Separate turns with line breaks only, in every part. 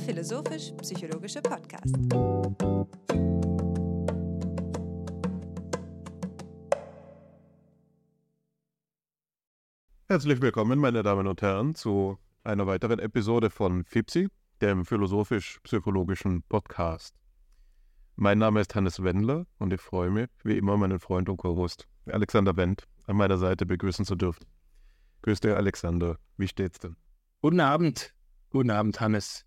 der philosophisch-psychologische Podcast.
Herzlich willkommen, meine Damen und Herren, zu einer weiteren Episode von FIPSI, dem philosophisch-psychologischen Podcast. Mein Name ist Hannes Wendler und ich freue mich, wie immer, meinen Freund und Co-Host Alexander Wendt an meiner Seite begrüßen zu dürfen. Grüß dich, Alexander. Wie steht's denn?
Guten Abend. Guten Abend, Hannes.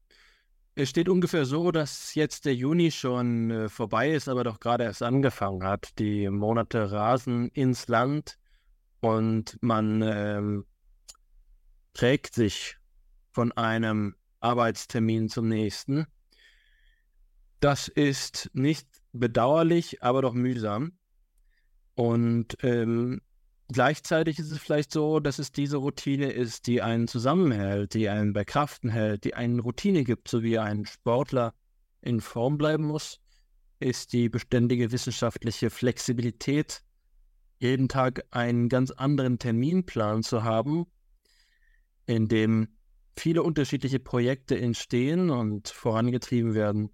Es steht ungefähr so, dass jetzt der Juni schon äh, vorbei ist, aber doch gerade erst angefangen hat. Die Monate rasen ins Land und man ähm, trägt sich von einem Arbeitstermin zum nächsten. Das ist nicht bedauerlich, aber doch mühsam. Und ähm, gleichzeitig ist es vielleicht so, dass es diese Routine ist, die einen zusammenhält, die einen bei Kraften hält, die einen Routine gibt, so wie ein Sportler in Form bleiben muss, ist die beständige wissenschaftliche Flexibilität, jeden Tag einen ganz anderen Terminplan zu haben, in dem viele unterschiedliche Projekte entstehen und vorangetrieben werden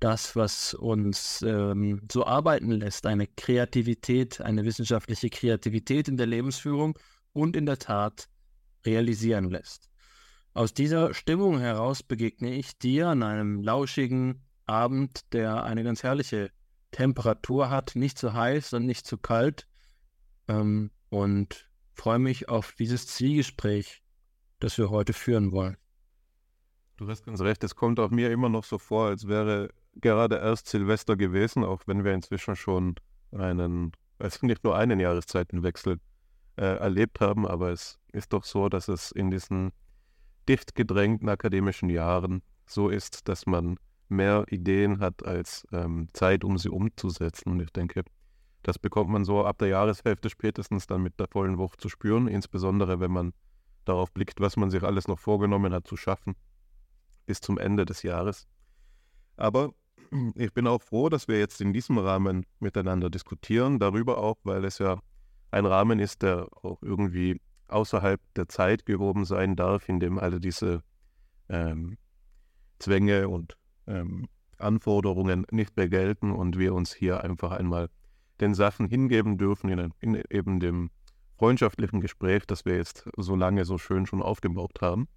das, was uns ähm, so arbeiten lässt, eine Kreativität, eine wissenschaftliche Kreativität in der Lebensführung und in der Tat realisieren lässt. Aus dieser Stimmung heraus begegne ich dir an einem lauschigen Abend, der eine ganz herrliche Temperatur hat, nicht zu heiß und nicht zu kalt, ähm, und freue mich auf dieses Zwiegespräch, das wir heute führen wollen.
Du hast ganz recht, es kommt auch mir immer noch so vor, als wäre gerade erst Silvester gewesen, auch wenn wir inzwischen schon einen, also nicht nur einen Jahreszeitenwechsel äh, erlebt haben, aber es ist doch so, dass es in diesen dicht gedrängten akademischen Jahren so ist, dass man mehr Ideen hat als ähm, Zeit, um sie umzusetzen. Und ich denke, das bekommt man so ab der Jahreshälfte spätestens dann mit der vollen Woche zu spüren, insbesondere wenn man darauf blickt, was man sich alles noch vorgenommen hat zu schaffen bis zum Ende des Jahres. Aber ich bin auch froh, dass wir jetzt in diesem Rahmen miteinander diskutieren, darüber auch, weil es ja ein Rahmen ist, der auch irgendwie außerhalb der Zeit gehoben sein darf, in dem alle diese ähm, Zwänge und ähm, Anforderungen nicht mehr gelten und wir uns hier einfach einmal den Sachen hingeben dürfen in, in eben dem freundschaftlichen Gespräch, das wir jetzt so lange so schön schon aufgebaut haben.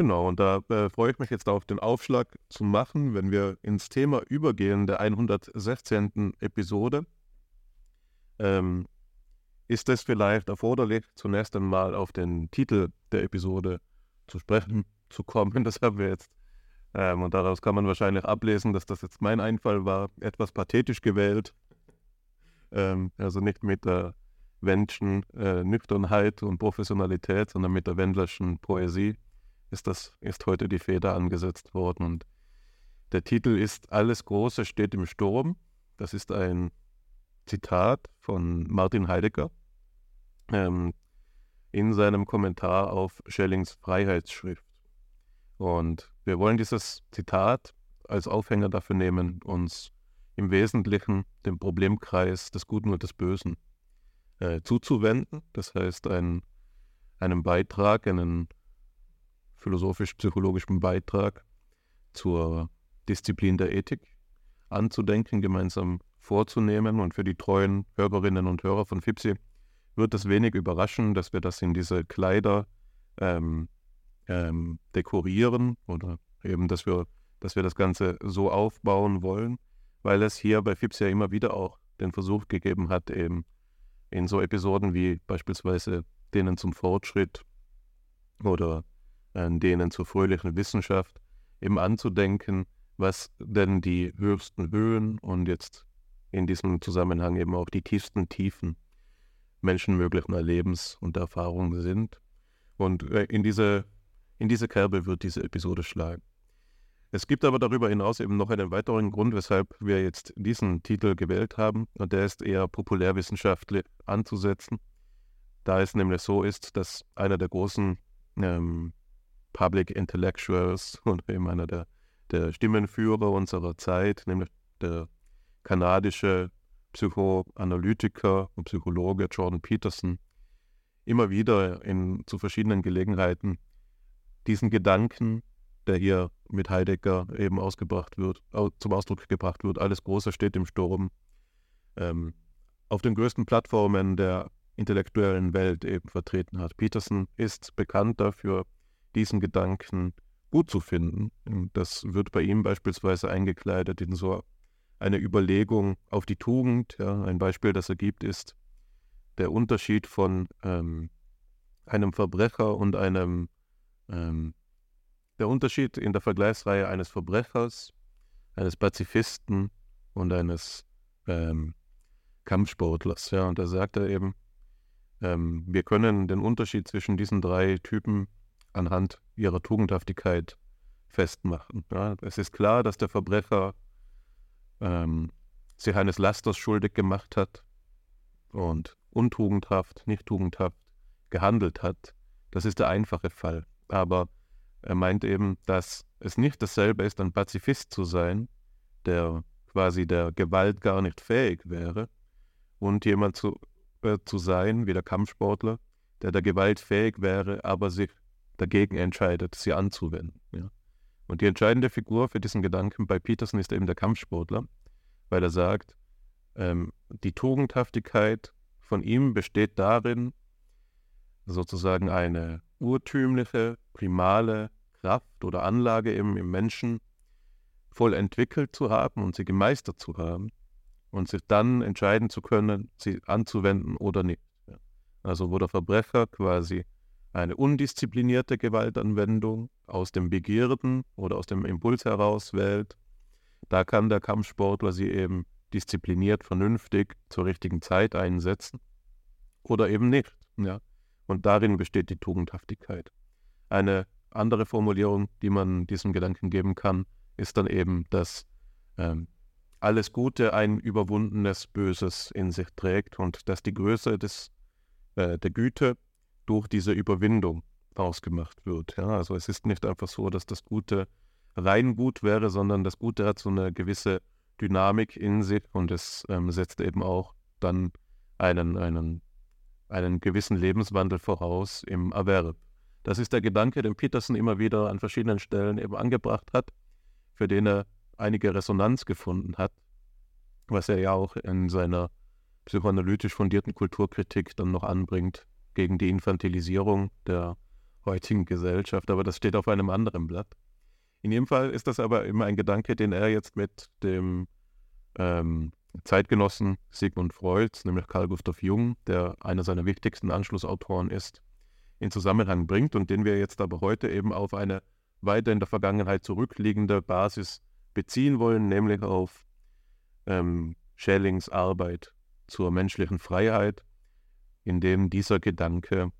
Genau, und da äh, freue ich mich jetzt auf den Aufschlag zu machen, wenn wir ins Thema übergehen der 116. Episode. Ähm, ist es vielleicht erforderlich, zunächst einmal auf den Titel der Episode zu sprechen zu kommen. Das haben wir jetzt. Ähm, und daraus kann man wahrscheinlich ablesen, dass das jetzt mein Einfall war, etwas pathetisch gewählt. Ähm, also nicht mit der Wendschen äh, Nüchternheit und Professionalität, sondern mit der Wendlerschen Poesie ist, das, ist heute die Feder angesetzt worden. Und der Titel ist Alles Große steht im Sturm. Das ist ein Zitat von Martin Heidegger ähm, in seinem Kommentar auf Schellings Freiheitsschrift. Und wir wollen dieses Zitat als Aufhänger dafür nehmen, uns im Wesentlichen dem Problemkreis des Guten und des Bösen äh, zuzuwenden. Das heißt, ein, einen Beitrag, einen philosophisch-psychologischen Beitrag zur Disziplin der Ethik anzudenken, gemeinsam vorzunehmen. Und für die treuen Hörerinnen und Hörer von FIPSI wird es wenig überraschen, dass wir das in diese Kleider ähm, ähm, dekorieren oder eben, dass wir, dass wir das Ganze so aufbauen wollen, weil es hier bei FIPS ja immer wieder auch den Versuch gegeben hat, eben in so Episoden wie beispielsweise denen zum Fortschritt oder an denen zur fröhlichen Wissenschaft, eben anzudenken, was denn die höchsten Höhen und jetzt in diesem Zusammenhang eben auch die tiefsten Tiefen menschenmöglichen Erlebens und Erfahrungen sind. Und äh, in diese, in diese Kerbe wird diese Episode schlagen. Es gibt aber darüber hinaus eben noch einen weiteren Grund, weshalb wir jetzt diesen Titel gewählt haben, und der ist eher populärwissenschaftlich anzusetzen, da es nämlich so ist, dass einer der großen ähm, Public Intellectuals und eben einer der, der Stimmenführer unserer Zeit, nämlich der kanadische Psychoanalytiker und Psychologe Jordan Peterson, immer wieder in, zu verschiedenen Gelegenheiten diesen Gedanken der hier mit Heidegger eben ausgebracht wird, zum Ausdruck gebracht wird. Alles Große steht im Sturm. Ähm, auf den größten Plattformen der intellektuellen Welt eben vertreten hat. Peterson ist bekannt dafür, diesen Gedanken gut zu finden. Das wird bei ihm beispielsweise eingekleidet in so eine Überlegung auf die Tugend. Ja, ein Beispiel, das er gibt, ist der Unterschied von ähm, einem Verbrecher und einem, ähm, der Unterschied in der Vergleichsreihe eines Verbrechers, eines Pazifisten und eines ähm, Kampfsportlers. Ja, und da sagt er eben, ähm, wir können den Unterschied zwischen diesen drei Typen anhand ihrer Tugendhaftigkeit festmachen. Ja, es ist klar, dass der Verbrecher ähm, sich eines Lasters schuldig gemacht hat und untugendhaft, nicht tugendhaft gehandelt hat. Das ist der einfache Fall. Aber er meint eben, dass es nicht dasselbe ist, ein Pazifist zu sein, der quasi der Gewalt gar nicht fähig wäre, und jemand zu, äh, zu sein, wie der Kampfsportler, der der Gewalt fähig wäre, aber sich dagegen entscheidet, sie anzuwenden. Ja. Und die entscheidende Figur für diesen Gedanken bei Peterson ist eben der Kampfsportler, weil er sagt, ähm, die Tugendhaftigkeit von ihm besteht darin, sozusagen eine urtümliche, primale Kraft oder Anlage im, im Menschen voll entwickelt zu haben und sie gemeistert zu haben und sich dann entscheiden zu können, sie anzuwenden oder nicht. Also wo der Verbrecher quasi eine undisziplinierte Gewaltanwendung aus dem Begierden oder aus dem Impuls heraus wählt, da kann der Kampfsportler sie eben diszipliniert, vernünftig zur richtigen Zeit einsetzen oder eben nicht. Ja. Und darin besteht die Tugendhaftigkeit. Eine andere Formulierung, die man diesem Gedanken geben kann, ist dann eben, dass ähm, alles Gute ein überwundenes Böses in sich trägt und dass die Größe des, äh, der Güte durch diese Überwindung ausgemacht wird. Ja? Also es ist nicht einfach so, dass das Gute rein gut wäre, sondern das Gute hat so eine gewisse Dynamik in sich und es ähm, setzt eben auch dann einen, einen, einen gewissen Lebenswandel voraus im Erwerb. Das ist der Gedanke, den Peterson immer wieder an verschiedenen Stellen eben angebracht hat, für den er einige Resonanz gefunden hat, was er ja auch in seiner psychoanalytisch fundierten Kulturkritik dann noch anbringt gegen die Infantilisierung der heutigen Gesellschaft, aber das steht auf einem anderen Blatt. In jedem Fall ist das aber immer ein Gedanke, den er jetzt mit dem ähm, Zeitgenossen Sigmund Freud, nämlich Carl Gustav Jung, der einer seiner wichtigsten Anschlussautoren ist, in Zusammenhang bringt und den wir jetzt aber heute eben auf eine weiter in der Vergangenheit zurückliegende Basis beziehen wollen, nämlich auf ähm, Schellings Arbeit zur menschlichen Freiheit, in dem dieser Gedanke,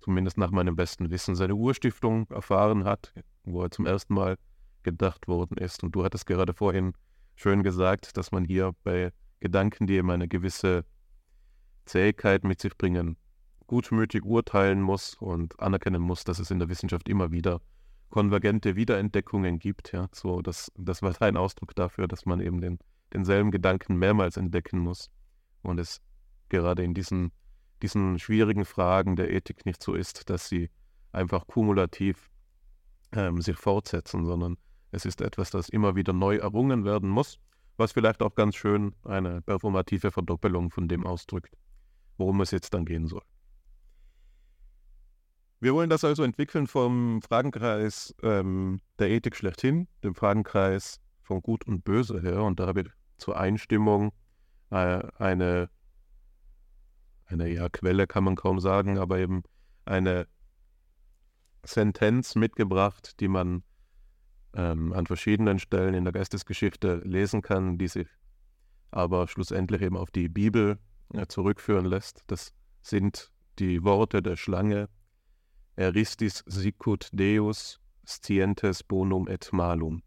zumindest nach meinem besten Wissen, seine Urstiftung erfahren hat, wo er zum ersten Mal gedacht worden ist. Und du hattest gerade vorhin schön gesagt, dass man hier bei Gedanken, die eben eine gewisse Zähigkeit mit sich bringen, gutmütig urteilen muss und anerkennen muss, dass es in der Wissenschaft immer wieder konvergente Wiederentdeckungen gibt. Ja, so das, das war ein Ausdruck dafür, dass man eben den, denselben Gedanken mehrmals entdecken muss und es gerade in diesen, diesen schwierigen Fragen der Ethik nicht so ist, dass sie einfach kumulativ ähm, sich fortsetzen, sondern es ist etwas, das immer wieder neu errungen werden muss, was vielleicht auch ganz schön eine performative Verdoppelung von dem ausdrückt, worum es jetzt dann gehen soll. Wir wollen das also entwickeln vom Fragenkreis ähm, der Ethik schlechthin, dem Fragenkreis von Gut und Böse her. Und da habe ich zur Einstimmung äh, eine, eine ja, Quelle, kann man kaum sagen, aber eben eine Sentenz mitgebracht, die man ähm, an verschiedenen Stellen in der Geistesgeschichte lesen kann, die sich aber schlussendlich eben auf die Bibel äh, zurückführen lässt. Das sind die Worte der Schlange Eristis sicut Deus scientes bonum et malum.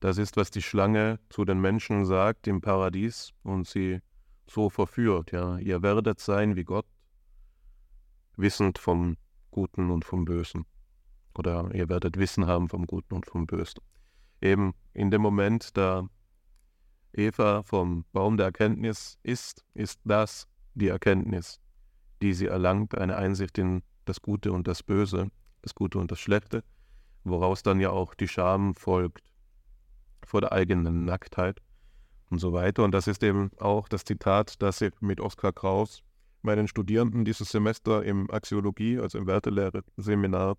Das ist, was die Schlange zu den Menschen sagt im Paradies und sie so verführt. Ja, ihr werdet sein wie Gott, wissend vom Guten und vom Bösen. Oder ihr werdet Wissen haben vom Guten und vom Bösen. Eben in dem Moment, da Eva vom Baum der Erkenntnis ist, ist das die Erkenntnis, die sie erlangt, eine Einsicht in das Gute und das Böse, das Gute und das Schlechte. woraus dann ja auch die Scham folgt vor der eigenen Nacktheit und so weiter. Und das ist eben auch das Zitat, das ich mit Oskar Kraus meinen Studierenden dieses Semester im Axiologie, also im Wertelehre-Seminar,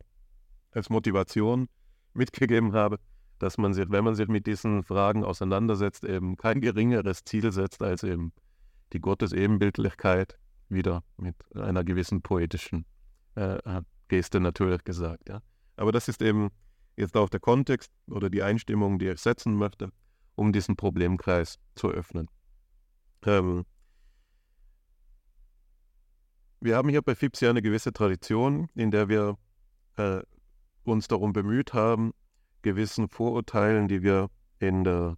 als Motivation mitgegeben habe, dass man sich, wenn man sich mit diesen Fragen auseinandersetzt, eben kein geringeres Ziel setzt als eben die Gottesebenbildlichkeit, wieder mit einer gewissen poetischen äh, Geste natürlich gesagt. Ja. Aber das ist eben jetzt auch der Kontext oder die Einstimmung, die ich setzen möchte, um diesen Problemkreis zu öffnen. Ähm, wir haben hier bei FIPS ja eine gewisse Tradition, in der wir äh, uns darum bemüht haben, gewissen Vorurteilen, die wir in der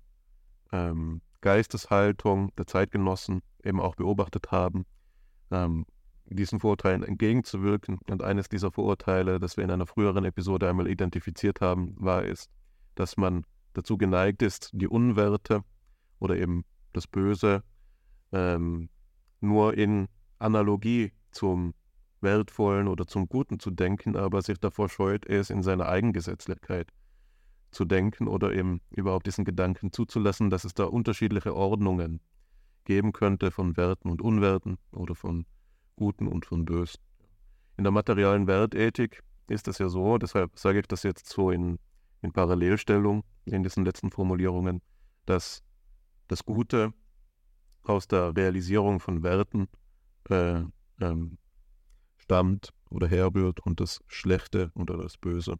ähm, Geisteshaltung der Zeitgenossen eben auch beobachtet haben, ähm, diesen Vorurteilen entgegenzuwirken. Und eines dieser Vorurteile, das wir in einer früheren Episode einmal identifiziert haben, war es, dass man dazu geneigt ist, die Unwerte oder eben das Böse ähm, nur in Analogie zum Wertvollen oder zum Guten zu denken, aber sich davor scheut, es in seiner Eigengesetzlichkeit zu denken oder eben überhaupt diesen Gedanken zuzulassen, dass es da unterschiedliche Ordnungen geben könnte von Werten und Unwerten oder von Guten und von Bösen. In der materialen Wertethik ist es ja so, deshalb sage ich das jetzt so in, in Parallelstellung in diesen letzten Formulierungen, dass das Gute aus der Realisierung von Werten äh, ähm, stammt oder herrührt und das Schlechte oder das Böse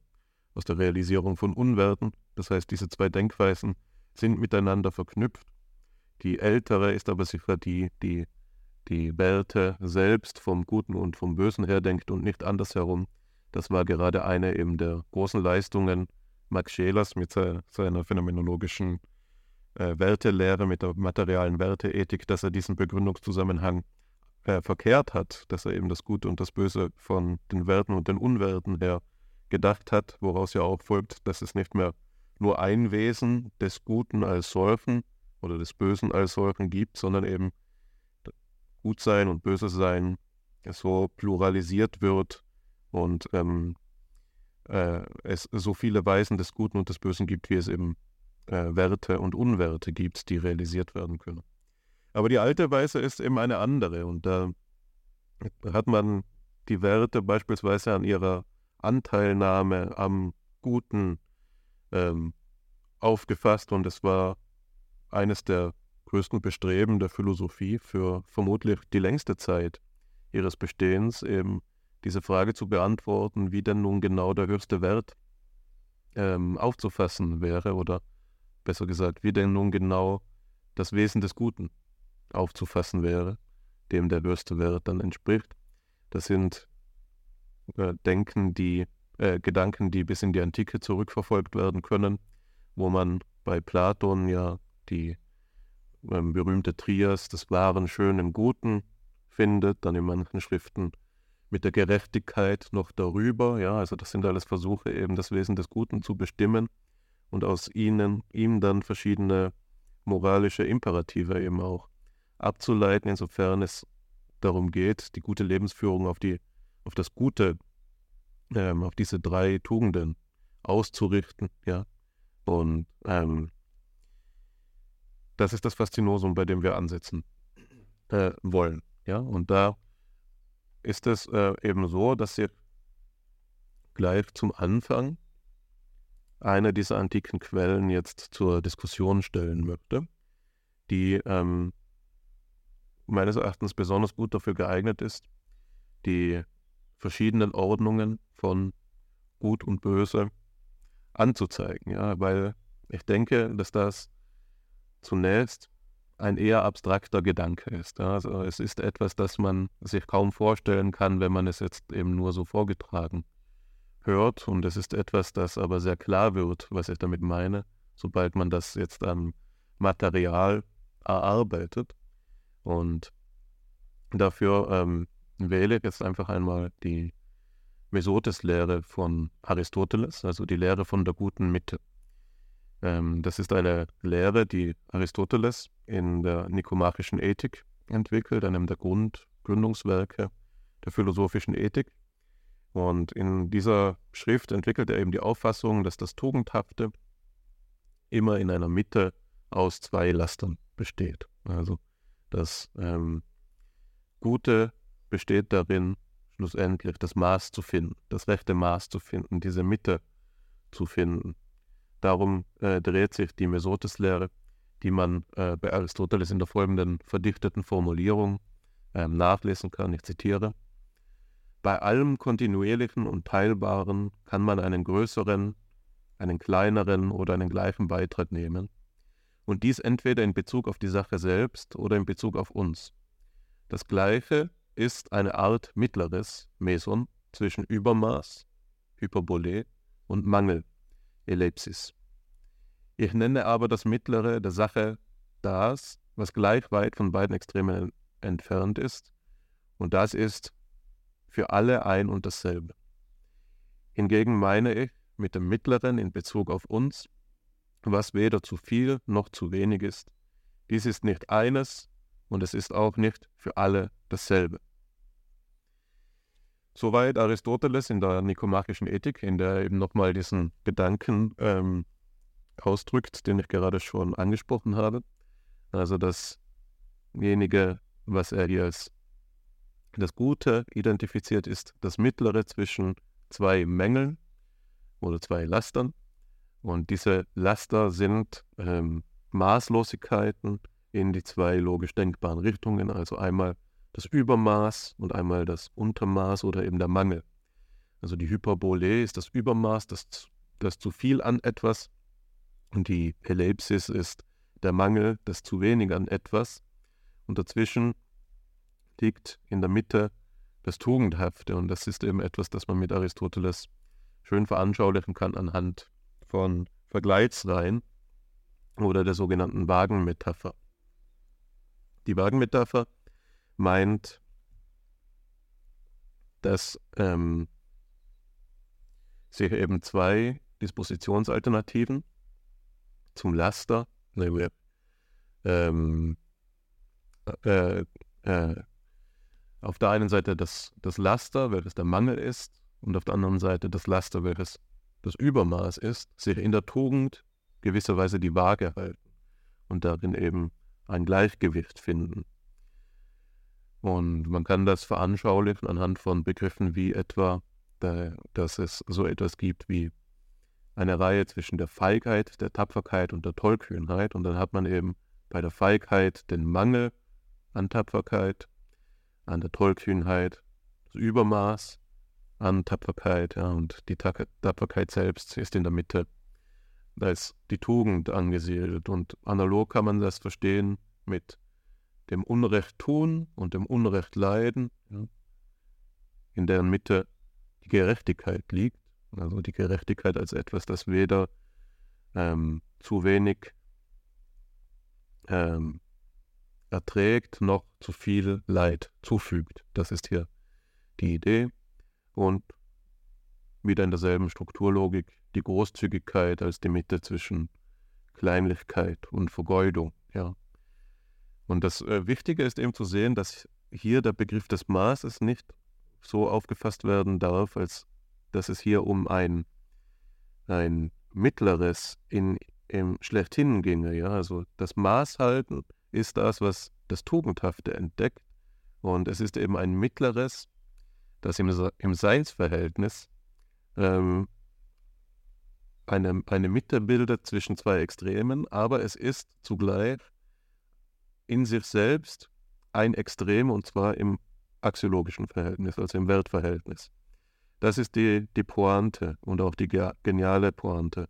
aus der Realisierung von Unwerten. Das heißt, diese zwei Denkweisen sind miteinander verknüpft. Die ältere ist aber sicher die, die die Werte selbst vom Guten und vom Bösen her denkt und nicht andersherum. Das war gerade eine eben der großen Leistungen Max Schelers mit seiner phänomenologischen äh, Wertelehre, mit der materialen Werteethik, dass er diesen Begründungszusammenhang äh, verkehrt hat, dass er eben das Gute und das Böse von den Werten und den Unwerten her gedacht hat, woraus ja auch folgt, dass es nicht mehr nur ein Wesen des Guten als solchen oder des Bösen als solchen gibt, sondern eben Gutsein und Böse Sein so pluralisiert wird und ähm, äh, es so viele Weisen des Guten und des Bösen gibt, wie es eben äh, Werte und Unwerte gibt, die realisiert werden können. Aber die alte Weise ist eben eine andere und da hat man die Werte beispielsweise an ihrer Anteilnahme am Guten ähm, aufgefasst und es war eines der größten Bestreben der Philosophie für vermutlich die längste Zeit ihres Bestehens eben diese Frage zu beantworten, wie denn nun genau der höchste Wert ähm, aufzufassen wäre oder besser gesagt, wie denn nun genau das Wesen des Guten aufzufassen wäre, dem der höchste Wert dann entspricht. Das sind äh, Denken, die äh, Gedanken, die bis in die Antike zurückverfolgt werden können, wo man bei Platon ja die ähm, berühmte Trias des wahren, schönen, Guten findet, dann in manchen Schriften mit der Gerechtigkeit noch darüber. Ja, also das sind alles Versuche, eben das Wesen des Guten zu bestimmen und aus ihnen, ihm dann verschiedene moralische Imperative eben auch abzuleiten, insofern es darum geht, die gute Lebensführung auf die, auf das Gute, ähm, auf diese drei Tugenden auszurichten, ja. Und ähm, das ist das Faszinosum, bei dem wir ansetzen äh, wollen. Ja, und da ist es äh, eben so, dass ich gleich zum Anfang eine dieser antiken Quellen jetzt zur Diskussion stellen möchte, die ähm, meines Erachtens besonders gut dafür geeignet ist, die verschiedenen Ordnungen von Gut und Böse anzuzeigen. Ja, weil ich denke, dass das zunächst ein eher abstrakter Gedanke ist. Also es ist etwas, das man sich kaum vorstellen kann, wenn man es jetzt eben nur so vorgetragen hört. Und es ist etwas, das aber sehr klar wird, was ich damit meine, sobald man das jetzt am Material erarbeitet. Und dafür ähm, wähle ich jetzt einfach einmal die Mesotes-Lehre von Aristoteles, also die Lehre von der guten Mitte. Ähm, das ist eine Lehre, die Aristoteles in der Nikomachischen Ethik entwickelt, einem der Grundgründungswerke der philosophischen Ethik. Und in dieser Schrift entwickelt er eben die Auffassung, dass das Tugendhafte immer in einer Mitte aus zwei Lastern besteht. Also das ähm, Gute besteht darin, schlussendlich das Maß zu finden, das rechte Maß zu finden, diese Mitte zu finden. Darum äh, dreht sich die Mesotes-Lehre, die man äh, bei Aristoteles in der folgenden verdichteten Formulierung äh, nachlesen kann. Ich zitiere. Bei allem Kontinuierlichen und Teilbaren kann man einen größeren, einen kleineren oder einen gleichen Beitritt nehmen. Und dies entweder in Bezug auf die Sache selbst oder in Bezug auf uns. Das Gleiche ist eine Art mittleres Meson zwischen Übermaß, Hyperbole und Mangel, Ellipsis. Ich nenne aber das mittlere der Sache das, was gleich weit von beiden Extremen entfernt ist, und das ist für alle ein und dasselbe. Hingegen meine ich mit dem mittleren in Bezug auf uns, was weder zu viel noch zu wenig ist. Dies ist nicht eines und es ist auch nicht für alle dasselbe. Soweit Aristoteles in der nikomachischen Ethik, in der er eben nochmal diesen Gedanken ähm, ausdrückt, den ich gerade schon angesprochen habe. Also dasjenige, was er hier als das Gute identifiziert, ist das Mittlere zwischen zwei Mängeln oder zwei Lastern. Und diese Laster sind ähm, Maßlosigkeiten in die zwei logisch denkbaren Richtungen, also einmal das Übermaß und einmal das Untermaß oder eben der Mangel. Also die Hyperbole ist das Übermaß, das, das zu viel an etwas und die Ellipsis ist der Mangel, das zu wenig an etwas. Und dazwischen liegt in der Mitte das Tugendhafte und das ist eben etwas, das man mit Aristoteles schön veranschaulichen kann anhand von Vergleichsreihen oder der sogenannten Wagenmetapher. Die Wagenmetapher meint, dass ähm, sich eben zwei Dispositionsalternativen zum Laster, ähm, äh, äh, auf der einen Seite das, das Laster, welches der Mangel ist, und auf der anderen Seite das Laster, welches das Übermaß ist, sich in der Tugend gewisserweise die Waage halten und darin eben ein Gleichgewicht finden. Und man kann das veranschaulichen anhand von Begriffen wie etwa, dass es so etwas gibt wie eine Reihe zwischen der Feigheit, der Tapferkeit und der Tollkühnheit. Und dann hat man eben bei der Feigheit den Mangel an Tapferkeit, an der Tollkühnheit das Übermaß an Tapferkeit. Ja, und die Tapferkeit selbst ist in der Mitte. Da ist die Tugend angesiedelt. Und analog kann man das verstehen mit dem Unrecht tun und dem Unrecht leiden, in deren Mitte die Gerechtigkeit liegt. Also die Gerechtigkeit als etwas, das weder ähm, zu wenig ähm, erträgt noch zu viel Leid zufügt. Das ist hier die Idee. Und wieder in derselben Strukturlogik die Großzügigkeit als die Mitte zwischen Kleinlichkeit und Vergeudung. Ja. Und das äh, Wichtige ist eben zu sehen, dass hier der Begriff des Maßes nicht so aufgefasst werden darf, als dass es hier um ein, ein mittleres in, im Schlechthin ginge. Ja? Also das Maßhalten ist das, was das Tugendhafte entdeckt. Und es ist eben ein mittleres, das im, im Seinsverhältnis ähm, eine, eine Mitte bildet zwischen zwei Extremen, aber es ist zugleich in sich selbst ein Extrem und zwar im axiologischen Verhältnis, also im Weltverhältnis. Das ist die, die Pointe und auch die geniale Pointe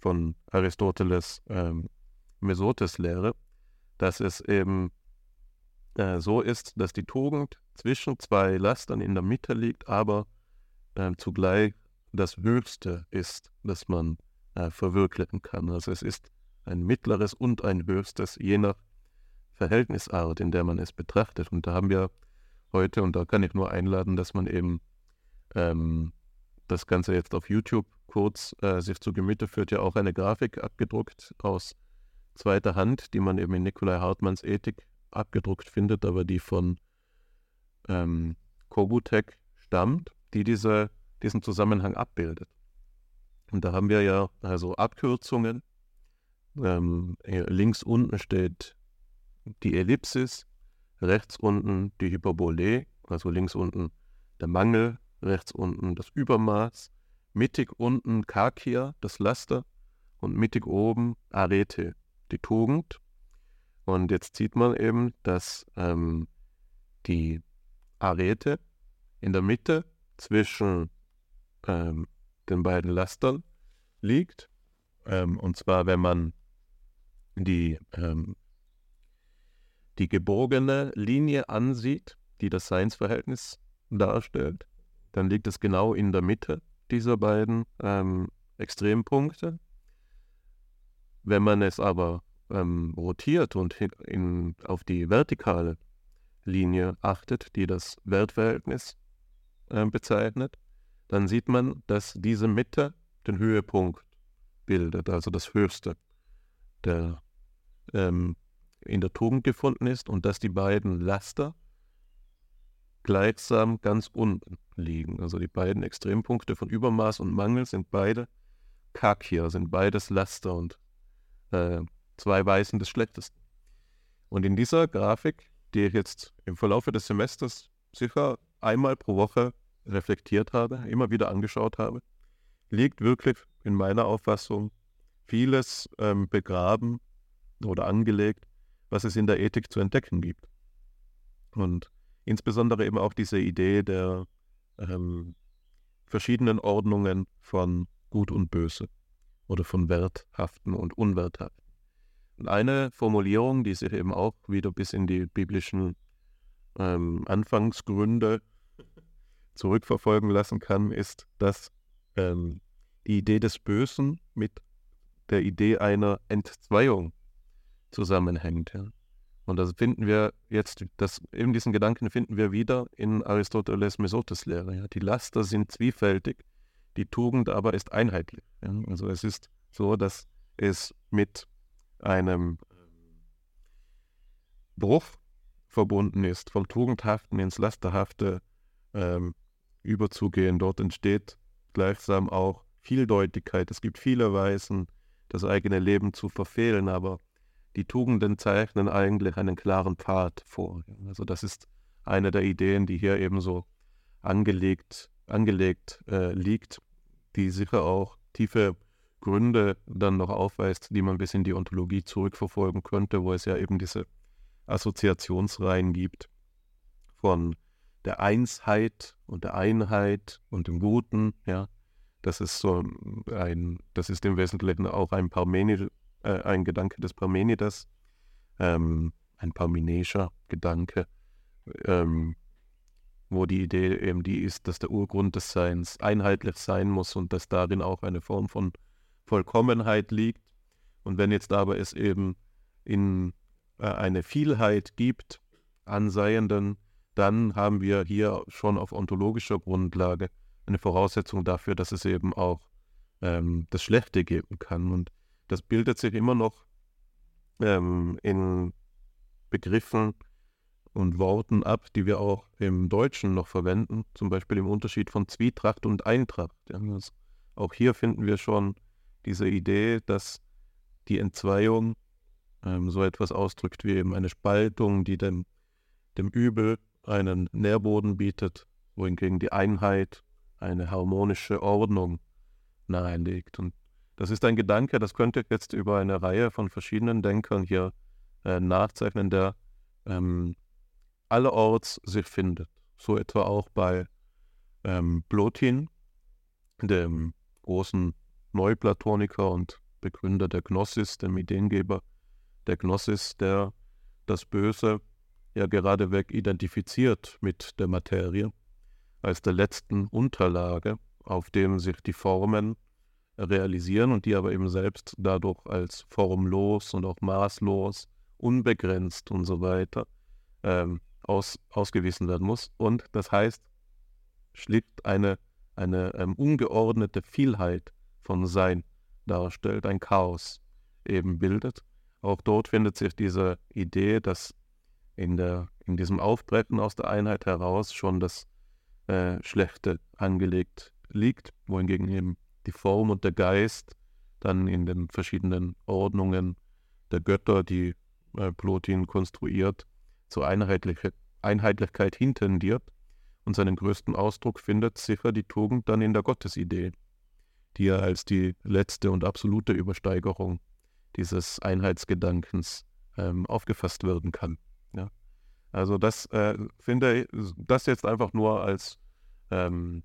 von Aristoteles ähm, Mesotes-Lehre, dass es eben äh, so ist, dass die Tugend zwischen zwei Lastern in der Mitte liegt, aber äh, zugleich das Höchste ist, das man äh, verwirklichen kann. Also es ist ein mittleres und ein höchstes, je nach Verhältnisart, in der man es betrachtet. Und da haben wir heute, und da kann ich nur einladen, dass man eben ähm, das Ganze jetzt auf YouTube kurz äh, sich zu Gemüte führt, ja auch eine Grafik abgedruckt aus zweiter Hand, die man eben in Nikolai Hartmanns Ethik abgedruckt findet, aber die von ähm, Kobutek stammt, die diese diesen Zusammenhang abbildet. Und da haben wir ja also Abkürzungen. Ähm, links unten steht die Ellipsis, rechts unten die Hyperbole, also links unten der Mangel, rechts unten das Übermaß, mittig unten Kakia, das Laster, und mittig oben Arete, die Tugend. Und jetzt sieht man eben, dass ähm, die Arete in der Mitte zwischen ähm, den beiden Lastern liegt. Ähm, und zwar, wenn man die, ähm, die gebogene Linie ansieht, die das Seinsverhältnis darstellt, dann liegt es genau in der Mitte dieser beiden ähm, Extrempunkte. Wenn man es aber ähm, rotiert und in, auf die vertikale Linie achtet, die das Wertverhältnis äh, bezeichnet, dann sieht man, dass diese Mitte den Höhepunkt bildet, also das Höchste, der ähm, in der Tugend gefunden ist und dass die beiden Laster gleichsam ganz unten liegen. Also die beiden Extrempunkte von Übermaß und Mangel sind beide Kakia, sind beides Laster und äh, zwei Weißen des Schlechtesten. Und in dieser Grafik, die ich jetzt im Verlauf des Semesters sicher einmal pro Woche reflektiert habe, immer wieder angeschaut habe, liegt wirklich in meiner Auffassung vieles ähm, begraben oder angelegt, was es in der Ethik zu entdecken gibt. Und insbesondere eben auch diese Idee der ähm, verschiedenen Ordnungen von Gut und Böse oder von Werthaften und Unwerthaften. Und eine Formulierung, die sich eben auch wieder bis in die biblischen ähm, Anfangsgründe zurückverfolgen lassen kann, ist, dass ähm, die Idee des Bösen mit der Idee einer Entzweiung zusammenhängt. Ja. Und das finden wir jetzt, das, eben diesen Gedanken finden wir wieder in Aristoteles Mesotes Lehre. Ja. Die Laster sind zwiefältig, die Tugend aber ist einheitlich. Ja. Also es ist so, dass es mit einem Bruch verbunden ist, vom Tugendhaften ins Lasterhafte ähm, überzugehen. Dort entsteht gleichsam auch Vieldeutigkeit. Es gibt viele Weisen, das eigene Leben zu verfehlen, aber die Tugenden zeichnen eigentlich einen klaren Pfad vor. Also das ist eine der Ideen, die hier eben so angelegt, angelegt äh, liegt, die sicher auch tiefe Gründe dann noch aufweist, die man bis in die Ontologie zurückverfolgen könnte, wo es ja eben diese Assoziationsreihen gibt von der Einsheit und der Einheit und dem Guten, ja. Das ist so ein, das ist im Wesentlichen auch ein Parmenid, äh, ein Gedanke des Parmenides, ähm, ein parmenischer Gedanke, ähm, wo die Idee eben die ist, dass der Urgrund des Seins einheitlich sein muss und dass darin auch eine Form von Vollkommenheit liegt. Und wenn jetzt aber es eben in äh, eine Vielheit gibt an Seienden, dann haben wir hier schon auf ontologischer Grundlage eine Voraussetzung dafür, dass es eben auch ähm, das Schlechte geben kann. Und das bildet sich immer noch ähm, in Begriffen und Worten ab, die wir auch im Deutschen noch verwenden, zum Beispiel im Unterschied von Zwietracht und Eintracht. Ja, auch hier finden wir schon diese Idee, dass die Entzweiung ähm, so etwas ausdrückt wie eben eine Spaltung, die dem, dem Übel einen Nährboden bietet, wohingegen die Einheit eine harmonische Ordnung nahelegt. Und das ist ein Gedanke, das könnte jetzt über eine Reihe von verschiedenen Denkern hier äh, nachzeichnen, der ähm, allerorts sich findet. So etwa auch bei ähm, Plotin, dem großen Neuplatoniker und Begründer der Gnosis, dem Ideengeber der Gnosis, der das Böse ja geradeweg identifiziert mit der Materie als der letzten Unterlage, auf dem sich die Formen realisieren und die aber eben selbst dadurch als formlos und auch maßlos, unbegrenzt und so weiter ähm, aus, ausgewiesen werden muss. Und das heißt, schlicht eine, eine ähm, ungeordnete Vielheit von Sein darstellt, ein Chaos eben bildet. Auch dort findet sich diese Idee, dass in, der, in diesem Aufbrechen aus der Einheit heraus schon das äh, Schlechte angelegt liegt, wohingegen eben die Form und der Geist dann in den verschiedenen Ordnungen der Götter, die äh, Plotin konstruiert, zur Einheitliche, Einheitlichkeit hintendiert und seinen größten Ausdruck findet sicher die Tugend dann in der Gottesidee, die er als die letzte und absolute Übersteigerung dieses Einheitsgedankens ähm, aufgefasst werden kann. Ja. Also das äh, finde ich, das jetzt einfach nur als, ähm,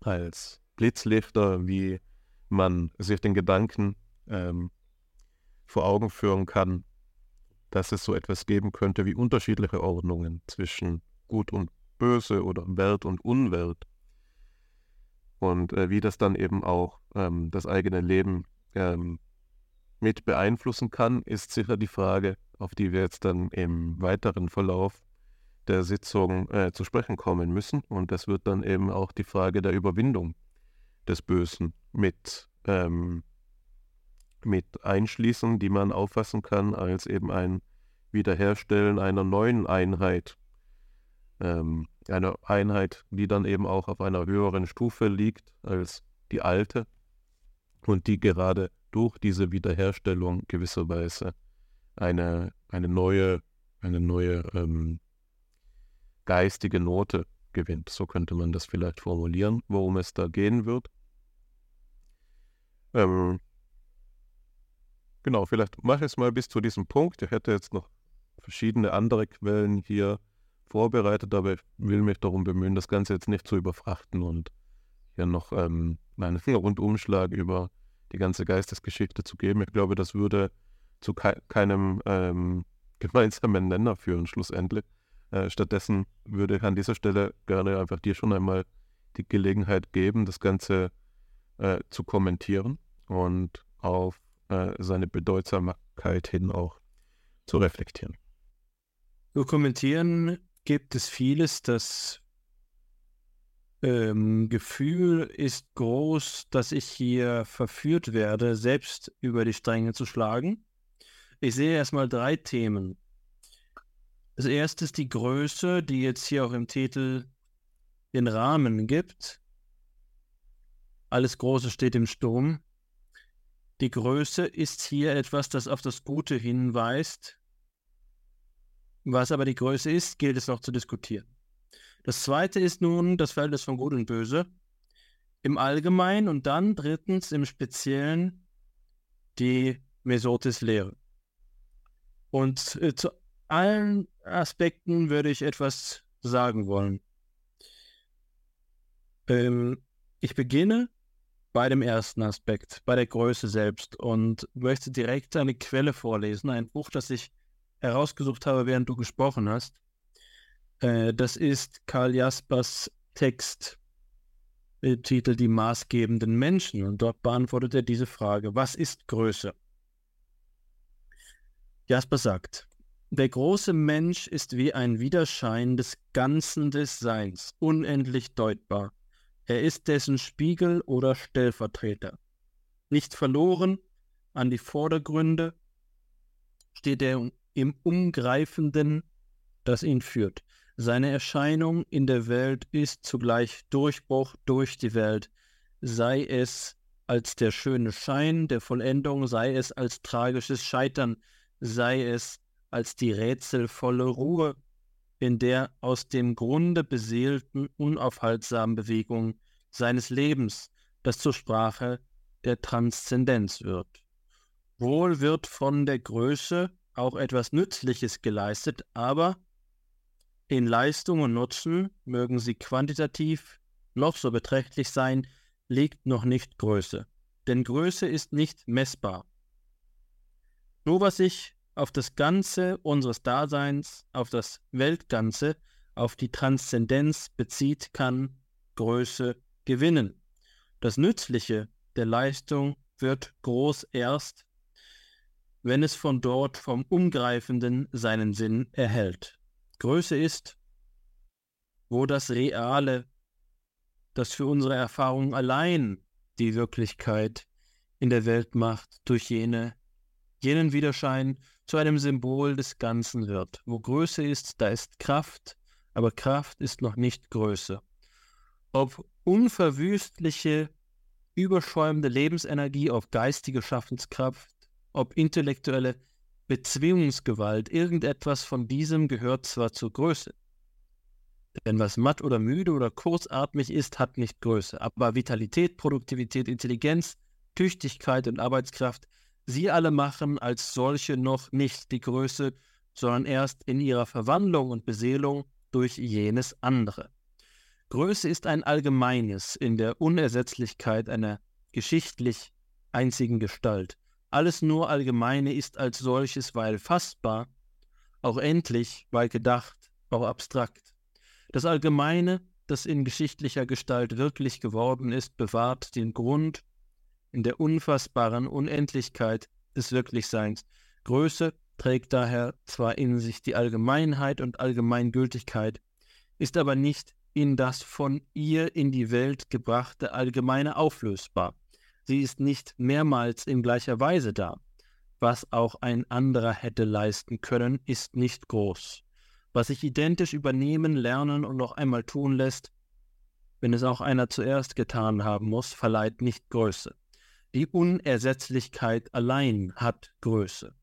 als Blitzlichter, wie man sich den Gedanken ähm, vor Augen führen kann, dass es so etwas geben könnte wie unterschiedliche Ordnungen zwischen Gut und Böse oder Wert und Unwert. Und äh, wie das dann eben auch ähm, das eigene Leben ähm, mit beeinflussen kann, ist sicher die Frage, auf die wir jetzt dann im weiteren Verlauf der Sitzung äh, zu sprechen kommen müssen. Und das wird dann eben auch die Frage der Überwindung des Bösen mit, ähm, mit einschließen, die man auffassen kann als eben ein Wiederherstellen einer neuen Einheit. Ähm, eine Einheit, die dann eben auch auf einer höheren Stufe liegt als die alte und die gerade durch diese Wiederherstellung gewisserweise eine, eine neue, eine neue ähm, geistige Note gewinnt. So könnte man das vielleicht formulieren, worum es da gehen wird. Ähm, genau, vielleicht mache ich es mal bis zu diesem Punkt. Ich hätte jetzt noch verschiedene andere Quellen hier vorbereitet, aber ich will mich darum bemühen, das Ganze jetzt nicht zu überfrachten und hier noch ähm, einen Rundumschlag über die ganze Geistesgeschichte zu geben. Ich glaube, das würde zu ke keinem ähm, gemeinsamen Nenner führen, schlussendlich. Äh, stattdessen würde ich an dieser Stelle gerne einfach dir schon einmal die Gelegenheit geben, das Ganze äh, zu kommentieren und auf äh, seine Bedeutsamkeit hin auch zu reflektieren.
Zu kommentieren gibt es vieles, das ähm, Gefühl ist groß, dass ich hier verführt werde, selbst über die Stränge zu schlagen. Ich sehe erstmal drei Themen. Das erste ist die Größe, die jetzt hier auch im Titel den Rahmen gibt. Alles Große steht im Sturm. Die Größe ist hier etwas, das auf das Gute hinweist. Was aber die Größe ist, gilt es noch zu diskutieren. Das zweite ist nun das Verhältnis von Gut und Böse im Allgemeinen und dann drittens im Speziellen die Mesotis-Lehre. Und äh, zu allen Aspekten würde ich etwas sagen wollen. Ähm, ich beginne bei dem ersten Aspekt, bei der Größe selbst und möchte direkt eine Quelle vorlesen, ein Buch, das ich herausgesucht habe, während du gesprochen hast. Äh, das ist Karl Jaspers Text mit dem Titel Die maßgebenden Menschen. Und dort beantwortet er diese Frage, was ist Größe? Jasper sagt, der große Mensch ist wie ein Widerschein des Ganzen des Seins, unendlich deutbar. Er ist dessen Spiegel oder Stellvertreter. Nicht verloren an die Vordergründe steht er im Umgreifenden, das ihn führt. Seine Erscheinung in der Welt ist zugleich Durchbruch durch die Welt, sei es als der schöne Schein der Vollendung, sei es als tragisches Scheitern, sei es als die rätselvolle Ruhe, in der aus dem Grunde beseelten, unaufhaltsamen Bewegung seines Lebens, das zur Sprache der Transzendenz wird. Wohl wird von der Größe auch etwas Nützliches geleistet, aber in Leistung und Nutzen mögen sie quantitativ noch so beträchtlich sein, liegt noch nicht Größe. Denn Größe ist nicht messbar. Nur was sich auf das Ganze unseres Daseins, auf das Weltganze, auf die Transzendenz bezieht, kann Größe gewinnen. Das Nützliche der Leistung wird groß erst, wenn es von dort vom Umgreifenden seinen Sinn erhält. Größe ist, wo das Reale, das für unsere Erfahrung allein die Wirklichkeit in der Welt macht, durch jene, jenen Widerschein zu einem Symbol des Ganzen wird. Wo Größe ist, da ist Kraft, aber Kraft ist noch nicht Größe. ob unverwüstliche, überschäumende Lebensenergie, ob geistige Schaffenskraft, ob intellektuelle Bezwingungsgewalt, irgendetwas von diesem gehört zwar zur Größe. Denn was matt oder müde oder kurzatmig ist, hat nicht Größe. Aber Vitalität, Produktivität, Intelligenz, Tüchtigkeit und Arbeitskraft, sie alle machen als solche noch nicht die Größe, sondern erst in ihrer Verwandlung und Beseelung durch jenes andere. Größe ist ein allgemeines in der Unersetzlichkeit einer geschichtlich einzigen Gestalt. Alles nur Allgemeine ist als solches, weil fassbar, auch endlich, weil gedacht, auch abstrakt. Das Allgemeine, das in geschichtlicher Gestalt wirklich geworden ist, bewahrt den Grund in der unfassbaren Unendlichkeit des Wirklichseins. Größe trägt daher zwar in sich die Allgemeinheit und Allgemeingültigkeit, ist aber nicht in das von ihr in die Welt gebrachte Allgemeine auflösbar. Sie ist nicht mehrmals in gleicher Weise da. Was auch ein anderer hätte leisten können, ist nicht groß was sich identisch übernehmen, lernen und noch einmal tun lässt, wenn es auch einer zuerst getan haben muss, verleiht nicht Größe. Die Unersetzlichkeit allein hat Größe.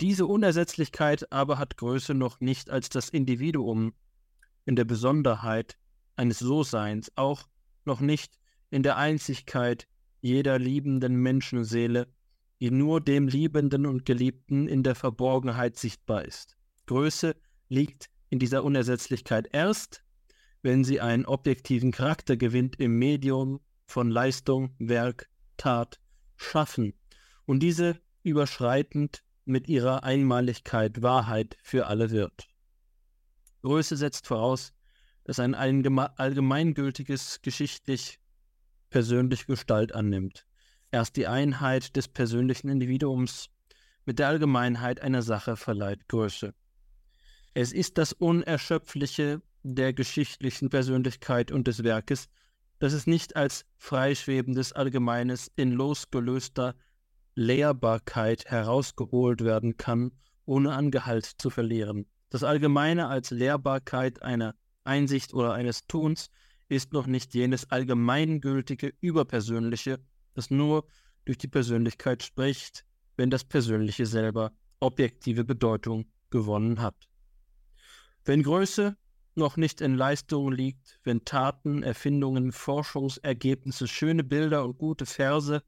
Diese Unersetzlichkeit aber hat Größe noch nicht als das Individuum in der Besonderheit eines So-Seins, auch noch nicht in der Einzigkeit jeder liebenden Menschenseele, die nur dem Liebenden und Geliebten in der Verborgenheit sichtbar ist. Größe liegt in dieser Unersetzlichkeit erst, wenn sie einen objektiven Charakter gewinnt im Medium von Leistung, Werk, Tat, Schaffen und diese überschreitend mit ihrer Einmaligkeit Wahrheit für alle wird. Größe setzt voraus, dass ein allgemeingültiges geschichtlich persönlich Gestalt annimmt. Erst die Einheit des persönlichen Individuums mit der Allgemeinheit einer Sache verleiht Größe. Es ist das Unerschöpfliche der geschichtlichen Persönlichkeit und des Werkes, dass es nicht als freischwebendes Allgemeines in losgelöster Lehrbarkeit herausgeholt werden kann, ohne an Gehalt zu verlieren. Das Allgemeine als Lehrbarkeit einer Einsicht oder eines Tuns ist noch nicht jenes allgemeingültige Überpersönliche, das nur durch die Persönlichkeit spricht, wenn das Persönliche selber objektive Bedeutung gewonnen hat. Wenn Größe noch nicht in Leistungen liegt, wenn Taten, Erfindungen, Forschungsergebnisse, schöne Bilder und gute Verse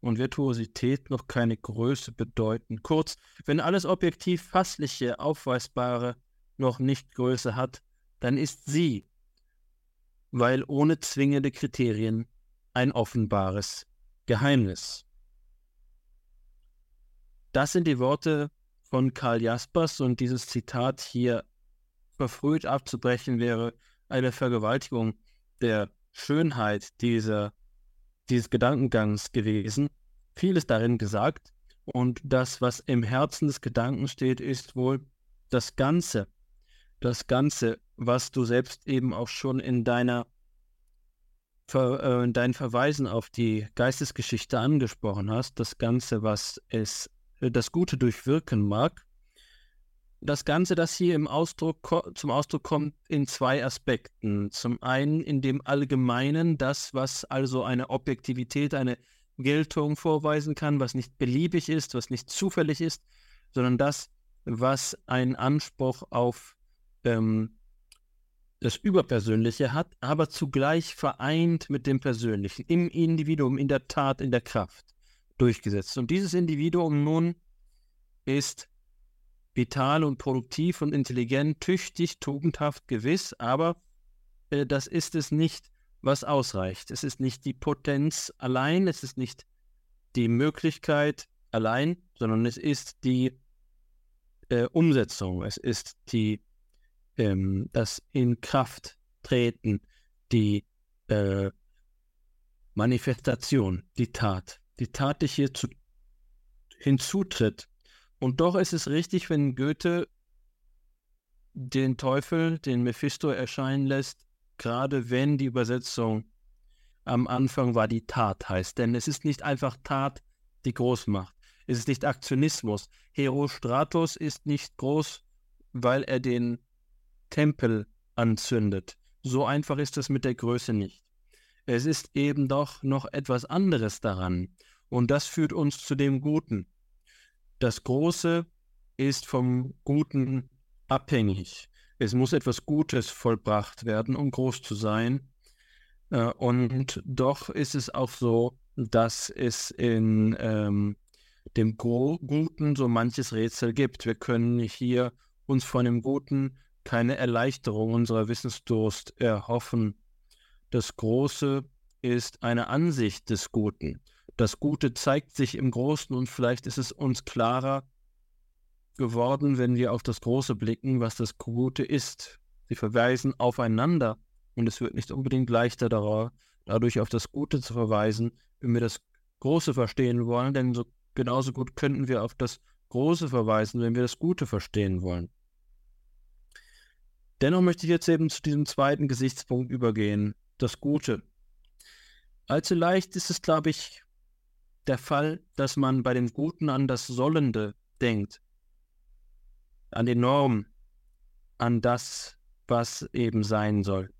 und Virtuosität noch keine Größe bedeuten. Kurz, wenn alles objektiv Fassliche, Aufweisbare noch nicht Größe hat, dann ist sie, weil ohne zwingende Kriterien, ein offenbares Geheimnis. Das sind die Worte von Karl Jaspers und dieses Zitat hier verfrüht abzubrechen wäre eine Vergewaltigung der Schönheit dieser, dieses Gedankengangs gewesen. Vieles darin gesagt. Und das, was im Herzen des Gedankens steht, ist wohl das Ganze. Das Ganze, was du selbst eben auch schon in deiner Ver, äh, in deinen Verweisen auf die Geistesgeschichte angesprochen hast, das Ganze, was es das Gute durchwirken mag, das Ganze, das hier im Ausdruck zum Ausdruck kommt, in zwei Aspekten. Zum einen in dem Allgemeinen, das, was also eine Objektivität, eine Geltung vorweisen kann, was nicht beliebig ist, was nicht zufällig ist, sondern das, was einen Anspruch auf ähm, das Überpersönliche hat, aber zugleich vereint mit dem Persönlichen, im Individuum, in der Tat, in der Kraft durchgesetzt. Und dieses Individuum nun ist vital und produktiv und intelligent, tüchtig, tugendhaft, gewiss, aber äh, das ist es nicht, was ausreicht. Es ist nicht die Potenz allein, es ist nicht die Möglichkeit allein, sondern es ist die äh, Umsetzung, es ist die, ähm, das in Kraft treten, die äh, Manifestation, die Tat, die Tat, die hier zu, hinzutritt und doch ist es richtig, wenn Goethe den Teufel, den Mephisto erscheinen lässt, gerade wenn die Übersetzung am Anfang war die Tat heißt. Denn es ist nicht einfach Tat, die groß macht. Es ist nicht Aktionismus. Herostratos ist nicht groß, weil er den Tempel anzündet, so einfach ist es mit der Größe nicht. Es ist eben doch noch etwas anderes daran. Und das führt uns zu dem Guten. Das Große ist vom Guten abhängig. Es muss etwas Gutes vollbracht werden, um groß zu sein. Äh, und doch ist es auch so, dass es in ähm, dem Guten so manches Rätsel gibt. Wir können hier uns von dem Guten keine Erleichterung unserer Wissensdurst erhoffen. Das Große ist eine Ansicht des Guten. Das Gute zeigt sich im Großen und vielleicht ist es uns klarer geworden, wenn wir auf das Große blicken, was das Gute ist. Sie verweisen aufeinander und es wird nicht unbedingt leichter dadurch auf das Gute zu verweisen, wenn wir das Große verstehen wollen, denn so genauso gut könnten wir auf das Große verweisen, wenn wir das Gute verstehen wollen. Dennoch möchte ich jetzt eben zu diesem zweiten Gesichtspunkt übergehen, das Gute. Allzu leicht ist es, glaube ich, der Fall, dass man bei dem Guten an das Sollende denkt, an die Norm, an das, was eben sein soll.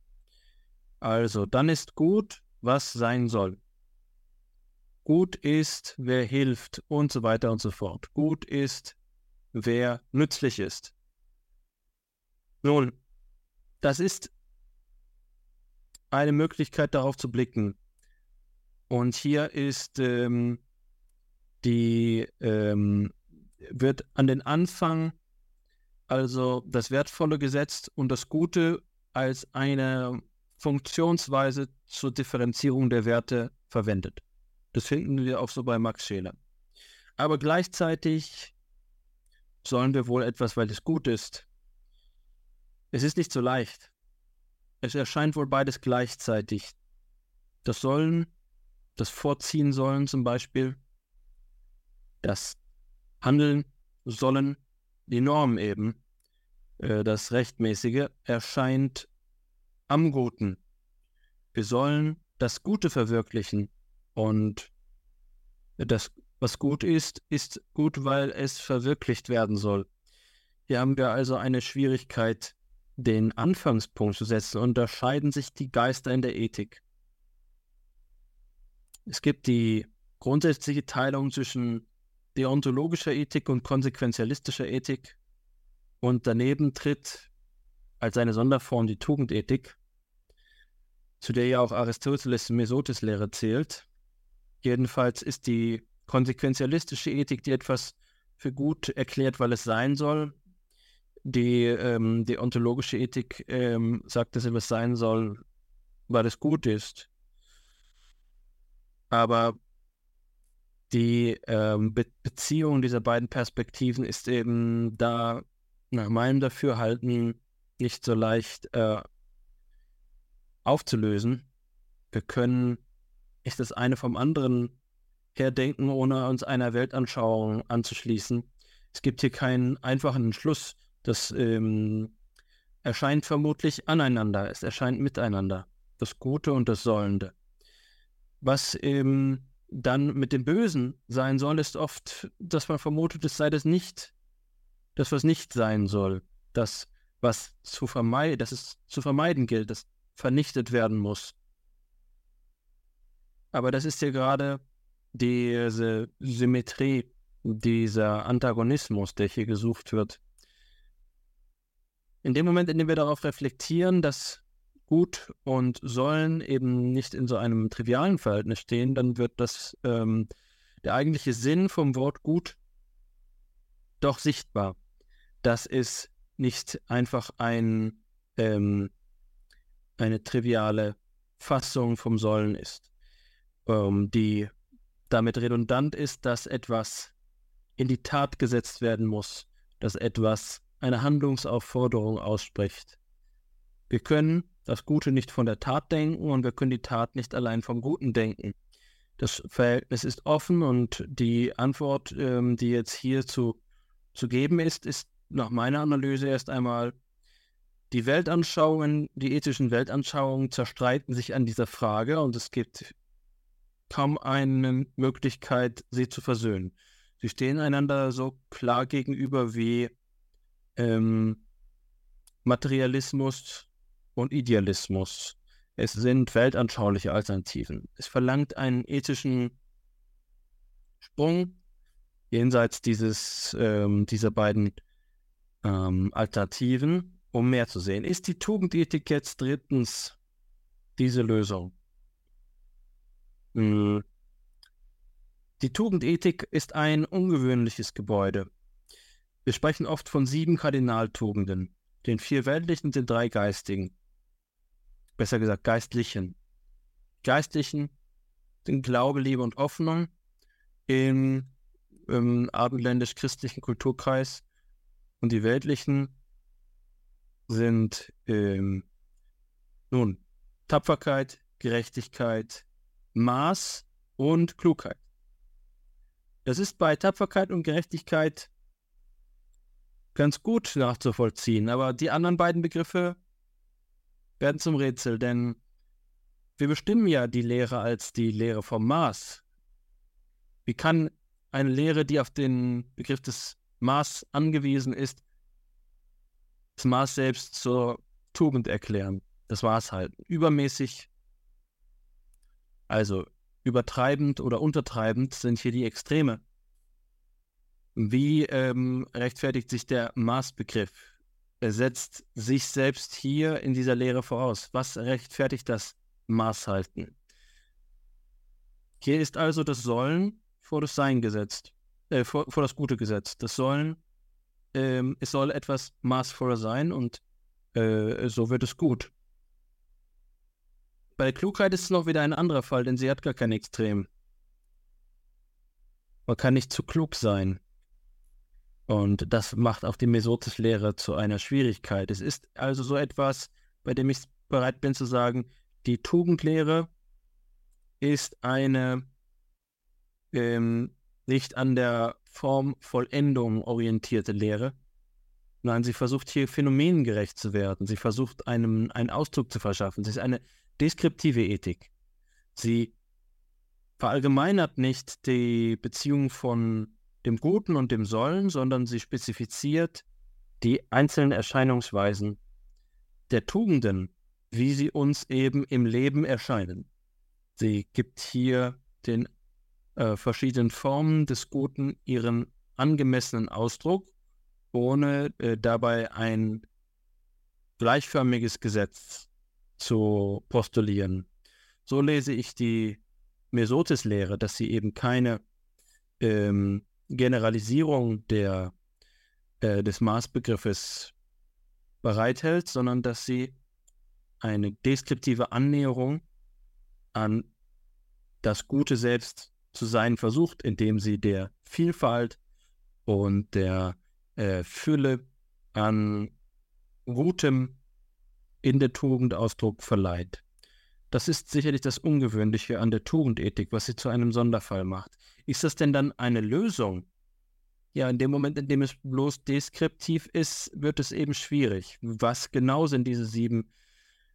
Also, dann ist gut, was sein soll. Gut ist, wer hilft und so weiter und so fort. Gut ist, wer nützlich ist. Nun, das ist eine Möglichkeit darauf zu blicken. Und hier ist ähm, die, ähm, wird an den Anfang also das Wertvolle gesetzt und das Gute als eine Funktionsweise zur Differenzierung der Werte verwendet. Das finden wir auch so bei Max Scheler. Aber gleichzeitig sollen wir wohl etwas, weil es gut ist. Es ist nicht so leicht. Es erscheint wohl beides gleichzeitig. Das Sollen, das Vorziehen sollen zum Beispiel, das Handeln sollen, die Norm eben, äh, das Rechtmäßige, erscheint am Guten. Wir sollen das Gute verwirklichen und das, was gut ist, ist gut, weil es verwirklicht werden soll. Hier haben wir also eine Schwierigkeit, den Anfangspunkt zu setzen, unterscheiden sich die Geister in der Ethik. Es gibt die grundsätzliche Teilung zwischen deontologischer Ethik und konsequenzialistischer Ethik und daneben tritt als eine Sonderform die Tugendethik, zu der ja auch Aristoteles Mesotes Lehre zählt. Jedenfalls ist die konsequenzialistische Ethik, die etwas für gut erklärt, weil es sein soll. Die ähm, deontologische Ethik ähm, sagt, dass etwas sein soll, weil es gut ist. Aber die ähm, Be Beziehung dieser beiden Perspektiven ist eben da nach meinem Dafürhalten nicht so leicht äh, aufzulösen. Wir können nicht das eine vom anderen her denken, ohne uns einer Weltanschauung anzuschließen. Es gibt hier keinen einfachen Entschluss. Das ähm, erscheint vermutlich aneinander. Es erscheint miteinander. Das Gute und das Sollende. Was eben dann mit dem Bösen sein soll, ist oft, dass man vermutet, es sei das nicht, das, was nicht sein soll. Das, was zu vermeiden, dass es zu vermeiden gilt, das vernichtet werden muss. Aber das ist ja gerade diese Symmetrie, dieser Antagonismus, der hier gesucht wird. In dem Moment, in dem wir darauf reflektieren, dass Gut und Sollen eben nicht in so einem trivialen Verhältnis stehen, dann wird das ähm, der eigentliche Sinn vom Wort Gut doch sichtbar. Das ist nicht einfach ein, ähm, eine triviale Fassung vom Sollen ist ähm, die damit redundant ist, dass etwas in die Tat gesetzt werden muss, dass etwas eine Handlungsaufforderung ausspricht. Wir können das Gute nicht von der Tat denken und wir können die Tat nicht allein vom Guten denken. Das Verhältnis ist offen und die Antwort, ähm, die jetzt hier zu, zu geben ist, ist nach meiner Analyse erst einmal, die Weltanschauungen, die ethischen Weltanschauungen zerstreiten sich an dieser Frage und es gibt kaum eine Möglichkeit, sie zu versöhnen. Sie stehen einander so klar gegenüber wie ähm, Materialismus und Idealismus. Es sind weltanschauliche Alternativen. Es verlangt einen ethischen Sprung jenseits dieses, ähm, dieser beiden ähm, Alternativen, um mehr zu sehen. Ist die Tugendethik jetzt drittens diese Lösung? Hm. Die Tugendethik ist ein ungewöhnliches Gebäude. Wir sprechen oft von sieben Kardinaltugenden, den vier weltlichen und den drei geistigen. Besser gesagt, geistlichen. Geistlichen sind Glaube, Liebe und Hoffnung im, im abendländisch-christlichen Kulturkreis und die weltlichen sind ähm, nun Tapferkeit, Gerechtigkeit, Maß und Klugheit. Das ist bei Tapferkeit und Gerechtigkeit ganz gut nachzuvollziehen, aber die anderen beiden Begriffe werden zum Rätsel, denn wir bestimmen ja die Lehre als die Lehre vom Maß. Wie kann eine Lehre, die auf den Begriff des Maß angewiesen ist, das Maß selbst zur Tugend erklären, das Maß halten, übermäßig, also übertreibend oder untertreibend sind hier die Extreme. Wie ähm, rechtfertigt sich der Maßbegriff? Setzt sich selbst hier in dieser Lehre voraus. Was rechtfertigt das Maßhalten? Hier ist also das Sollen vor das Sein gesetzt, äh, vor, vor, das Gute gesetzt. Das Sollen, ähm, es soll etwas maßvoller sein und äh, so wird es gut. Bei der Klugheit ist es noch wieder ein anderer Fall, denn sie hat gar kein Extrem. Man kann nicht zu klug sein. Und das macht auch die Mesotis-Lehre zu einer Schwierigkeit. Es ist also so etwas, bei dem ich bereit bin zu sagen, die Tugendlehre ist eine ähm, nicht an der Formvollendung orientierte Lehre. Nein, sie versucht hier phänomengerecht zu werden. Sie versucht einem einen Ausdruck zu verschaffen. Sie ist eine deskriptive Ethik. Sie verallgemeinert nicht die Beziehung von dem Guten und dem Sollen, sondern sie spezifiziert die einzelnen Erscheinungsweisen der Tugenden, wie sie uns eben im Leben erscheinen. Sie gibt hier den äh, verschiedenen Formen des Guten ihren angemessenen Ausdruck, ohne äh, dabei ein gleichförmiges Gesetz zu postulieren. So lese ich die Mesotis-Lehre, dass sie eben keine ähm, Generalisierung der, äh, des Maßbegriffes bereithält, sondern dass sie eine deskriptive Annäherung an das Gute selbst zu sein versucht, indem sie der Vielfalt und der äh, Fülle an Gutem in der Tugend Ausdruck verleiht. Das ist sicherlich das Ungewöhnliche an der Tugendethik, was sie zu einem Sonderfall macht. Ist das denn dann eine Lösung? Ja, in dem Moment, in dem es bloß deskriptiv ist, wird es eben schwierig. Was genau sind diese sieben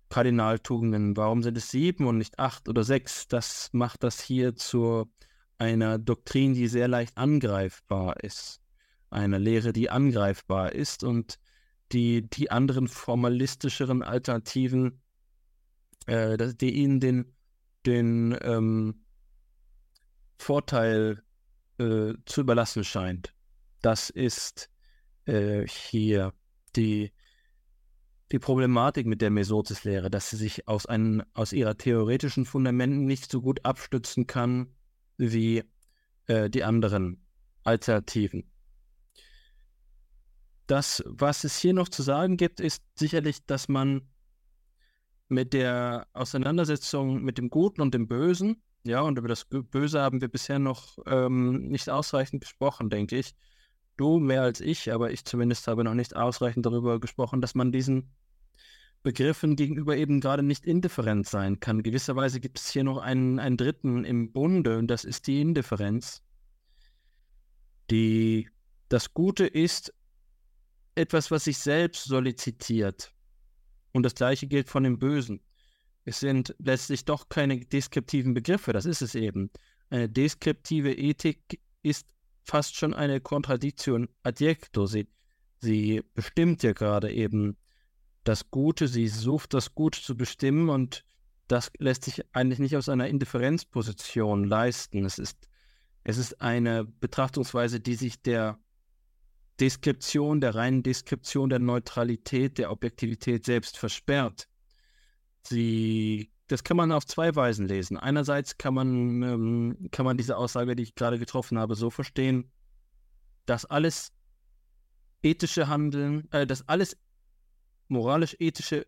Kardinaltugenden? Warum sind es sieben und nicht acht oder sechs? Das macht das hier zu einer Doktrin, die sehr leicht angreifbar ist. Eine Lehre, die angreifbar ist und die die anderen formalistischeren Alternativen, äh, die ihnen den, den ähm, Vorteil äh, zu überlassen scheint. Das ist äh, hier die, die Problematik mit der Mesotis-Lehre, dass sie sich aus, einen, aus ihrer theoretischen Fundamenten nicht so gut abstützen kann wie äh, die anderen Alternativen. Das, was es hier noch zu sagen gibt, ist sicherlich, dass man mit der Auseinandersetzung mit dem Guten und dem Bösen ja, und über das Böse haben wir bisher noch ähm, nicht ausreichend gesprochen, denke ich. Du mehr als ich, aber ich zumindest habe noch nicht ausreichend darüber gesprochen, dass man diesen Begriffen gegenüber eben gerade nicht indifferent sein kann. Gewisserweise gibt es hier noch einen, einen dritten im Bunde und das ist die Indifferenz. Die, das Gute ist etwas, was sich selbst sollizitiert. Und das gleiche gilt von dem Bösen. Es sind letztlich doch keine deskriptiven Begriffe, das ist es eben. Eine deskriptive Ethik ist fast schon eine Contradiction adjecto. Sie, sie bestimmt ja gerade eben das Gute, sie sucht das Gute zu bestimmen und das lässt sich eigentlich nicht aus einer Indifferenzposition leisten. Es ist, es ist eine Betrachtungsweise, die sich der Deskription, der reinen Deskription der Neutralität, der Objektivität selbst versperrt. Sie, das kann man auf zwei Weisen lesen. Einerseits kann man, ähm, kann man diese Aussage, die ich gerade getroffen habe, so verstehen, dass alles ethische Handeln, äh, dass alles moralisch-ethische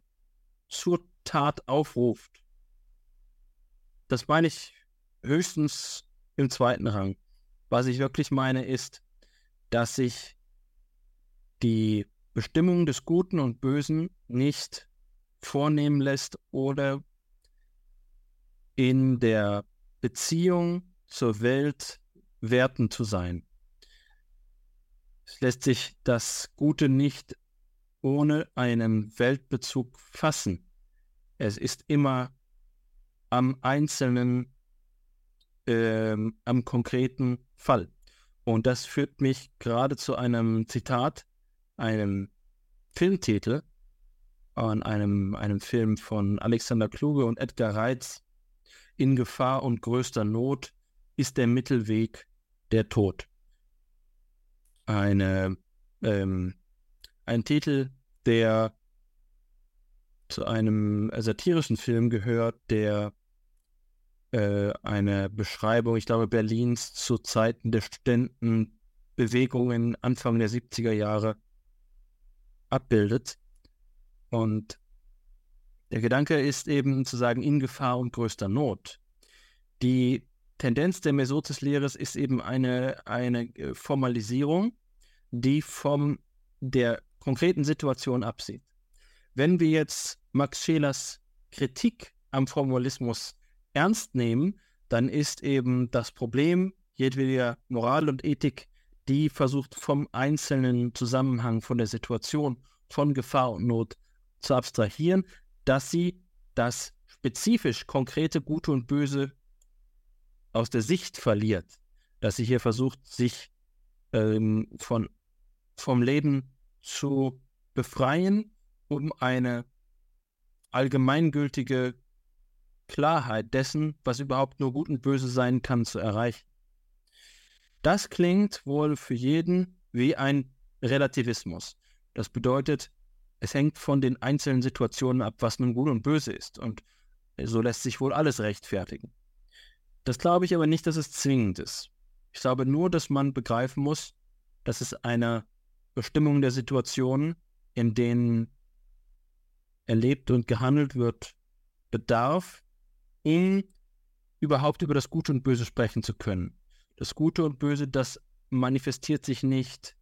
zur Tat aufruft. Das meine ich höchstens im zweiten Rang. Was ich wirklich meine, ist, dass sich die Bestimmung des Guten und Bösen nicht vornehmen lässt oder in der Beziehung zur Welt werten zu sein. Es lässt sich das Gute nicht ohne einen Weltbezug fassen. Es ist immer am einzelnen, äh, am konkreten Fall. Und das führt mich gerade zu einem Zitat, einem Filmtitel an einem, einem Film von Alexander Kluge und Edgar Reitz. In Gefahr und größter Not ist der Mittelweg der Tod. Eine, ähm, ein Titel, der zu einem satirischen Film gehört, der äh, eine Beschreibung, ich glaube, Berlins zu Zeiten der Studentenbewegungen Anfang der 70er Jahre abbildet. Und der Gedanke ist eben zu sagen, in Gefahr und größter Not. Die Tendenz der Mesotis-Lehres ist eben eine, eine äh, Formalisierung, die von der konkreten Situation absieht. Wenn wir jetzt Max Schelers Kritik am Formalismus ernst nehmen, dann ist eben das Problem jedweder Moral und Ethik die versucht vom einzelnen Zusammenhang, von der Situation, von Gefahr und Not zu abstrahieren, dass sie das spezifisch konkrete Gute und Böse aus der Sicht verliert, dass sie hier versucht, sich ähm, von, vom Leben zu befreien, um eine allgemeingültige Klarheit dessen, was überhaupt nur gut und böse sein kann, zu erreichen. Das klingt wohl für jeden wie ein Relativismus. Das bedeutet, es hängt von den einzelnen Situationen ab, was nun gut und böse ist. Und so lässt sich wohl alles rechtfertigen. Das glaube ich aber nicht, dass es zwingend ist. Ich glaube nur, dass man begreifen muss, dass es eine Bestimmung der Situationen, in denen erlebt und gehandelt wird, bedarf, um überhaupt über das Gute und Böse sprechen zu können. Das Gute und Böse, das manifestiert sich nicht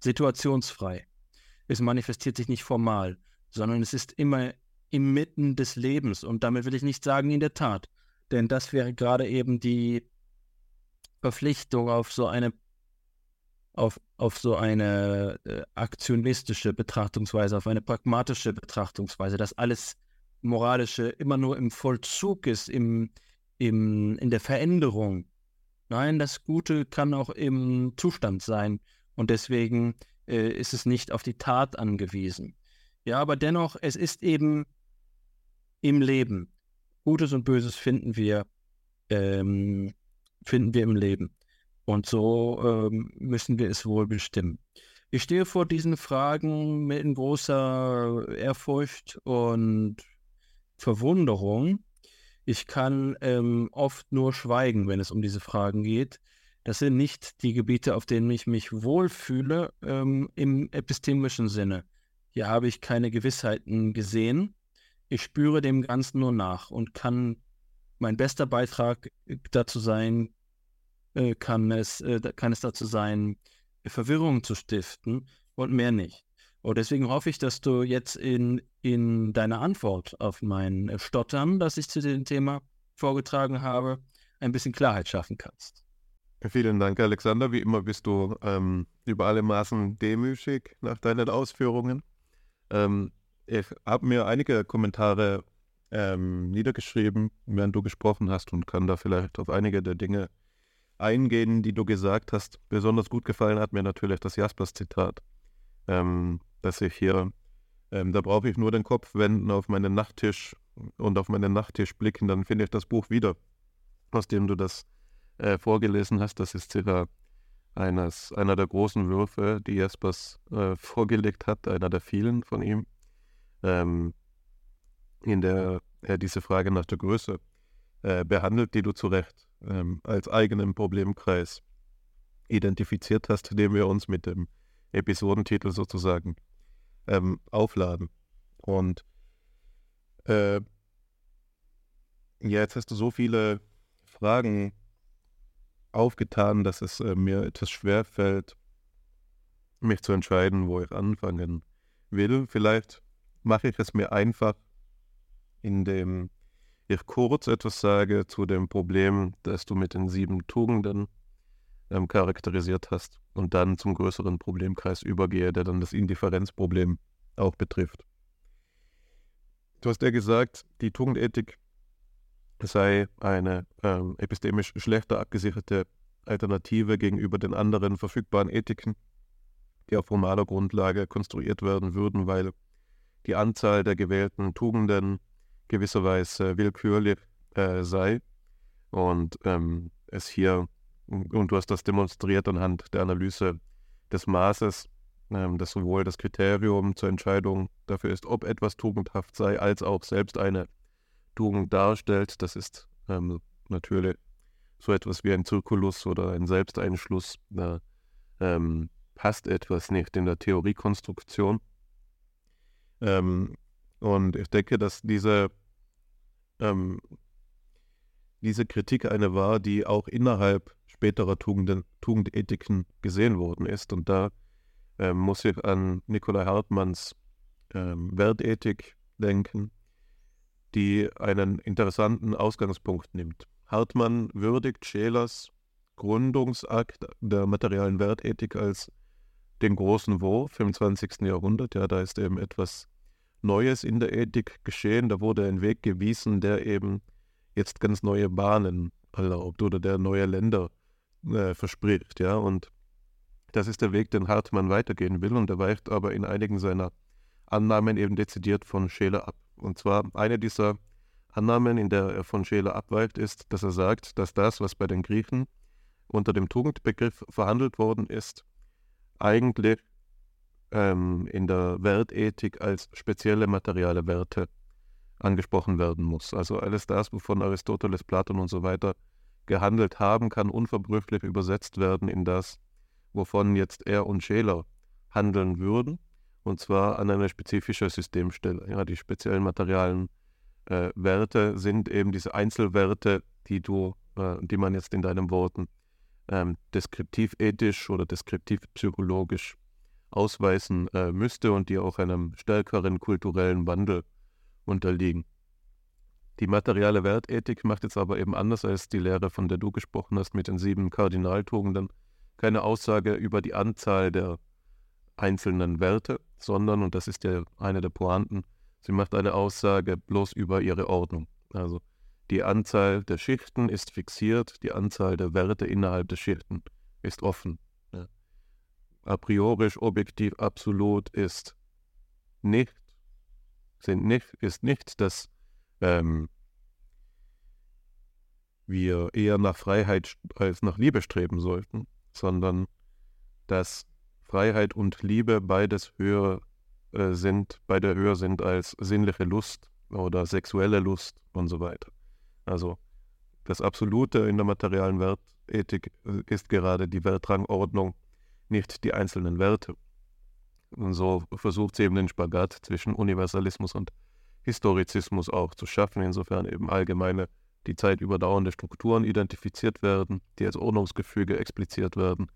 situationsfrei. Es manifestiert sich nicht formal, sondern es ist immer inmitten des Lebens. Und damit will ich nicht sagen in der Tat, denn das wäre gerade eben die Verpflichtung auf so eine auf, auf so eine äh, aktionistische Betrachtungsweise, auf eine pragmatische Betrachtungsweise, dass alles Moralische immer nur im Vollzug ist, im, im, in der Veränderung Nein, das Gute kann auch im Zustand sein und deswegen äh, ist es nicht auf die Tat angewiesen. Ja, aber dennoch, es ist eben im Leben. Gutes und Böses finden wir, ähm, finden wir im Leben. Und so ähm, müssen wir es wohl bestimmen. Ich stehe vor diesen Fragen mit großer Ehrfurcht und Verwunderung, ich kann ähm, oft nur schweigen, wenn es um diese Fragen geht. Das sind nicht die Gebiete, auf denen ich mich wohlfühle ähm, im epistemischen Sinne. Hier habe ich keine Gewissheiten gesehen. Ich spüre dem Ganzen nur nach und kann mein bester Beitrag äh, dazu sein, äh, kann, es, äh, kann es dazu sein, Verwirrung zu stiften und mehr nicht. Und deswegen hoffe ich, dass du jetzt in, in deiner Antwort auf mein Stottern, das ich zu dem Thema vorgetragen habe, ein bisschen Klarheit schaffen kannst.
Vielen Dank, Alexander. Wie immer bist du ähm, über alle Maßen demütig nach deinen Ausführungen. Ähm, ich habe mir einige Kommentare ähm, niedergeschrieben, während du gesprochen hast und kann da vielleicht auf einige der Dinge eingehen, die du gesagt hast. Besonders gut gefallen hat mir natürlich das Jaspers-Zitat. Ähm, das ich hier Ähm, da brauche ich nur den Kopf wenden auf meinen Nachttisch und auf meinen Nachttisch blicken, dann finde ich das Buch wieder, aus dem du das äh, vorgelesen hast. Das ist circa eines, einer der großen Würfe, die Jespers äh, vorgelegt hat, einer der vielen von ihm, ähm, in der er diese Frage nach der Größe äh, behandelt, die du zu Recht ähm, als eigenen Problemkreis identifiziert hast, den wir uns mit dem Episodentitel sozusagen ähm, aufladen. Und äh, ja, jetzt hast du so viele Fragen aufgetan, dass es äh, mir etwas schwer fällt, mich zu entscheiden, wo ich anfangen will. Vielleicht mache ich es mir einfach, indem ich kurz etwas sage zu dem Problem, das du mit den sieben Tugenden ähm, charakterisiert hast und dann zum größeren Problemkreis übergehe, der dann das Indifferenzproblem auch betrifft. Du hast ja gesagt, die Tugendethik sei eine ähm, epistemisch schlechter abgesicherte Alternative gegenüber den anderen verfügbaren Ethiken, die auf formaler Grundlage konstruiert werden würden, weil die Anzahl der gewählten Tugenden gewisserweise willkürlich äh, sei und ähm, es hier, und du hast das demonstriert anhand der Analyse des Maßes, ähm, das sowohl das Kriterium zur Entscheidung dafür ist, ob etwas tugendhaft sei, als auch selbst eine Tugend darstellt. Das ist ähm, natürlich so etwas wie ein Zirkulus oder ein Selbsteinschluss. Da ähm, passt etwas nicht in der Theoriekonstruktion. Ähm, und ich denke, dass diese, ähm, diese Kritik eine war, die auch innerhalb späterer Tugenden, Tugendethiken gesehen worden ist. Und da ähm, muss ich an Nikolai Hartmanns ähm, Wertethik denken, die einen interessanten Ausgangspunkt nimmt. Hartmann würdigt Schelers Gründungsakt der materialen Wertethik als den großen Wurf im 20. Jahrhundert. Ja, da ist eben etwas Neues in der Ethik geschehen. Da wurde ein Weg gewiesen, der eben jetzt ganz neue Bahnen erlaubt oder der neue Länder äh, verspricht. Ja, und das ist der Weg, den Hartmann weitergehen will und er weicht aber in einigen seiner Annahmen eben dezidiert von Scheler ab. Und zwar eine dieser Annahmen, in der er von Scheler abweicht, ist, dass er sagt, dass das, was bei den Griechen unter dem Tugendbegriff verhandelt worden ist, eigentlich ähm, in der Wertethik als spezielle materiale Werte angesprochen werden muss. Also alles das, wovon Aristoteles, Platon und so weiter gehandelt haben, kann unverbrüchlich übersetzt werden in das, wovon jetzt er und Scheler handeln würden, und zwar an einer spezifischen Systemstelle. Ja, die speziellen materialen äh, Werte sind eben diese Einzelwerte, die du, äh, die man jetzt in deinen Worten ähm, deskriptiv-ethisch oder deskriptiv-psychologisch ausweisen äh, müsste und die auch einem stärkeren kulturellen Wandel unterliegen. Die materiale Wertethik macht jetzt aber eben anders als die Lehre, von der du gesprochen hast, mit den sieben Kardinaltugenden, keine Aussage über die Anzahl der einzelnen Werte, sondern, und das ist ja eine der Pointen, sie macht eine Aussage bloß über ihre Ordnung. Also die Anzahl der Schichten ist fixiert, die Anzahl der Werte innerhalb der Schichten ist offen. Ja. A priori, objektiv, absolut ist nicht, sind nicht, ist nicht, dass ähm, wir eher nach Freiheit als nach Liebe streben sollten, sondern dass Freiheit und Liebe beides höher äh, sind, beide höher sind als sinnliche Lust oder sexuelle Lust und so weiter. Also das Absolute in der materialen Wertethik äh, ist gerade die Weltrangordnung, nicht die einzelnen Werte. Und so versucht sie eben den Spagat zwischen Universalismus und Historizismus auch zu schaffen, insofern eben allgemeine, die Zeit überdauernde Strukturen identifiziert werden, die als Ordnungsgefüge expliziert werden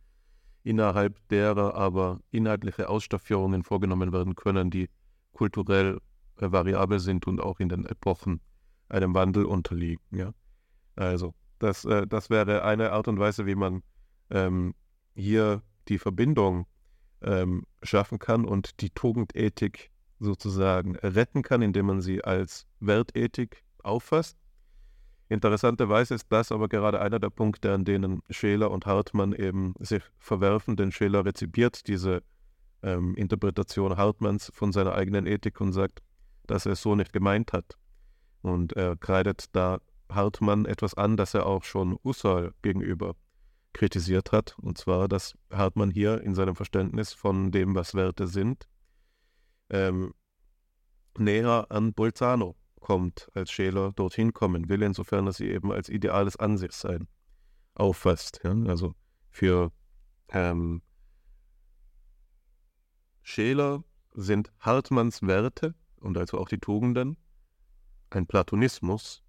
innerhalb derer aber inhaltliche Ausstaffierungen vorgenommen werden können, die kulturell äh, variabel sind und auch in den Epochen einem Wandel unterliegen. Ja? Also das, äh, das wäre eine Art und Weise, wie man ähm, hier die Verbindung ähm, schaffen kann und die Tugendethik sozusagen retten kann, indem man sie als Wertethik auffasst Interessanterweise ist das aber gerade einer der Punkte, an denen Scheler und Hartmann eben sich verwerfen, denn Scheler rezipiert diese ähm, Interpretation Hartmanns von seiner eigenen Ethik und sagt, dass er es so nicht gemeint hat. Und er kreidet da Hartmann etwas an, das er auch schon Husserl gegenüber kritisiert hat. Und zwar, dass Hartmann hier in seinem Verständnis von dem, was Werte sind, ähm, näher an Bolzano kommt, als Scheler dorthin kommen will, insofern er sie eben als ideales Ansichtssein auffasst. Ja? Also für ähm, Scheler sind Hartmanns Werte und also auch die Tugenden ein Platonismus.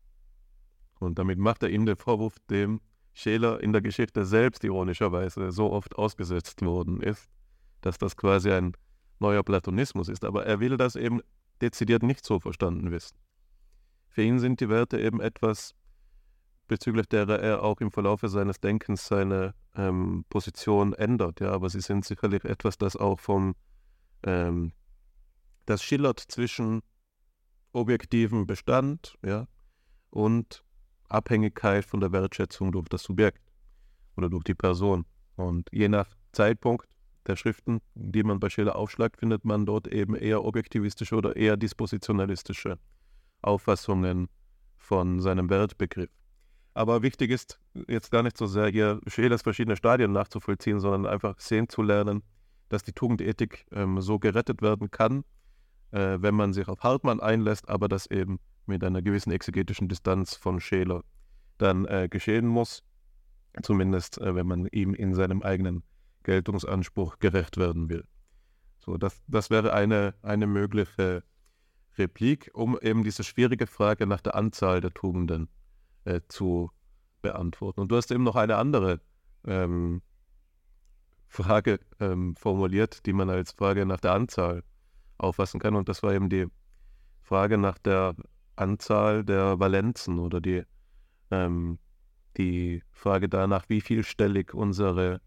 Und damit macht er ihm den Vorwurf, dem Scheler in der Geschichte selbst ironischerweise so oft ausgesetzt worden ist, dass das quasi ein neuer Platonismus ist. Aber er will das eben dezidiert nicht so verstanden wissen. Für ihn sind die Werte eben etwas, bezüglich derer er auch im Verlauf seines Denkens seine ähm, Position ändert. Ja, aber sie sind sicherlich etwas, das auch vom, ähm, das schillert zwischen objektivem Bestand ja, und Abhängigkeit von der Wertschätzung durch das Subjekt oder durch die Person. Und je nach Zeitpunkt der Schriften, die man bei Schiller aufschlagt, findet man dort eben eher objektivistische oder eher dispositionalistische Auffassungen von seinem Wertbegriff. Aber wichtig ist jetzt gar nicht so sehr hier Schillers verschiedene Stadien nachzuvollziehen, sondern einfach sehen zu lernen, dass die Tugendethik ähm, so gerettet werden kann, äh, wenn man sich auf Hartmann einlässt, aber das eben mit einer gewissen exegetischen Distanz von Scheler dann äh, geschehen muss, zumindest äh, wenn man ihm in seinem eigenen Geltungsanspruch gerecht werden will. So, das, das wäre eine, eine mögliche Replik, um eben diese schwierige Frage nach der Anzahl der Tugenden äh, zu beantworten. Und du hast eben noch eine andere ähm, Frage ähm, formuliert, die man als Frage nach der Anzahl auffassen kann. Und das war eben die Frage nach der Anzahl der Valenzen oder die, ähm, die Frage danach, wie vielstellig unsere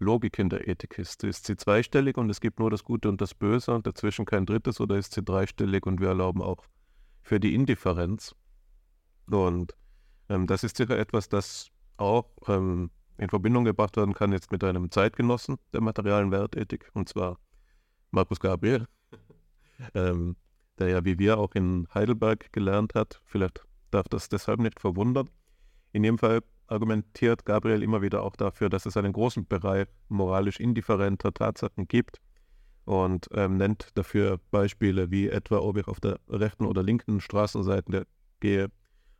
Logik in der Ethik ist. Ist sie zweistellig und es gibt nur das Gute und das Böse und dazwischen kein drittes oder ist sie dreistellig und wir erlauben auch für die Indifferenz? Und ähm, das ist sicher etwas, das auch ähm, in Verbindung gebracht werden kann jetzt mit einem Zeitgenossen der materialen Wertethik und zwar Markus Gabriel, ähm, der ja wie wir auch in Heidelberg gelernt hat. Vielleicht darf das deshalb nicht verwundern. In jedem Fall argumentiert Gabriel immer wieder auch dafür, dass es einen großen Bereich moralisch indifferenter Tatsachen gibt und ähm, nennt dafür Beispiele wie etwa, ob ich auf der rechten oder linken Straßenseite gehe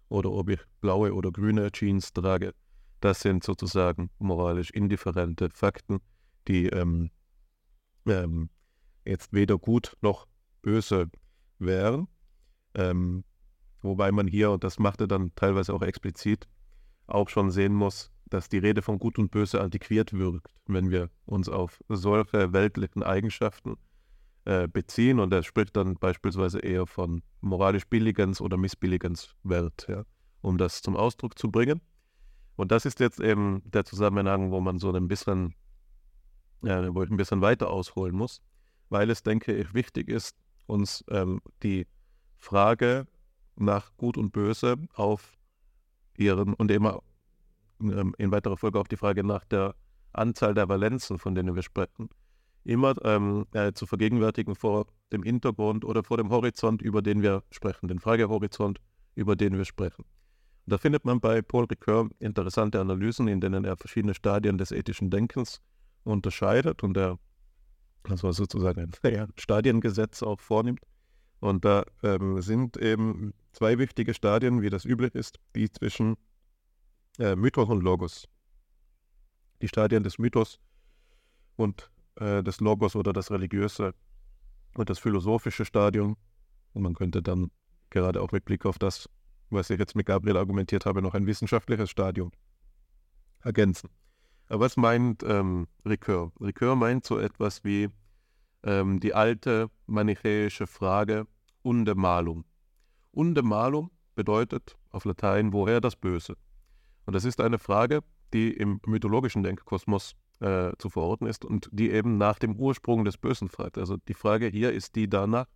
oder ob ich blaue oder grüne Jeans trage. Das sind sozusagen moralisch indifferente Fakten, die ähm, ähm, jetzt weder gut noch böse wären. Ähm, wobei man hier, und das macht er dann teilweise auch explizit, auch schon sehen muss, dass die Rede von Gut und Böse antiquiert wirkt, wenn wir uns auf solche weltlichen Eigenschaften äh, beziehen. Und er spricht dann beispielsweise eher von moralisch Billigens oder Missbilligenswert, ja, um das zum Ausdruck zu bringen. Und das ist jetzt eben der Zusammenhang, wo man so ein bisschen, äh, wo ich ein bisschen weiter ausholen muss, weil es, denke ich, wichtig ist, uns ähm, die Frage nach Gut und Böse auf ihren und immer ähm, in weiterer Folge auch die Frage nach der Anzahl der Valenzen, von denen wir sprechen, immer ähm, äh, zu vergegenwärtigen vor dem Hintergrund oder vor dem Horizont, über den wir sprechen, den Fragehorizont, über den wir sprechen. Und da findet man bei Paul Ricoeur interessante Analysen, in denen er verschiedene Stadien des ethischen Denkens unterscheidet und er also sozusagen ein Stadiengesetz auch vornimmt. Und da ähm, sind eben zwei wichtige Stadien, wie das üblich ist, die zwischen äh, Mythos und Logos. Die Stadien des Mythos und äh, des Logos oder das religiöse und das philosophische Stadium. Und man könnte dann gerade auch mit Blick auf das, was ich jetzt mit Gabriel argumentiert habe, noch ein wissenschaftliches Stadium ergänzen. Aber was meint ähm, Ricoeur? Ricoeur meint so etwas wie ähm, die alte manichäische Frage unde malum. Unde malum bedeutet auf Latein woher das Böse. Und das ist eine Frage, die im mythologischen Denkkosmos äh, zu verorten ist und die eben nach dem Ursprung des Bösen fragt. Also die Frage hier ist die danach,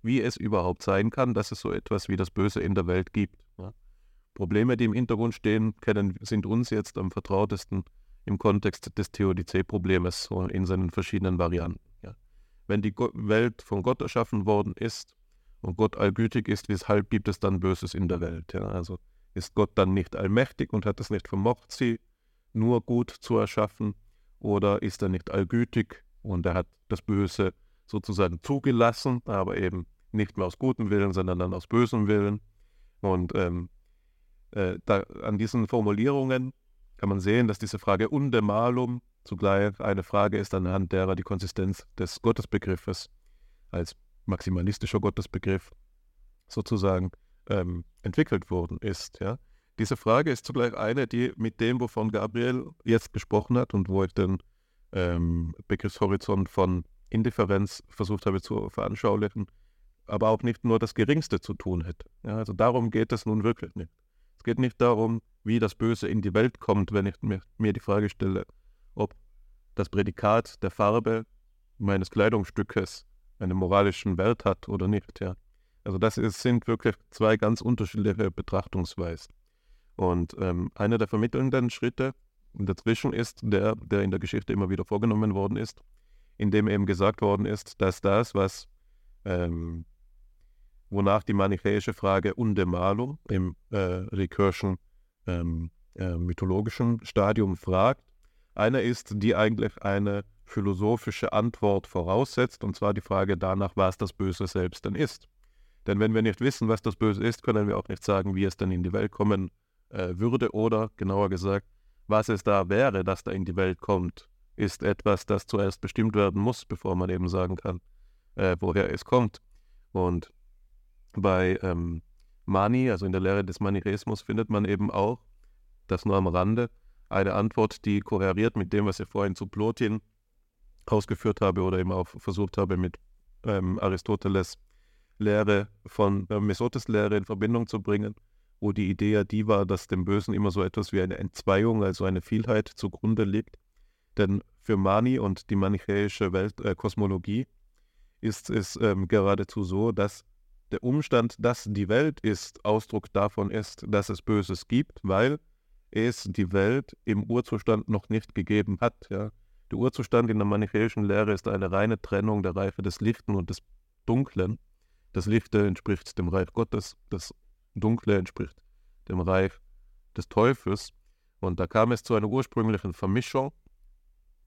wie es überhaupt sein kann, dass es so etwas wie das Böse in der Welt gibt. Ja. Probleme, die im Hintergrund stehen, kennen, sind uns jetzt am vertrautesten im Kontext des Theodizee-Problems in seinen verschiedenen Varianten. Ja.
wenn die Welt von Gott erschaffen worden ist und Gott allgütig ist, weshalb gibt es dann Böses in der Welt? Ja? Also ist Gott dann nicht allmächtig und hat es nicht vermocht, sie nur gut zu erschaffen? Oder ist er nicht allgütig und er hat das Böse sozusagen zugelassen, aber eben nicht mehr aus gutem Willen, sondern dann aus bösem Willen? Und ähm, äh, da, an diesen Formulierungen kann man sehen, dass diese Frage unde malum zugleich eine Frage ist, anhand derer die Konsistenz des Gottesbegriffes als maximalistischer Gottesbegriff sozusagen ähm, entwickelt worden ist. Ja? Diese Frage ist zugleich eine, die mit dem, wovon Gabriel jetzt gesprochen hat und wo ich den ähm, Begriffshorizont von Indifferenz versucht habe zu veranschaulichen, aber auch nicht nur das Geringste zu tun hätte. Ja, also darum geht es nun wirklich nicht. Es geht nicht darum, wie das Böse in die Welt kommt, wenn ich mir, mir die Frage stelle, ob das Prädikat der Farbe meines Kleidungsstückes einen moralischen Wert hat oder nicht. Ja. Also das ist, sind wirklich zwei ganz unterschiedliche Betrachtungsweisen. Und ähm, einer der vermittelnden Schritte dazwischen ist der, der in der Geschichte immer wieder vorgenommen worden ist, in dem eben gesagt worden ist, dass das, was ähm, wonach die manichäische Frage unde malum im äh, Recursion ähm, äh, mythologischen Stadium fragt, eine ist, die eigentlich eine philosophische Antwort voraussetzt, und zwar die Frage danach, was das Böse selbst denn ist. Denn wenn wir nicht wissen, was das Böse ist, können wir auch nicht sagen, wie es denn in die Welt kommen äh, würde oder, genauer gesagt, was es da wäre, das da in die Welt kommt, ist etwas, das zuerst bestimmt werden muss, bevor man eben sagen kann, äh, woher es kommt. Und bei ähm, Mani, also in der Lehre des Manichäismus, findet man eben auch, das nur am Rande, eine Antwort, die kohäriert mit dem, was ich vorhin zu Plotin ausgeführt habe oder eben auch versucht habe, mit ähm, Aristoteles Lehre von äh, Mesotes Lehre in Verbindung zu bringen, wo die Idee ja die war, dass dem Bösen immer so etwas wie eine Entzweiung, also eine Vielheit zugrunde liegt. Denn für Mani und die manichäische Welt, äh, Kosmologie ist es ähm, geradezu so, dass der Umstand, dass die Welt ist, Ausdruck davon ist, dass es Böses gibt, weil es die Welt im Urzustand noch nicht gegeben hat. Ja. Der Urzustand in der manichäischen Lehre ist eine reine Trennung der Reife des Lichten und des Dunklen. Das Lichte entspricht dem Reich Gottes, das Dunkle entspricht dem Reich des Teufels. Und da kam es zu einer ursprünglichen Vermischung,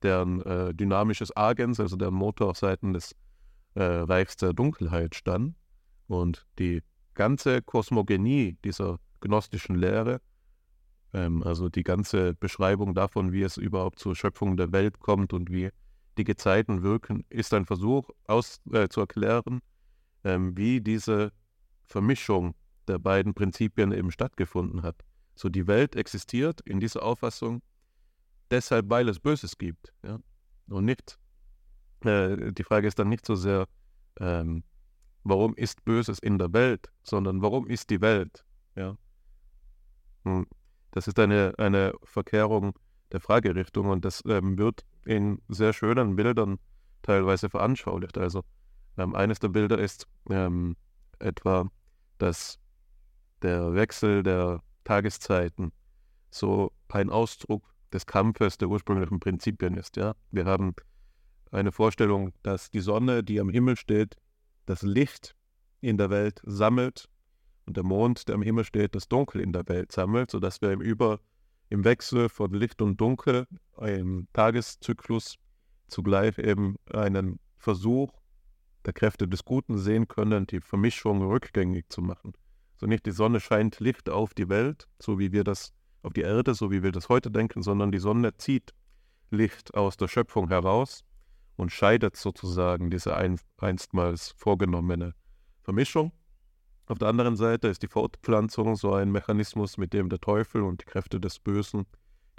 deren äh, dynamisches Agens, also der Motor auf Seiten des äh, Reichs der Dunkelheit stand. Und die ganze Kosmogenie dieser gnostischen Lehre also die ganze Beschreibung davon, wie es überhaupt zur Schöpfung der Welt kommt und wie die Gezeiten wirken, ist ein Versuch aus, äh, zu erklären, ähm, wie diese Vermischung der beiden Prinzipien eben stattgefunden hat. So die Welt existiert in dieser Auffassung deshalb, weil es Böses gibt. Ja? Und nicht, äh, die Frage ist dann nicht so sehr, ähm, warum ist Böses in der Welt, sondern warum ist die Welt? Ja? Hm. Das ist eine, eine Verkehrung der Fragerichtung und das ähm, wird in sehr schönen Bildern teilweise veranschaulicht. Also ähm, eines der Bilder ist ähm, etwa, dass der Wechsel der Tageszeiten so ein Ausdruck des Kampfes der ursprünglichen Prinzipien ist. Ja? Wir haben eine Vorstellung, dass die Sonne, die am Himmel steht, das Licht in der Welt sammelt und der Mond, der am Himmel steht, das Dunkel in der Welt sammelt, sodass wir im Über im Wechsel von Licht und Dunkel im Tageszyklus zugleich eben einen Versuch der Kräfte des Guten sehen können, die Vermischung rückgängig zu machen. So nicht die Sonne scheint Licht auf die Welt, so wie wir das auf die Erde, so wie wir das heute denken, sondern die Sonne zieht Licht aus der Schöpfung heraus und scheidet sozusagen diese einstmals vorgenommene Vermischung auf der anderen Seite ist die Fortpflanzung so ein Mechanismus, mit dem der Teufel und die Kräfte des Bösen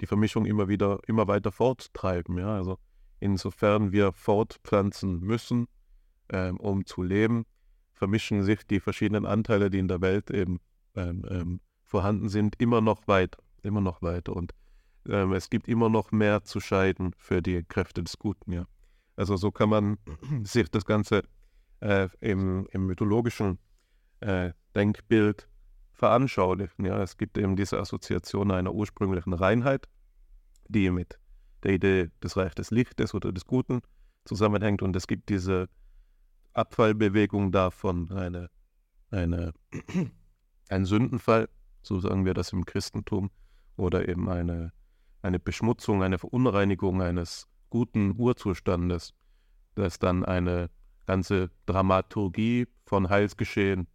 die Vermischung immer wieder, immer weiter forttreiben. Ja? Also insofern wir fortpflanzen müssen, ähm, um zu leben, vermischen sich die verschiedenen Anteile, die in der Welt eben ähm, ähm, vorhanden sind, immer noch weiter, immer noch weiter. Und ähm, es gibt immer noch mehr zu scheiden für die Kräfte des Guten. Ja? Also so kann man sich das Ganze äh, im, im mythologischen äh, Denkbild veranschaulichen. Ja, es gibt eben diese Assoziation einer ursprünglichen Reinheit, die mit der Idee des Reich des Lichtes oder des Guten zusammenhängt und es gibt diese Abfallbewegung davon, eine, eine, ein Sündenfall, so sagen wir das im Christentum, oder eben eine, eine Beschmutzung, eine Verunreinigung eines guten Urzustandes, das dann eine ganze Dramaturgie von Heilsgeschehen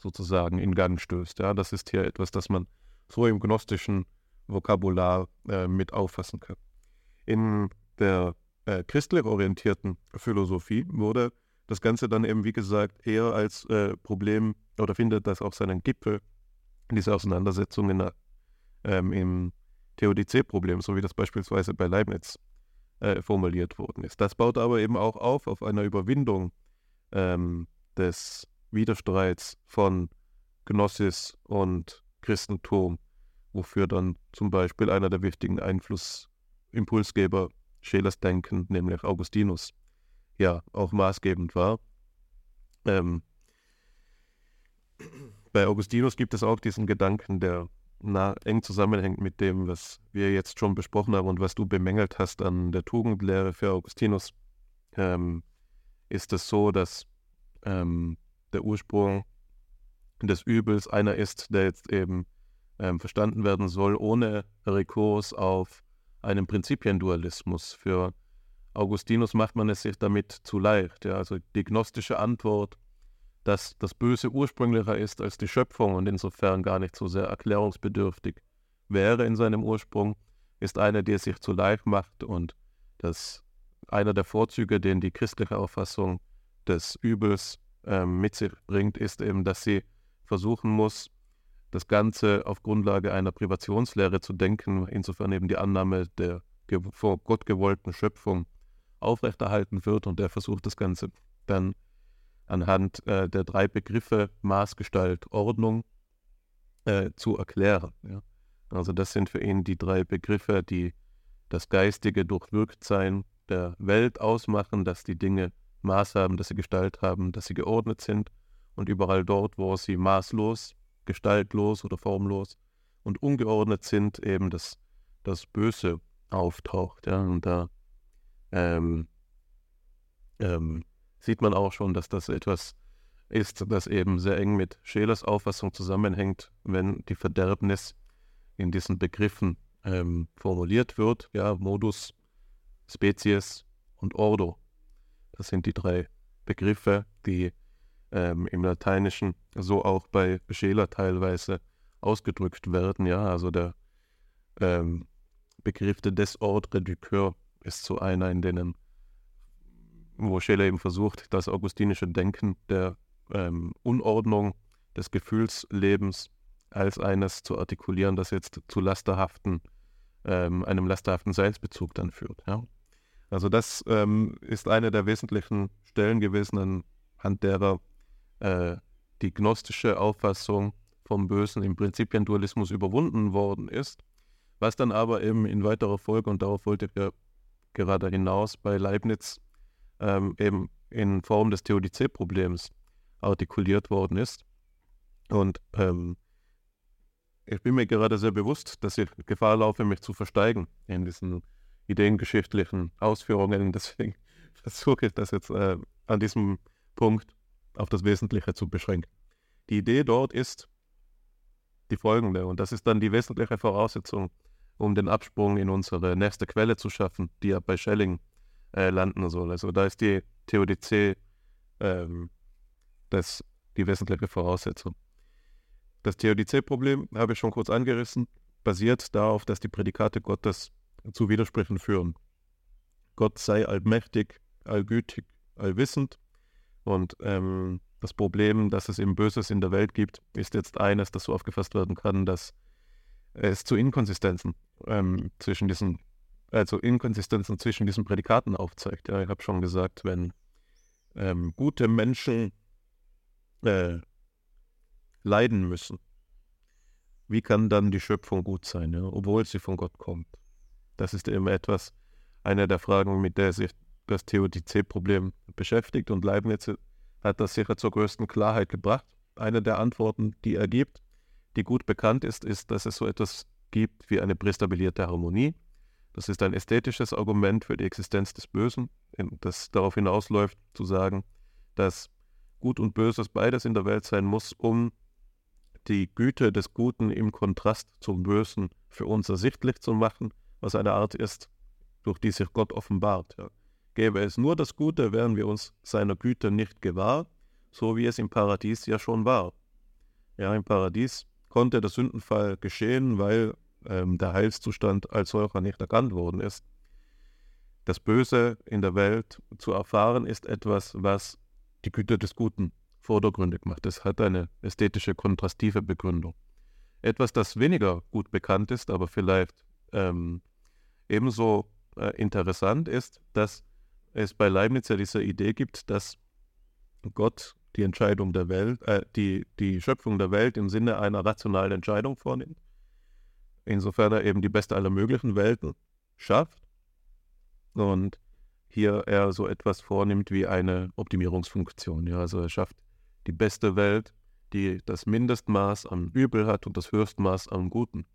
sozusagen in Gang stößt. Ja, das ist hier etwas, das man so im gnostischen Vokabular äh, mit auffassen kann. In der äh, christlich orientierten Philosophie wurde das Ganze dann eben, wie gesagt, eher als äh, Problem oder findet das auch seinen Gipfel in dieser Auseinandersetzung in ähm, im Theodizee-Problem, so wie das beispielsweise bei Leibniz äh, formuliert worden ist. Das baut aber eben auch auf auf einer Überwindung ähm, des Widerstreits von Gnosis und Christentum, wofür dann zum Beispiel einer der wichtigen Einflussimpulsgeber Schelers Denken, nämlich Augustinus, ja auch maßgebend war. Ähm, bei Augustinus gibt es auch diesen Gedanken, der nah, eng zusammenhängt mit dem, was wir jetzt schon besprochen haben und was du bemängelt hast an der Tugendlehre für Augustinus. Ähm, ist es so, dass ähm, der Ursprung des Übels einer ist, der jetzt eben ähm, verstanden werden soll, ohne Rekurs auf einen Prinzipiendualismus. Für Augustinus macht man es sich damit zu leicht. Ja? Also die gnostische Antwort, dass das Böse ursprünglicher ist als die Schöpfung und insofern gar nicht so sehr erklärungsbedürftig wäre in seinem Ursprung, ist eine, die es sich zu leicht macht und das einer der Vorzüge, den die christliche Auffassung des Übels ähm, mit sich bringt, ist eben, dass sie versuchen muss, das Ganze auf Grundlage einer Privationslehre zu denken, insofern eben die Annahme der vor Gott gewollten Schöpfung aufrechterhalten wird und der versucht das Ganze dann anhand äh, der drei Begriffe Maßgestalt, Ordnung äh, zu erklären. Ja. Also das sind für ihn die drei Begriffe, die das geistige Durchwirktsein der Welt ausmachen, dass die Dinge Maß haben, dass sie Gestalt haben, dass sie geordnet sind und überall dort, wo sie maßlos gestaltlos oder formlos und ungeordnet sind, eben das, das Böse auftaucht. Ja? Und da ähm, ähm, sieht man auch schon, dass das etwas ist, das eben sehr eng mit Schelers Auffassung zusammenhängt, wenn die Verderbnis in diesen Begriffen ähm, formuliert wird. Ja, Modus, Spezies und Ordo. Das sind die drei Begriffe, die ähm, im Lateinischen so auch bei Scheler teilweise ausgedrückt werden. Ja, also der ähm, Begriff de Desordre du Coeur ist so einer, in denen, wo Scheler eben versucht, das augustinische Denken der ähm, Unordnung des Gefühlslebens als eines zu artikulieren, das jetzt zu lasterhaften, ähm, einem lasterhaften Seinsbezug dann führt. Ja? Also das ähm, ist eine der wesentlichen Stellen gewesen, anhand derer äh, die gnostische Auffassung vom Bösen im Prinzipiendualismus überwunden worden ist, was dann aber eben in weiterer Folge, und darauf wollte ich ja gerade hinaus, bei Leibniz ähm, eben in Form des Theodizee-Problems artikuliert worden ist. Und ähm, ich bin mir gerade sehr bewusst, dass ich Gefahr laufe, mich zu versteigen in diesen ideengeschichtlichen Ausführungen. Deswegen versuche ich das jetzt äh, an diesem Punkt auf das Wesentliche zu beschränken. Die Idee dort ist die folgende, und das ist dann die wesentliche Voraussetzung, um den Absprung in unsere nächste Quelle zu schaffen, die ja bei Schelling äh, landen soll. Also da ist die Theodizee ähm, das, die wesentliche Voraussetzung. Das Theodizee-Problem, habe ich schon kurz angerissen, basiert darauf, dass die Prädikate Gottes zu Widersprüchen führen. Gott sei allmächtig, allgütig, allwissend und ähm, das Problem, dass es eben Böses in der Welt gibt, ist jetzt eines, das so aufgefasst werden kann, dass es zu Inkonsistenzen ähm, zwischen diesen, also Inkonsistenzen zwischen diesen Prädikaten aufzeigt. Ja, ich habe schon gesagt, wenn ähm, gute Menschen äh, leiden müssen, wie kann dann die Schöpfung gut sein, ja, obwohl sie von Gott kommt? Das ist eben etwas, eine der Fragen, mit der sich das Theodizee-Problem beschäftigt und Leibniz hat das sicher zur größten Klarheit gebracht. Eine der Antworten, die er gibt, die gut bekannt ist, ist, dass es so etwas gibt wie eine prästabilierte Harmonie. Das ist ein ästhetisches Argument für die Existenz des Bösen das darauf hinausläuft, zu sagen, dass Gut und Böses beides in der Welt sein muss, um die Güte des Guten im Kontrast zum Bösen für uns ersichtlich zu machen, was eine Art ist, durch die sich Gott offenbart. Ja. Gäbe es nur das Gute, wären wir uns seiner Güte nicht gewahr, so wie es im Paradies ja schon war. Ja, im Paradies konnte der Sündenfall geschehen, weil ähm, der Heilszustand als solcher nicht erkannt worden ist. Das Böse in der Welt zu erfahren ist etwas, was die Güte des Guten vordergründig macht. Es hat eine ästhetische, kontrastive Begründung. Etwas, das weniger gut bekannt ist, aber vielleicht ähm, ebenso äh, interessant ist, dass es bei Leibniz ja diese Idee gibt, dass Gott die Entscheidung der Welt, äh, die, die Schöpfung der Welt im Sinne einer rationalen Entscheidung vornimmt. Insofern er eben die beste aller möglichen Welten schafft und hier er so etwas vornimmt wie eine Optimierungsfunktion. Ja, also er schafft die beste Welt, die das Mindestmaß an Übel hat und das Höchstmaß an Guten.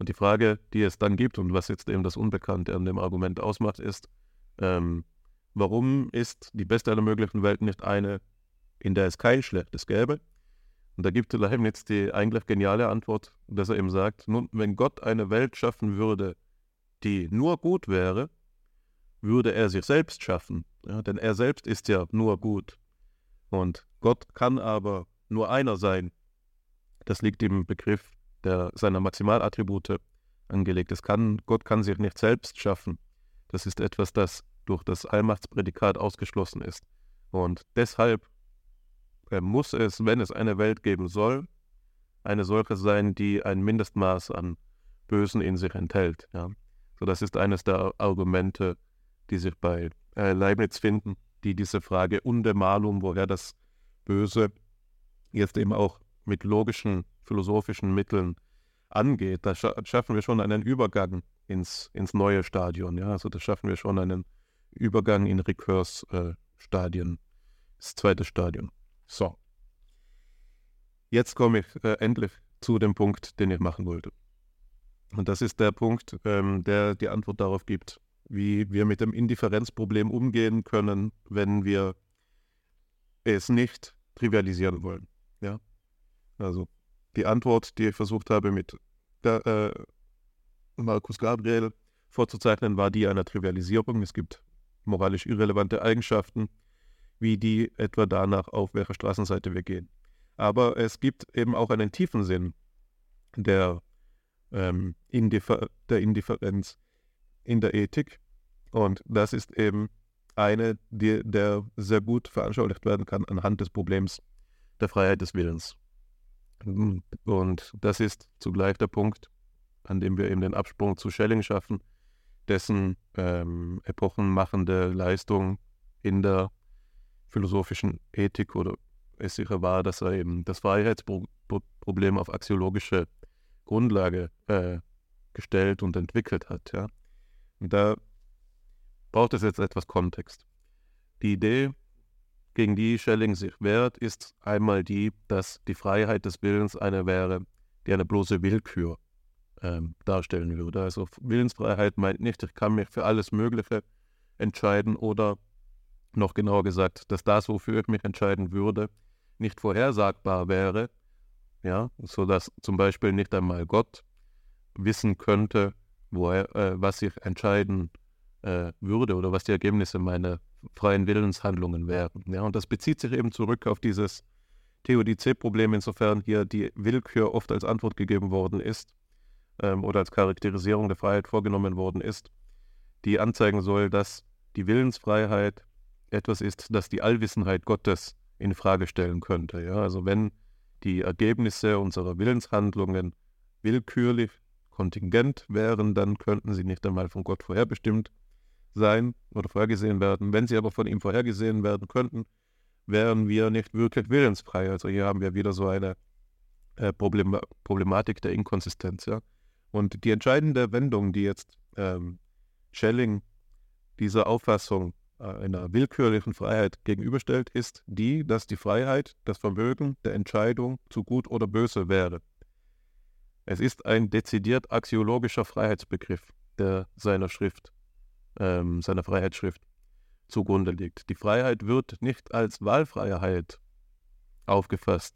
Und die Frage, die es dann gibt und was jetzt eben das Unbekannte an dem Argument ausmacht, ist, ähm, warum ist die beste aller möglichen Welten nicht eine, in der es kein Schlechtes gäbe? Und da gibt Leibniz die eigentlich geniale Antwort, dass er eben sagt, nun, wenn Gott eine Welt schaffen würde, die nur gut wäre, würde er sich selbst schaffen. Ja, denn er selbst ist ja nur gut. Und Gott kann aber nur einer sein. Das liegt im Begriff der, seiner Maximalattribute angelegt. Es kann, Gott kann sich nicht selbst schaffen. Das ist etwas, das durch das Allmachtsprädikat ausgeschlossen ist. Und deshalb muss es, wenn es eine Welt geben soll, eine solche sein, die ein Mindestmaß an Bösen in sich enthält. Ja. So, das ist eines der Argumente, die sich bei äh, Leibniz finden, die diese Frage unde malum, woher das Böse jetzt eben auch mit logischen, philosophischen Mitteln angeht, da scha schaffen wir schon einen Übergang ins, ins neue Stadion. Ja? Also da schaffen wir schon einen Übergang in Rekurs-Stadien, äh, das zweite Stadion. So. Jetzt komme ich äh, endlich zu dem Punkt, den ich machen wollte. Und das ist der Punkt, ähm, der die Antwort darauf gibt, wie wir mit dem Indifferenzproblem umgehen können, wenn wir es nicht trivialisieren wollen. Ja? Also die Antwort, die ich versucht habe mit äh, Markus Gabriel vorzuzeichnen, war die einer Trivialisierung. Es gibt moralisch irrelevante Eigenschaften, wie die etwa danach, auf welcher Straßenseite wir gehen. Aber es gibt eben auch einen tiefen Sinn der, ähm, Indiffer der Indifferenz in der Ethik. Und das ist eben eine, die, der sehr gut veranschaulicht werden kann anhand des Problems der Freiheit des Willens. Und das ist zugleich der Punkt, an dem wir eben den Absprung zu Schelling schaffen, dessen ähm, epochenmachende Leistung in der philosophischen Ethik oder es sicher war, dass er eben das Freiheitsproblem auf axiologische Grundlage äh, gestellt und entwickelt hat. Ja. Und da braucht es jetzt etwas Kontext. Die Idee, gegen die Schelling sich wehrt, ist einmal die, dass die Freiheit des Willens eine wäre, die eine bloße Willkür ähm, darstellen würde. Also Willensfreiheit meint nicht, ich kann mich für alles Mögliche entscheiden oder noch genauer gesagt, dass das, wofür ich mich entscheiden würde, nicht vorhersagbar wäre, ja, sodass zum Beispiel nicht einmal Gott wissen könnte, wo er, äh, was ich entscheiden äh, würde oder was die Ergebnisse meiner freien Willenshandlungen wären. Ja, und das bezieht sich eben zurück auf dieses Theodizee-Problem, insofern hier die Willkür oft als Antwort gegeben worden ist ähm, oder als Charakterisierung der Freiheit vorgenommen worden ist, die anzeigen soll, dass die Willensfreiheit etwas ist, das die Allwissenheit Gottes in Frage stellen könnte. Ja? Also wenn die Ergebnisse unserer Willenshandlungen willkürlich kontingent wären, dann könnten sie nicht einmal von Gott vorherbestimmt sein oder vorhergesehen werden. Wenn sie aber von ihm vorhergesehen werden könnten, wären wir nicht wirklich willensfrei. Also hier haben wir wieder so eine äh, Problem Problematik der Inkonsistenz. Ja? Und die entscheidende Wendung, die jetzt ähm, Schelling dieser Auffassung äh, einer willkürlichen Freiheit gegenüberstellt, ist die, dass die Freiheit das Vermögen der Entscheidung zu gut oder böse wäre. Es ist ein dezidiert axiologischer Freiheitsbegriff der seiner Schrift ähm, seiner Freiheitsschrift
zugrunde liegt. Die Freiheit wird nicht als Wahlfreiheit aufgefasst.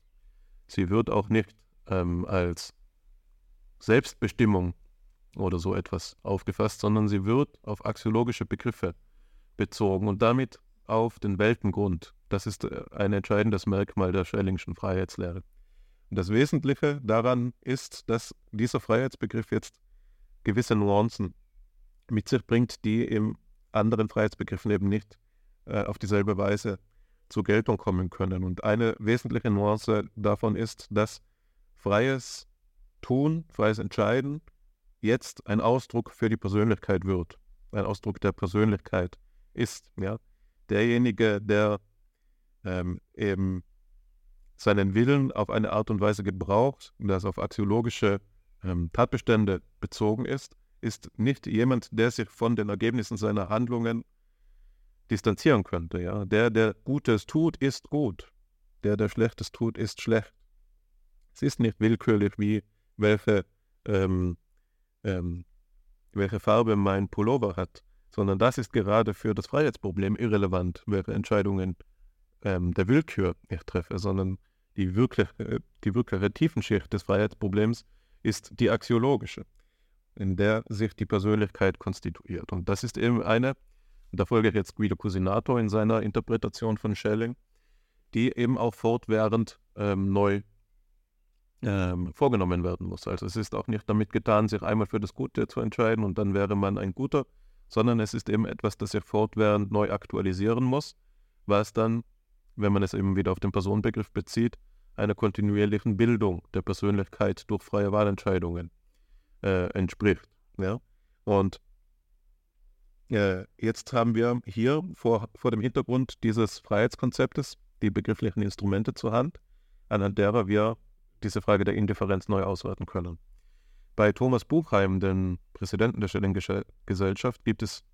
Sie wird auch nicht ähm, als Selbstbestimmung oder so etwas aufgefasst, sondern sie wird auf axiologische Begriffe bezogen und damit auf den Weltengrund. Das ist äh, ein entscheidendes Merkmal der Schellingschen Freiheitslehre. Und das Wesentliche daran ist, dass dieser Freiheitsbegriff jetzt gewisse Nuancen mit sich bringt, die im anderen Freiheitsbegriffen eben nicht äh, auf dieselbe Weise zur Geltung kommen können. Und eine wesentliche Nuance davon ist, dass freies Tun, freies Entscheiden jetzt ein Ausdruck für die Persönlichkeit wird, ein Ausdruck der Persönlichkeit ist. Ja? Derjenige, der ähm, eben seinen Willen auf eine Art und Weise gebraucht, das auf axiologische ähm, Tatbestände bezogen ist, ist nicht jemand, der sich von den Ergebnissen seiner Handlungen distanzieren könnte. Ja? Der, der Gutes tut, ist gut. Der, der Schlechtes tut, ist schlecht. Es ist nicht willkürlich, wie welche, ähm, ähm, welche Farbe mein Pullover hat, sondern das ist gerade für das Freiheitsproblem irrelevant, welche Entscheidungen ähm, der Willkür ich treffe, sondern die wirkliche, äh, die wirkliche Tiefenschicht des Freiheitsproblems ist die axiologische, in der sich die Persönlichkeit konstituiert. Und das ist eben eine, da folge ich jetzt Guido Cusinato in seiner Interpretation von Schelling, die eben auch fortwährend ähm, neu ähm, vorgenommen werden muss. Also es ist auch nicht damit getan, sich einmal für das Gute zu entscheiden und dann wäre man ein Guter, sondern es ist eben etwas, das sich fortwährend neu aktualisieren muss, was dann, wenn man es eben wieder auf den Personenbegriff bezieht, einer kontinuierlichen Bildung der Persönlichkeit durch freie Wahlentscheidungen äh, entspricht. Ja? Und äh, jetzt haben wir hier vor, vor dem Hintergrund dieses Freiheitskonzeptes die begrifflichen Instrumente zur Hand, anhand derer wir diese Frage der Indifferenz neu auswerten können. Bei Thomas Buchheim, dem Präsidenten der Schelling-Gesellschaft, gibt es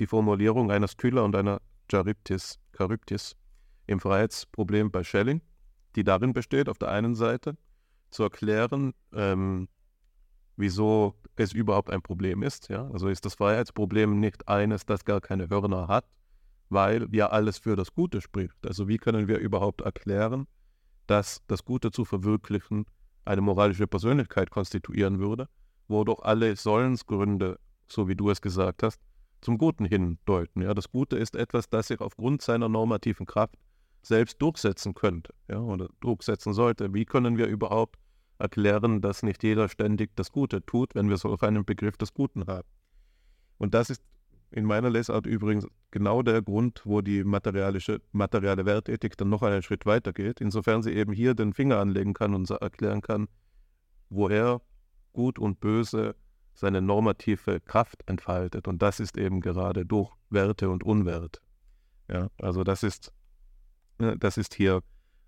die Formulierung einer Skylla und einer Charybdis, Charybdis im Freiheitsproblem bei Schelling, die darin besteht, auf der einen Seite zu erklären, ähm, wieso es überhaupt ein Problem ist. Ja? Also ist das Freiheitsproblem nicht eines, das gar keine Hörner hat, weil ja alles für das Gute spricht. Also wie können wir überhaupt erklären, dass das Gute zu verwirklichen eine moralische Persönlichkeit konstituieren würde, wo doch alle Sollensgründe, so wie du es gesagt hast, zum Guten hindeuten. Ja, das Gute ist etwas, das sich aufgrund seiner normativen Kraft selbst durchsetzen könnte ja, oder durchsetzen sollte. Wie können wir überhaupt erklären, dass nicht jeder ständig das Gute tut, wenn wir so auf einen Begriff des Guten haben? Und das ist in meiner Lesart übrigens genau der Grund, wo die materialische, materielle Wertethik dann noch einen Schritt weiter geht, insofern sie eben hier den Finger anlegen kann und erklären kann, woher Gut und Böse seine normative Kraft entfaltet. Und das ist eben gerade durch Werte und Unwert. Ja, also das ist, äh, das ist hier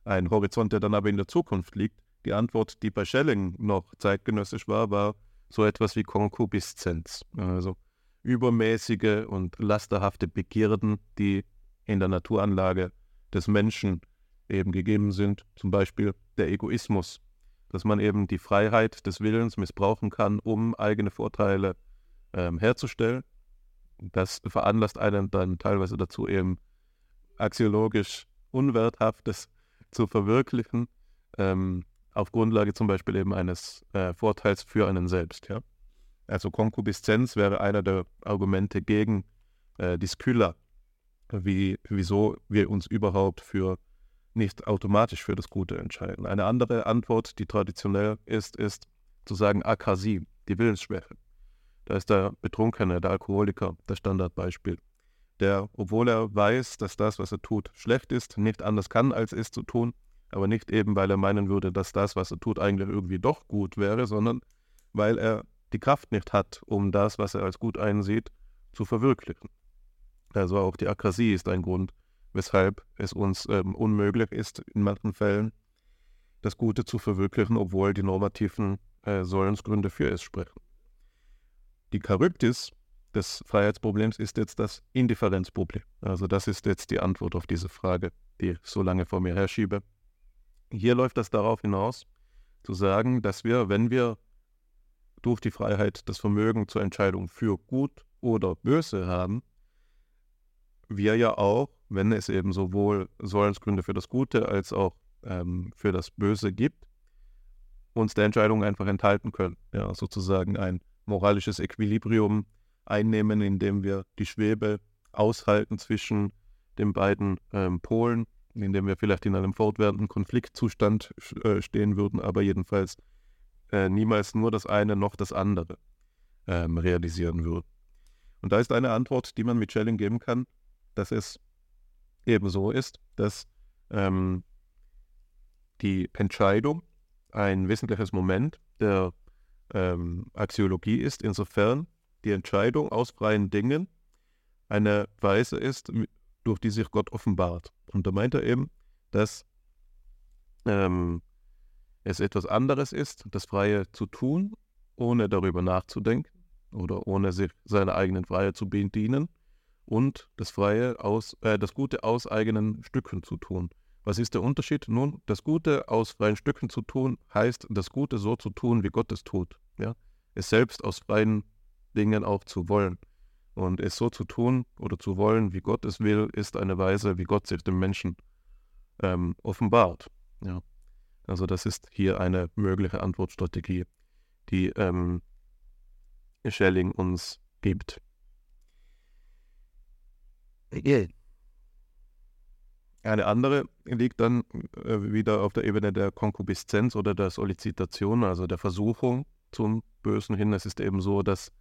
ein Horizont, der dann aber in der Zukunft liegt. Die Antwort, die bei Schelling noch zeitgenössisch war, war so etwas wie Konkubiszenz. Also übermäßige und lasterhafte Begierden, die in der Naturanlage des Menschen eben gegeben sind, zum Beispiel der Egoismus, dass man eben die Freiheit des Willens missbrauchen kann, um eigene Vorteile ähm, herzustellen. Das veranlasst einen dann teilweise dazu, eben axiologisch Unwerthaftes zu verwirklichen, ähm, auf Grundlage zum Beispiel eben eines äh, Vorteils für einen selbst. Ja? Also Konkubiszenz wäre einer der Argumente gegen äh, die Skylla, wie, wieso wir uns überhaupt für nicht automatisch für das Gute entscheiden. Eine andere Antwort, die traditionell ist, ist zu sagen Akasie, die Willensschwäche. Da ist der Betrunkene, der Alkoholiker, das Standardbeispiel, der, obwohl er weiß, dass das, was er tut, schlecht ist, nicht anders kann, als es zu tun, aber nicht eben, weil er meinen würde, dass das, was er tut, eigentlich irgendwie doch gut wäre, sondern weil er die Kraft nicht hat, um das, was er als gut einsieht, zu verwirklichen. Also auch die Akrasie ist ein Grund, weshalb es uns ähm, unmöglich ist, in manchen Fällen das Gute zu verwirklichen, obwohl die normativen äh, Sollensgründe für es sprechen. Die Charybdis des Freiheitsproblems ist jetzt das Indifferenzproblem. Also das ist jetzt die Antwort auf diese Frage, die ich so lange vor mir herschiebe. Hier läuft das darauf hinaus, zu sagen, dass wir, wenn wir durch die Freiheit das Vermögen zur Entscheidung für gut oder böse haben, wir ja auch, wenn es eben sowohl Sollensgründe für das Gute als auch ähm, für das Böse gibt, uns der Entscheidung einfach enthalten können. Ja, sozusagen ein moralisches Equilibrium einnehmen, indem wir die Schwebe aushalten zwischen den beiden ähm, Polen, indem wir vielleicht in einem fortwährenden Konfliktzustand äh, stehen würden, aber jedenfalls äh, niemals nur das eine noch das andere ähm, realisieren würden. Und da ist eine Antwort, die man mit Schelling geben kann, dass es eben so ist, dass ähm, die Entscheidung ein wesentliches Moment der ähm, Axiologie ist, insofern die Entscheidung aus freien Dingen eine Weise ist, durch die sich Gott offenbart. Und da meint er eben, dass ähm, es etwas anderes ist, das Freie zu tun, ohne darüber nachzudenken oder ohne sich seiner eigenen Freiheit zu bedienen und das Freie aus, äh, das Gute aus eigenen Stücken zu tun. Was ist der Unterschied? Nun, das Gute aus freien Stücken zu tun, heißt, das Gute so zu tun, wie Gott es tut. Ja? Es selbst aus freien Dingen auch zu wollen. Und es so zu tun oder zu wollen, wie Gott es will, ist eine Weise, wie Gott sich dem Menschen ähm, offenbart. Ja. Also das ist hier eine mögliche Antwortstrategie, die ähm, Schelling uns gibt. Eine andere liegt dann äh, wieder auf der Ebene der Konkubiszenz oder der Solicitation, also der Versuchung zum Bösen hin. Es ist eben so, dass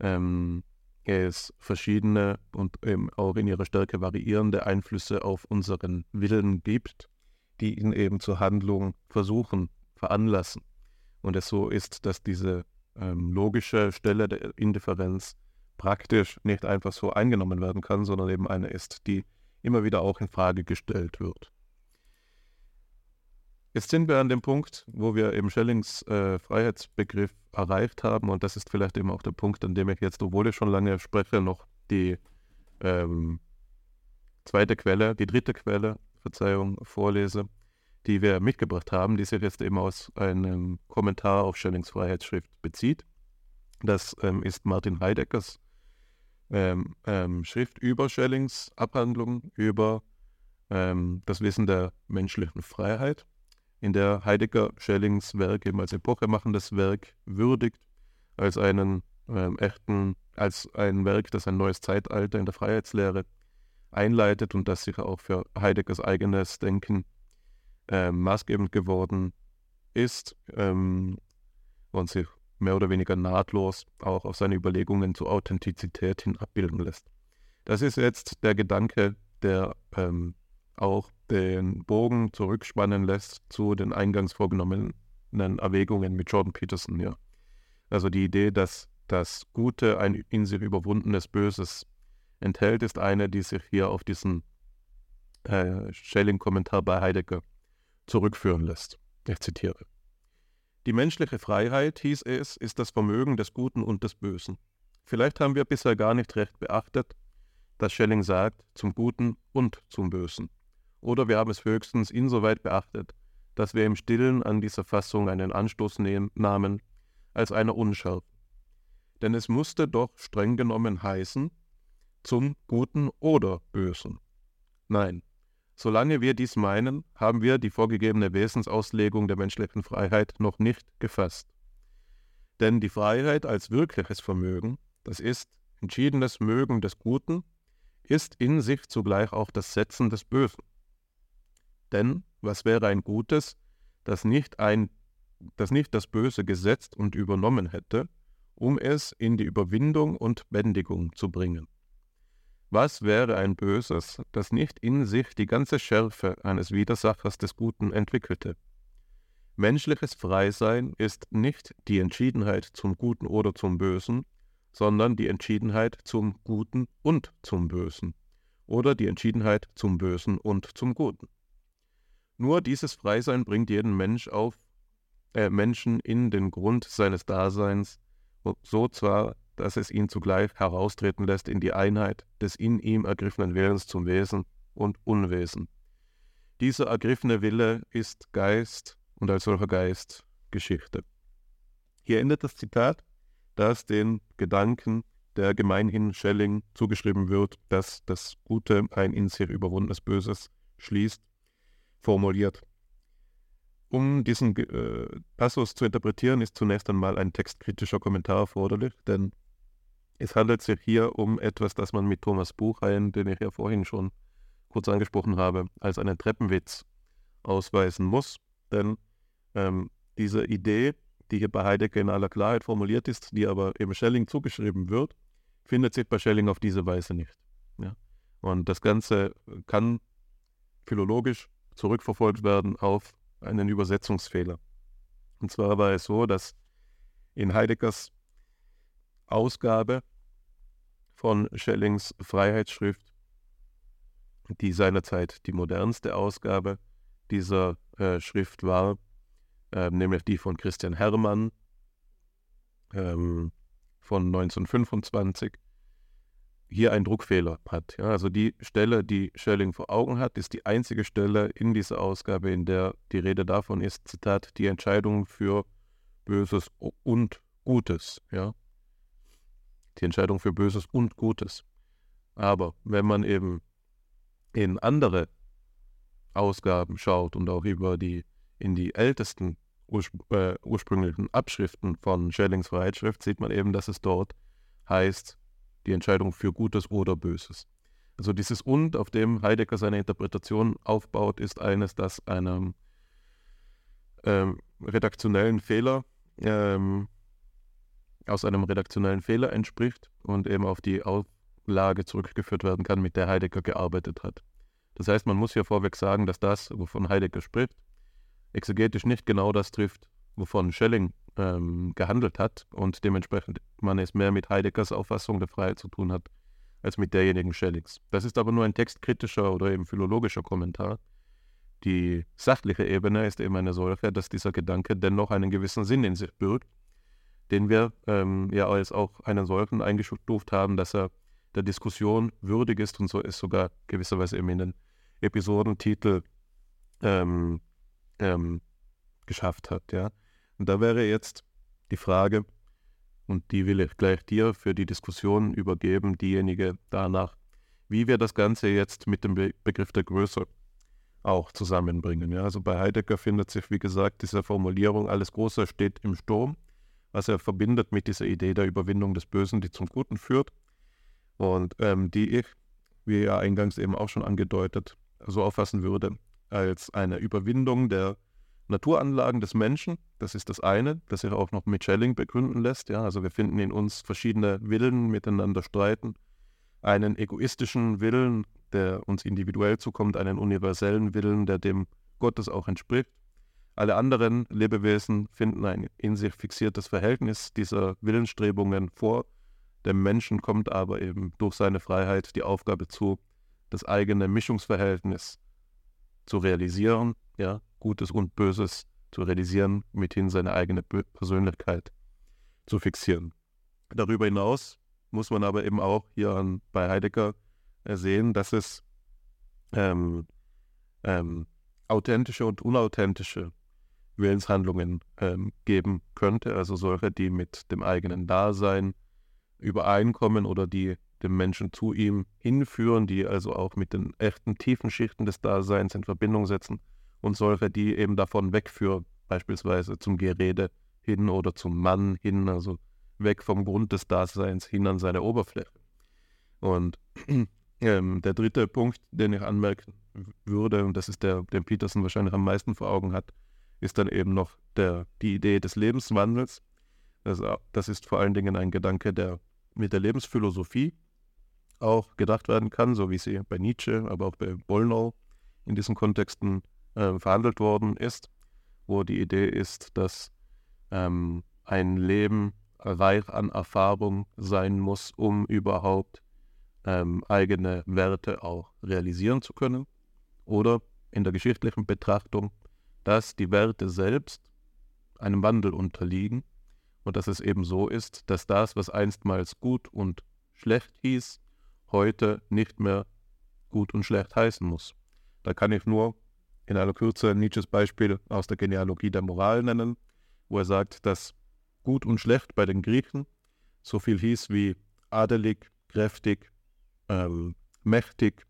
ähm, es verschiedene und eben auch in ihrer Stärke variierende Einflüsse auf unseren Willen gibt, die ihn eben zur Handlung versuchen, veranlassen. Und es so ist, dass diese ähm, logische Stelle der Indifferenz praktisch nicht einfach so eingenommen werden kann, sondern eben eine ist, die immer wieder auch in Frage gestellt wird. Jetzt sind wir an dem Punkt, wo wir eben Schellings äh, Freiheitsbegriff erreicht haben und das ist vielleicht eben auch der Punkt, an dem ich jetzt, obwohl ich schon lange spreche, noch die ähm, zweite Quelle, die dritte Quelle, Verzeihung, vorlese, die wir mitgebracht haben, die sich jetzt eben aus einem Kommentar auf Schellings Freiheitsschrift bezieht. Das ähm, ist Martin Heideckers ähm, ähm, Schrift über Schellings Abhandlung über ähm, das Wissen der menschlichen Freiheit, in der Heidegger Schellings Werk eben als epochemachendes Werk würdigt, als einen ähm, echten, als ein Werk, das ein neues Zeitalter in der Freiheitslehre einleitet und das sicher auch für Heideggers eigenes Denken äh, maßgebend geworden ist ähm, und sich mehr oder weniger nahtlos auch auf seine Überlegungen zur Authentizität hin abbilden lässt. Das ist jetzt der Gedanke, der ähm, auch den Bogen zurückspannen lässt zu den eingangs vorgenommenen Erwägungen mit Jordan Peterson. Ja. Also die Idee, dass das Gute ein in sich überwundenes Böses enthält, ist eine, die sich hier auf diesen äh, Schelling-Kommentar bei Heidegger zurückführen lässt. Ich zitiere. Die menschliche Freiheit, hieß es, ist das Vermögen des Guten und des Bösen. Vielleicht haben wir bisher gar nicht recht beachtet, dass Schelling sagt, zum Guten und zum Bösen. Oder wir haben es höchstens insoweit beachtet, dass wir im Stillen an dieser Fassung einen Anstoß nahmen, als einer Unschärfe. Denn es musste doch streng genommen heißen, zum Guten oder Bösen. Nein, Solange wir dies meinen, haben wir die vorgegebene Wesensauslegung der menschlichen Freiheit noch nicht gefasst. Denn die Freiheit als wirkliches Vermögen, das ist entschiedenes Mögen des Guten, ist in sich zugleich auch das Setzen des Bösen. Denn was wäre ein Gutes, das nicht, ein, das nicht das Böse gesetzt und übernommen hätte, um es in die Überwindung und Bändigung zu bringen? Was wäre ein Böses, das nicht in sich die ganze Schärfe eines Widersachers des Guten entwickelte? Menschliches Freisein ist nicht die Entschiedenheit zum Guten oder zum Bösen, sondern die Entschiedenheit zum Guten und zum Bösen oder die Entschiedenheit zum Bösen und zum Guten. Nur dieses Freisein bringt jeden Mensch auf, äh, Menschen in den Grund seines Daseins, so zwar dass es ihn zugleich heraustreten lässt in die Einheit des in ihm ergriffenen Willens zum Wesen und Unwesen. Dieser ergriffene Wille ist Geist und als solcher Geist Geschichte. Hier endet das Zitat, das den Gedanken der gemeinhin Schelling zugeschrieben wird, dass das Gute ein in sich überwundenes Böses schließt, formuliert. Um diesen äh, Passus zu interpretieren, ist zunächst einmal ein textkritischer Kommentar erforderlich, denn es handelt sich hier um etwas, das man mit Thomas Buchheim, den ich ja vorhin schon kurz angesprochen habe, als einen Treppenwitz ausweisen muss. Denn ähm, diese Idee, die hier bei Heidegger in aller Klarheit formuliert ist, die aber eben Schelling zugeschrieben wird, findet sich bei Schelling auf diese Weise nicht. Ja? Und das Ganze kann philologisch zurückverfolgt werden auf einen Übersetzungsfehler. Und zwar war es so, dass in Heideggers Ausgabe von Schellings Freiheitsschrift, die seinerzeit die modernste Ausgabe dieser äh, Schrift war, äh, nämlich die von Christian Herrmann ähm, von 1925, hier ein Druckfehler hat. Ja, also die Stelle, die Schelling vor Augen hat, ist die einzige Stelle in dieser Ausgabe, in der die Rede davon ist, Zitat, die Entscheidung für Böses und Gutes. Ja die Entscheidung für Böses und Gutes. Aber wenn man eben in andere Ausgaben schaut und auch über die in die ältesten urspr äh, ursprünglichen Abschriften von Schellings Freiheitsschrift sieht man eben, dass es dort heißt, die Entscheidung für Gutes oder Böses. Also dieses Und, auf dem Heidegger seine Interpretation aufbaut, ist eines, das einem ähm, redaktionellen Fehler ähm, aus einem redaktionellen Fehler entspricht und eben auf die Auflage zurückgeführt werden kann, mit der Heidegger gearbeitet hat. Das heißt, man muss hier vorweg sagen, dass das, wovon Heidegger spricht, exegetisch nicht genau das trifft, wovon Schelling ähm, gehandelt hat und dementsprechend man es mehr mit Heideggers Auffassung der Freiheit zu tun hat, als mit derjenigen Schellings. Das ist aber nur ein textkritischer oder eben philologischer Kommentar. Die sachliche Ebene ist eben eine solche, dass dieser Gedanke dennoch einen gewissen Sinn in sich birgt den wir ähm, ja als auch einen solchen eingestuft haben, dass er der Diskussion würdig ist und so ist sogar gewisserweise eben in den Episodentitel ähm, ähm, geschafft hat. Ja. Und da wäre jetzt die Frage, und die will ich gleich dir für die Diskussion übergeben, diejenige danach, wie wir das Ganze jetzt mit dem Be Begriff der Größe auch zusammenbringen. Ja. Also bei Heidegger findet sich, wie gesagt, diese Formulierung, alles Große steht im Sturm was er verbindet mit dieser Idee der Überwindung des Bösen, die zum Guten führt und ähm, die ich, wie ja eingangs eben auch schon angedeutet, so auffassen würde als eine Überwindung der Naturanlagen des Menschen. Das ist das eine, das sich auch noch mit Schelling begründen lässt. Ja, also wir finden in uns verschiedene Willen miteinander streiten. Einen egoistischen Willen, der uns individuell zukommt, einen universellen Willen, der dem Gottes auch entspricht. Alle anderen Lebewesen finden ein in sich fixiertes Verhältnis dieser Willensstrebungen vor. Dem Menschen kommt aber eben durch seine Freiheit die Aufgabe zu, das eigene Mischungsverhältnis zu realisieren, ja, Gutes und Böses zu realisieren, mithin seine eigene Persönlichkeit zu fixieren. Darüber hinaus muss man aber eben auch hier an, bei Heidegger sehen, dass es ähm, ähm, authentische und unauthentische Willenshandlungen ähm, geben könnte, also solche, die mit dem eigenen Dasein übereinkommen oder die dem Menschen zu ihm hinführen, die also auch mit den echten tiefen Schichten des Daseins in Verbindung setzen und solche, die eben davon wegführen, beispielsweise zum Gerede hin oder zum Mann hin, also weg vom Grund des Daseins hin an seine Oberfläche. Und ähm, der dritte Punkt, den ich anmerken würde, und das ist der, den Peterson wahrscheinlich am meisten vor Augen hat, ist dann eben noch der, die Idee des Lebenswandels. Das, das ist vor allen Dingen ein Gedanke, der mit der Lebensphilosophie auch gedacht werden kann, so wie sie bei Nietzsche, aber auch bei Bollnow in diesen Kontexten äh, verhandelt worden ist, wo die Idee ist, dass ähm, ein Leben reich an Erfahrung sein muss, um überhaupt ähm, eigene Werte auch realisieren zu können. Oder in der geschichtlichen Betrachtung dass die Werte selbst einem Wandel unterliegen und dass es eben so ist, dass das, was einstmals gut und schlecht hieß, heute nicht mehr gut und schlecht heißen muss. Da kann ich nur in aller Kürze Nietzsches Beispiel aus der Genealogie der Moral nennen, wo er sagt, dass gut und schlecht bei den Griechen so viel hieß wie adelig, kräftig, ähm, mächtig,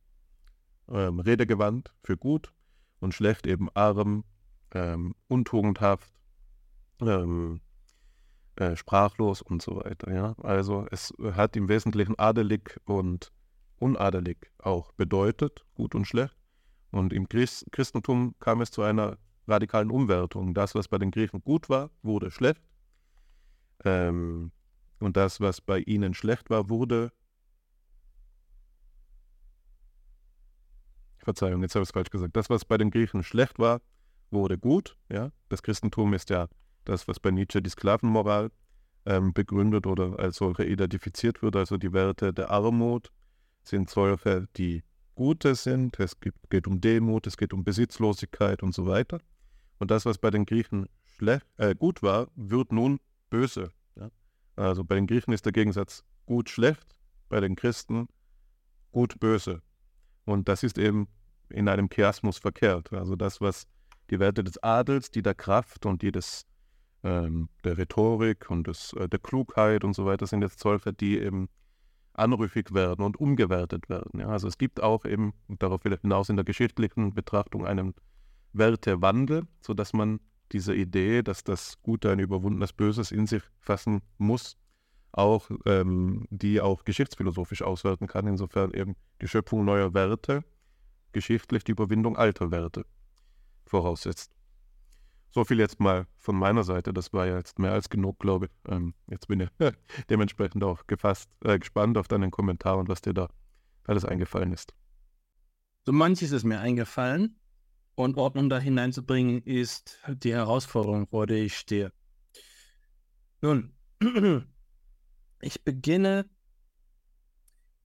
ähm, redegewandt für gut und schlecht eben arm, ähm, untugendhaft, ähm, äh, sprachlos und so weiter. Ja? Also es hat im Wesentlichen adelig und unadelig auch bedeutet, gut und schlecht. Und im Christentum kam es zu einer radikalen Umwertung. Das, was bei den Griechen gut war, wurde schlecht. Ähm, und das, was bei ihnen schlecht war, wurde. Verzeihung, jetzt habe ich es falsch gesagt. Das, was bei den Griechen schlecht war, wurde gut. Ja? Das Christentum ist ja das, was bei Nietzsche die Sklavenmoral ähm, begründet oder als solche identifiziert wird. Also die Werte der Armut sind solche, die Gute sind. Es geht um Demut, es geht um Besitzlosigkeit und so weiter. Und das, was bei den Griechen schlecht, äh, gut war, wird nun böse. Ja? Also bei den Griechen ist der Gegensatz gut schlecht, bei den Christen gut böse. Und das ist eben in einem Chiasmus verkehrt. Also das, was die Werte des Adels, die der Kraft und die des, ähm, der Rhetorik und des, äh, der Klugheit und so weiter sind jetzt solche, die eben anrüchig werden und umgewertet werden. Ja? Also es gibt auch eben, und darauf will ich hinaus in der geschichtlichen Betrachtung, einen Wertewandel, sodass man diese Idee, dass das Gute ein überwundenes Böses in sich fassen muss, auch ähm, die auch geschichtsphilosophisch auswerten kann, insofern eben die Schöpfung neuer Werte geschichtlich die Überwindung alter Werte voraussetzt. So viel jetzt mal von meiner Seite. Das war ja jetzt mehr als genug, glaube ich. Ähm, jetzt bin ich dementsprechend auch gefasst, äh, gespannt auf deinen Kommentar und was dir da alles eingefallen ist.
So manches ist mir eingefallen und Ordnung da hineinzubringen, ist die Herausforderung, vor der ich stehe. Nun, ich beginne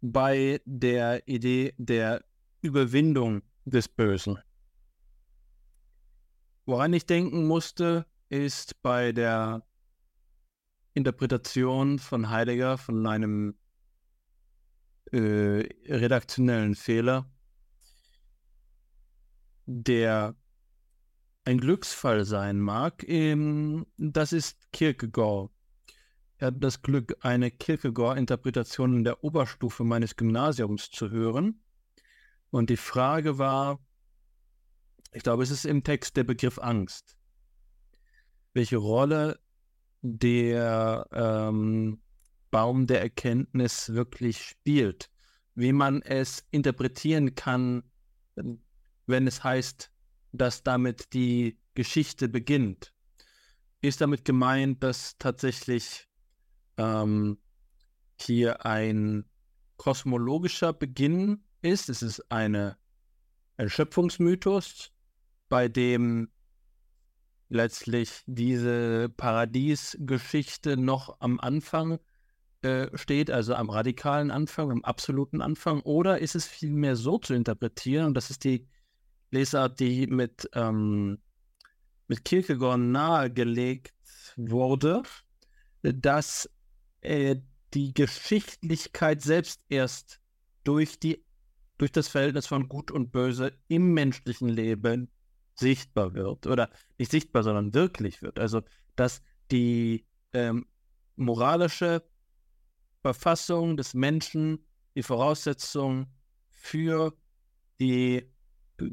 bei der Idee der Überwindung des Bösen. Woran ich denken musste, ist bei der Interpretation von Heidegger von einem äh, redaktionellen Fehler, der ein Glücksfall sein mag. Ähm, das ist Kierkegaard. Er hat das Glück, eine Kierkegaard-Interpretation in der Oberstufe meines Gymnasiums zu hören. Und die Frage war, ich glaube, es ist im Text der Begriff Angst. Welche Rolle der ähm, Baum der Erkenntnis wirklich spielt, wie man es interpretieren kann, wenn es heißt, dass damit die Geschichte beginnt. Ist damit gemeint, dass tatsächlich ähm, hier ein kosmologischer Beginn ist? Es ist eine, ein Schöpfungsmythos, bei dem letztlich diese Paradiesgeschichte noch am Anfang äh, steht, also am radikalen Anfang, am absoluten Anfang, oder ist es vielmehr so zu interpretieren, und das ist die Lesart, die mit, ähm, mit Kierkegaard nahegelegt wurde, dass äh, die Geschichtlichkeit selbst erst durch, die, durch das Verhältnis von Gut und Böse im menschlichen Leben sichtbar wird oder nicht sichtbar, sondern wirklich wird. Also dass die ähm, moralische Verfassung des Menschen die Voraussetzung für die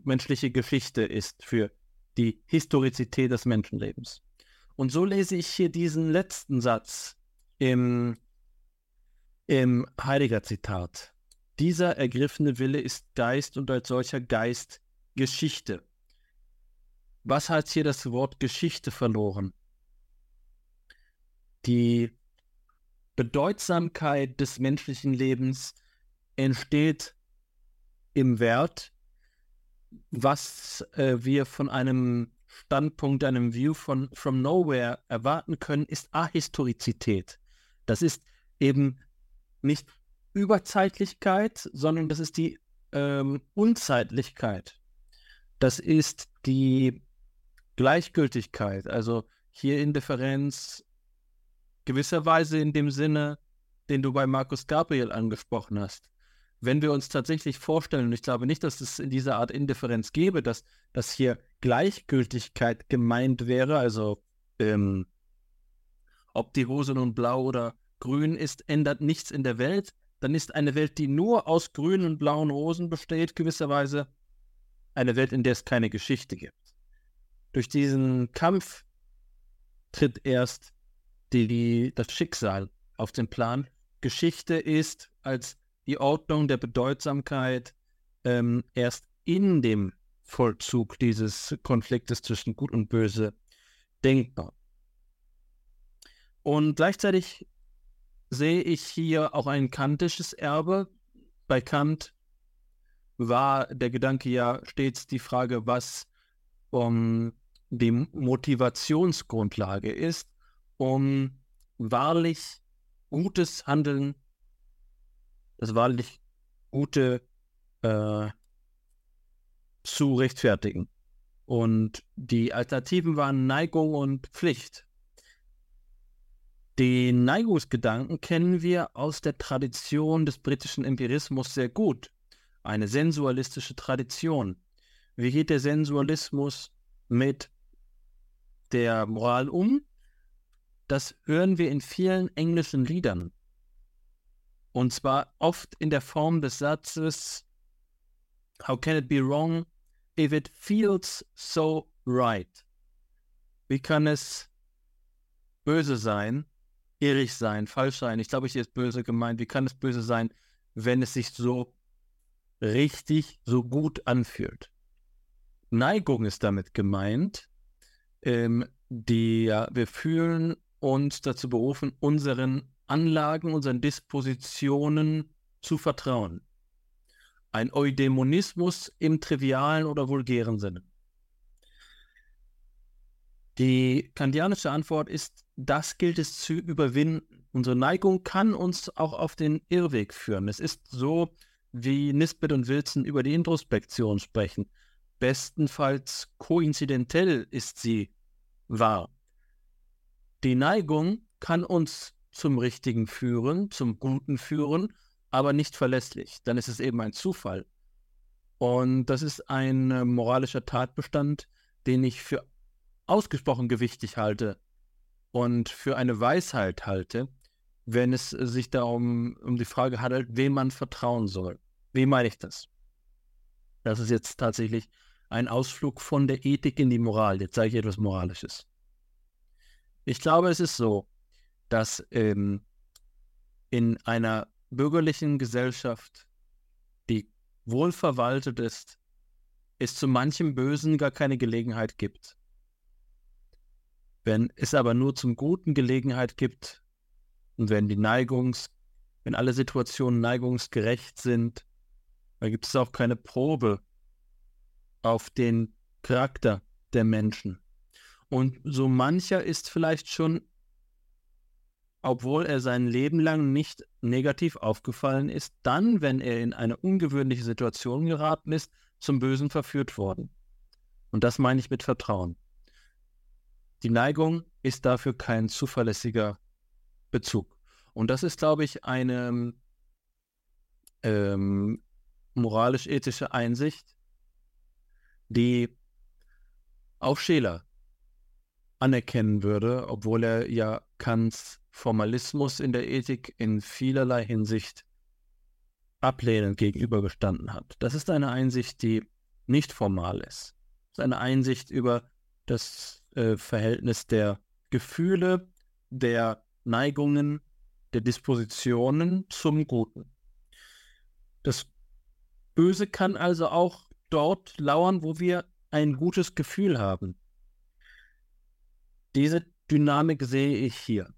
menschliche Geschichte ist, für die Historizität des Menschenlebens. Und so lese ich hier diesen letzten Satz im, im Heidegger-Zitat. Dieser ergriffene Wille ist Geist und als solcher Geist Geschichte. Was hat hier das Wort Geschichte verloren? Die Bedeutsamkeit des menschlichen Lebens entsteht im Wert, was äh, wir von einem Standpunkt, einem View von from nowhere erwarten können, ist Ahistorizität. Das ist eben nicht Überzeitlichkeit, sondern das ist die ähm, Unzeitlichkeit. Das ist die Gleichgültigkeit, also hier Indifferenz gewisserweise in dem Sinne, den du bei Markus Gabriel angesprochen hast. Wenn wir uns tatsächlich vorstellen, und ich glaube nicht, dass es in dieser Art Indifferenz gäbe, dass, dass hier Gleichgültigkeit gemeint wäre, also ähm, ob die Hose nun blau oder grün ist, ändert nichts in der Welt, dann ist eine Welt, die nur aus grünen und blauen Rosen besteht, gewisserweise eine Welt, in der es keine Geschichte gibt. Durch diesen Kampf tritt erst die, die, das Schicksal auf den Plan. Geschichte ist als die Ordnung der Bedeutsamkeit ähm, erst in dem Vollzug dieses Konfliktes zwischen Gut und Böse denkbar. Und gleichzeitig sehe ich hier auch ein kantisches Erbe. Bei Kant war der Gedanke ja stets die Frage, was um, die Motivationsgrundlage ist, um wahrlich gutes Handeln, das wahrlich Gute äh, zu rechtfertigen. Und die Alternativen waren Neigung und Pflicht. Den Neigungsgedanken kennen wir aus der Tradition des britischen Empirismus sehr gut. Eine sensualistische Tradition. Wie geht der Sensualismus mit der Moral um? Das hören wir in vielen englischen Liedern. Und zwar oft in der Form des Satzes, How can it be wrong if it feels so right? Wie kann es böse sein, irrig sein, falsch sein? Ich glaube, ich ist böse gemeint. Wie kann es böse sein, wenn es sich so richtig, so gut anfühlt? Neigung ist damit gemeint, ähm, die ja, wir fühlen uns dazu berufen, unseren Anlagen, unseren Dispositionen zu vertrauen. Ein Eudämonismus im trivialen oder vulgären Sinne. Die kantianische Antwort ist, das gilt es zu überwinden. Unsere Neigung kann uns auch auf den Irrweg führen. Es ist so, wie Nisbet und Wilson über die Introspektion sprechen. Bestenfalls koinzidentell ist sie wahr. Die Neigung kann uns zum Richtigen führen, zum Guten führen, aber nicht verlässlich. Dann ist es eben ein Zufall. Und das ist ein äh, moralischer Tatbestand, den ich für ausgesprochen gewichtig halte und für eine Weisheit halte, wenn es sich darum um die Frage handelt, wem man vertrauen soll. Wie meine ich das? Das ist jetzt tatsächlich ein Ausflug von der Ethik in die Moral. Jetzt sage ich etwas Moralisches. Ich glaube, es ist so, dass ähm, in einer bürgerlichen Gesellschaft, die wohlverwaltet ist, es zu manchem Bösen gar keine Gelegenheit gibt. Wenn es aber nur zum Guten Gelegenheit gibt und wenn die Neigungs, wenn alle Situationen neigungsgerecht sind, dann gibt es auch keine Probe auf den Charakter der Menschen. Und so mancher ist vielleicht schon, obwohl er sein Leben lang nicht negativ aufgefallen ist, dann, wenn er in eine ungewöhnliche Situation geraten ist, zum Bösen verführt worden. Und das meine ich mit Vertrauen. Die Neigung ist dafür kein zuverlässiger Bezug. Und das ist, glaube ich, eine ähm, moralisch-ethische Einsicht, die auch Scheler anerkennen würde, obwohl er ja Kants Formalismus in der Ethik in vielerlei Hinsicht ablehnend gegenübergestanden hat. Das ist eine Einsicht, die nicht formal ist. Das ist eine Einsicht über das äh, Verhältnis der Gefühle, der Neigungen, der Dispositionen zum Guten. Das Böse kann also auch dort lauern, wo wir ein gutes Gefühl haben. Diese Dynamik sehe ich hier.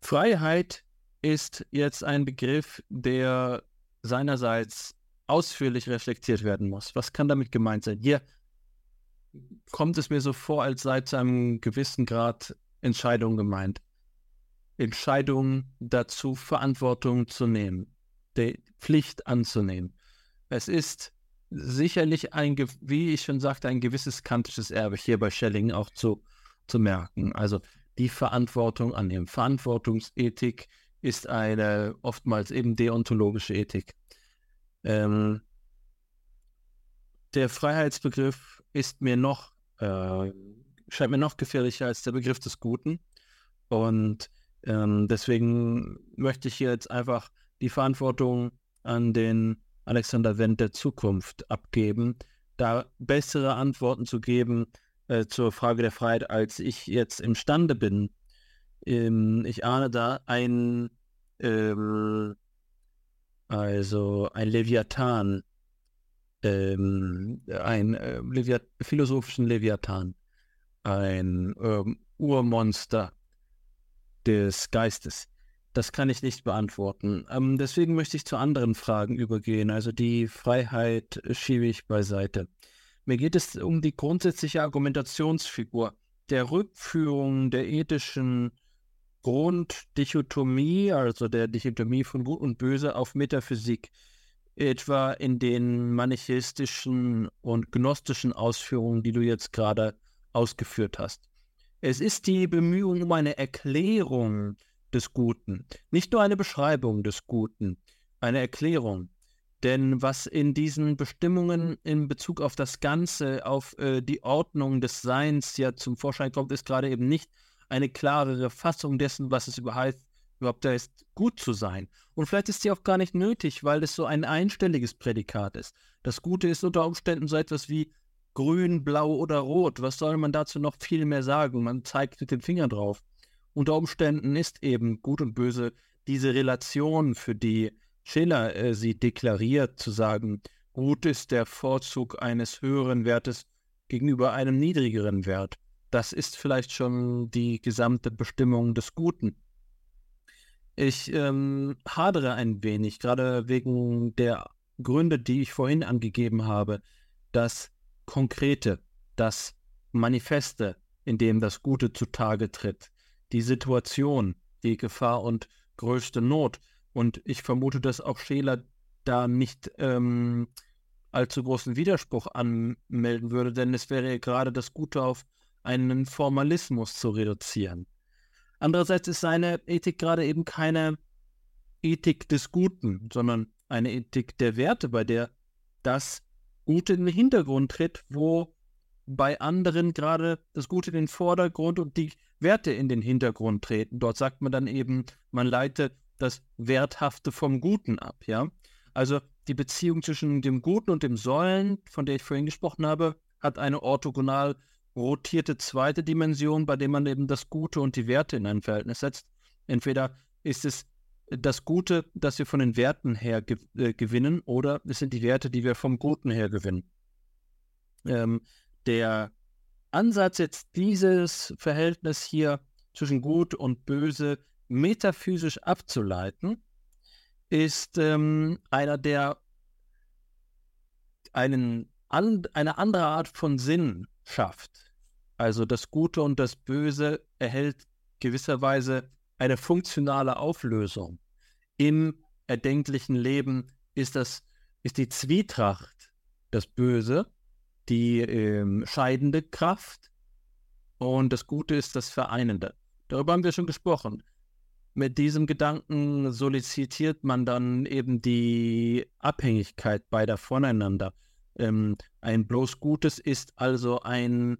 Freiheit ist jetzt ein Begriff, der seinerseits ausführlich reflektiert werden muss. Was kann damit gemeint sein? Hier kommt es mir so vor, als sei zu einem gewissen Grad Entscheidung gemeint. Entscheidung dazu, Verantwortung zu nehmen, die Pflicht anzunehmen. Es ist sicherlich ein, wie ich schon sagte, ein gewisses kantisches Erbe hier bei Schelling auch zu zu merken. Also die Verantwortung annehmen. Verantwortungsethik ist eine oftmals eben deontologische Ethik. Ähm, der Freiheitsbegriff ist mir noch, äh, scheint mir noch gefährlicher als der Begriff des Guten. Und Ähm, deswegen möchte ich hier jetzt einfach die Verantwortung an den Alexander Wendt der Zukunft abgeben, da bessere Antworten zu geben äh, zur Frage der Freiheit, als ich jetzt imstande bin. Ähm, ich ahne da ein, ähm, also ein Leviathan, ähm, ein äh, Leviat philosophischen Leviathan, ein ähm, Urmonster des Geistes. Das kann ich nicht beantworten. Ähm, deswegen möchte ich zu anderen Fragen übergehen. Also die Freiheit schiebe ich beiseite. Mir geht es um die grundsätzliche Argumentationsfigur der Rückführung der ethischen Grunddichotomie, also der Dichotomie von Gut und Böse, auf Metaphysik, etwa in den manichäistischen und gnostischen Ausführungen, die du jetzt gerade ausgeführt hast. Es ist die Bemühung um eine Erklärung des Guten, nicht nur eine Beschreibung des Guten, eine Erklärung. Denn was in diesen Bestimmungen in Bezug auf das Ganze, auf äh, die Ordnung des Seins ja zum Vorschein kommt, ist gerade eben nicht eine klarere Fassung dessen, was es überhaupt, überhaupt heißt, gut zu sein. Und vielleicht ist sie auch gar nicht nötig, weil es so ein einstelliges Prädikat ist. Das Gute ist unter Umständen so etwas wie grün, blau oder rot. Was soll man dazu noch viel mehr sagen? Man zeigt mit dem Finger drauf. Unter Umständen ist eben gut und böse diese Relation, für die Schiller äh, sie deklariert, zu sagen, gut ist der Vorzug eines höheren Wertes gegenüber einem niedrigeren Wert. Das ist vielleicht schon die gesamte Bestimmung des Guten. Ich ähm, hadere ein wenig, gerade wegen der Gründe, die ich vorhin angegeben habe, das Konkrete, das Manifeste, in dem das Gute zutage tritt, die Situation, die Gefahr und größte Not. Und ich vermute, dass auch Scheler da nicht ähm, allzu großen Widerspruch anmelden würde, denn es wäre gerade das Gute auf einen Formalismus zu reduzieren. Andererseits ist seine Ethik gerade eben keine Ethik des Guten, sondern eine Ethik der Werte, bei der das Gute in den Hintergrund tritt, wo bei anderen gerade das Gute in den Vordergrund und die Werte in den Hintergrund treten. Dort sagt man dann eben, man leitet das Werthafte vom Guten ab, ja. Also die Beziehung zwischen dem Guten und dem Sollen, von der ich vorhin gesprochen habe, hat eine orthogonal rotierte zweite Dimension, bei der man eben das Gute und die Werte in ein Verhältnis setzt. Entweder ist es das Gute, das wir von den Werten her ge äh, gewinnen, oder es sind die Werte, die wir vom Guten her gewinnen. Ähm, der Ansatz, jetzt dieses Verhältnis hier zwischen Gut und Böse metaphysisch abzuleiten, ist ähm, einer, der einen, an, eine andere Art von Sinn schafft. Also das Gute und das Böse erhält gewisserweise eine funktionale Auflösung. Im erdenklichen Leben ist das ist die Zwietracht das Böse, die ähm, scheidende Kraft und das Gute ist das Vereinende. Darüber haben wir schon gesprochen. Mit diesem Gedanken solicitiert man dann eben die Abhängigkeit beider voneinander. Ähm, ein bloß Gutes ist also ein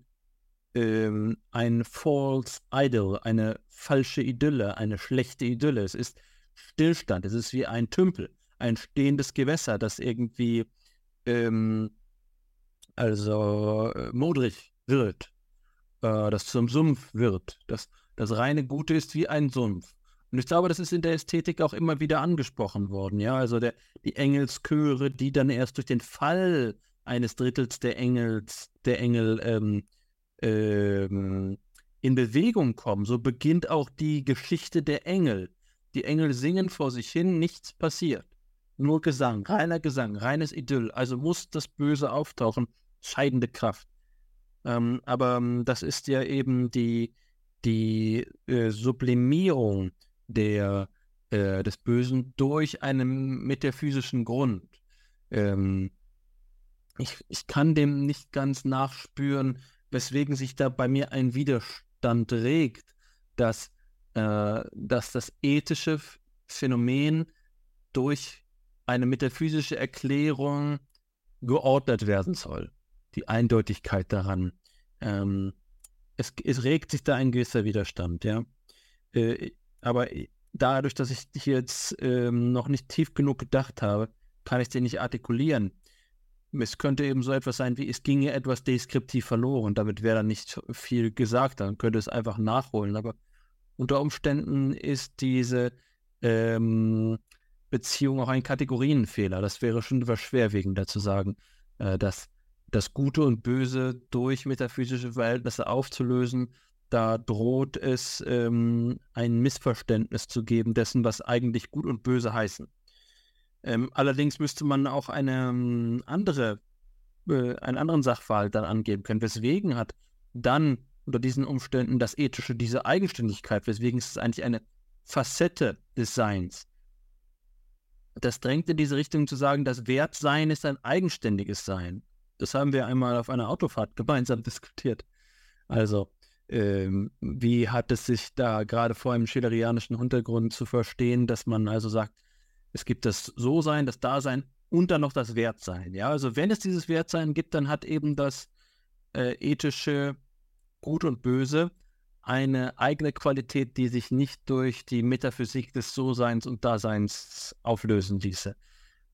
ähm, ein false idol, eine falsche Idylle, eine schlechte Idylle. Es ist Stillstand, es ist wie ein Tümpel, ein stehendes Gewässer, das irgendwie ähm, also äh, modrig wird, äh, das zum Sumpf wird. Das, das reine Gute ist wie ein Sumpf. Und ich glaube, das ist in der Ästhetik auch immer wieder angesprochen worden. Ja, also der, die Engelschöre, die dann erst durch den Fall eines Drittels der Engels, der Engel ähm, ähm, in Bewegung kommen, so beginnt auch die Geschichte der Engel. Die Engel singen vor sich hin, nichts passiert. Nur Gesang, reiner Gesang, reines Idyll. Also muss das Böse auftauchen, scheidende Kraft. Ähm, aber ähm, das ist ja eben die, die äh, Sublimierung der, äh, des Bösen durch einen metaphysischen Grund. Ähm, ich, ich kann dem nicht ganz nachspüren, weswegen sich da bei mir ein Widerstand regt, dass, äh, dass das ethische Phänomen durch eine metaphysische Erklärung geordnet werden soll. Die Eindeutigkeit daran. Ähm, es, es, regt sich da ein gewisser Widerstand, ja. Äh, aber dadurch, dass ich jetzt ähm, noch nicht tief genug gedacht habe, kann ich den nicht artikulieren. Es könnte eben so etwas sein wie, es ginge etwas deskriptiv verloren. Damit wäre dann nicht viel gesagt, dann könnte es einfach nachholen. Aber unter Umständen ist diese ähm, Beziehung auch ein Kategorienfehler. Das wäre schon etwas schwerwiegender zu sagen, äh, dass das Gute und Böse durch metaphysische Verhältnisse aufzulösen, da droht es ähm, ein Missverständnis zu geben dessen, was eigentlich Gut und Böse heißen. Ähm, allerdings müsste man auch eine ähm, andere, äh, einen anderen Sachverhalt dann angeben können. Weswegen hat dann unter diesen Umständen das Ethische diese Eigenständigkeit? Weswegen ist es eigentlich eine Facette des Seins? Das drängt in diese Richtung zu sagen, das Wertsein ist ein eigenständiges Sein. Das haben wir einmal auf einer Autofahrt gemeinsam diskutiert. Also, ähm, wie hat es sich da gerade vor einem schillerianischen Hintergrund zu verstehen, dass man also sagt, es gibt das So-Sein, das Dasein und dann noch das Wertsein. Ja, also wenn es dieses Wertsein gibt, dann hat eben das äh, ethische Gut und Böse eine eigene Qualität, die sich nicht durch die Metaphysik des So-Seins und Daseins auflösen ließe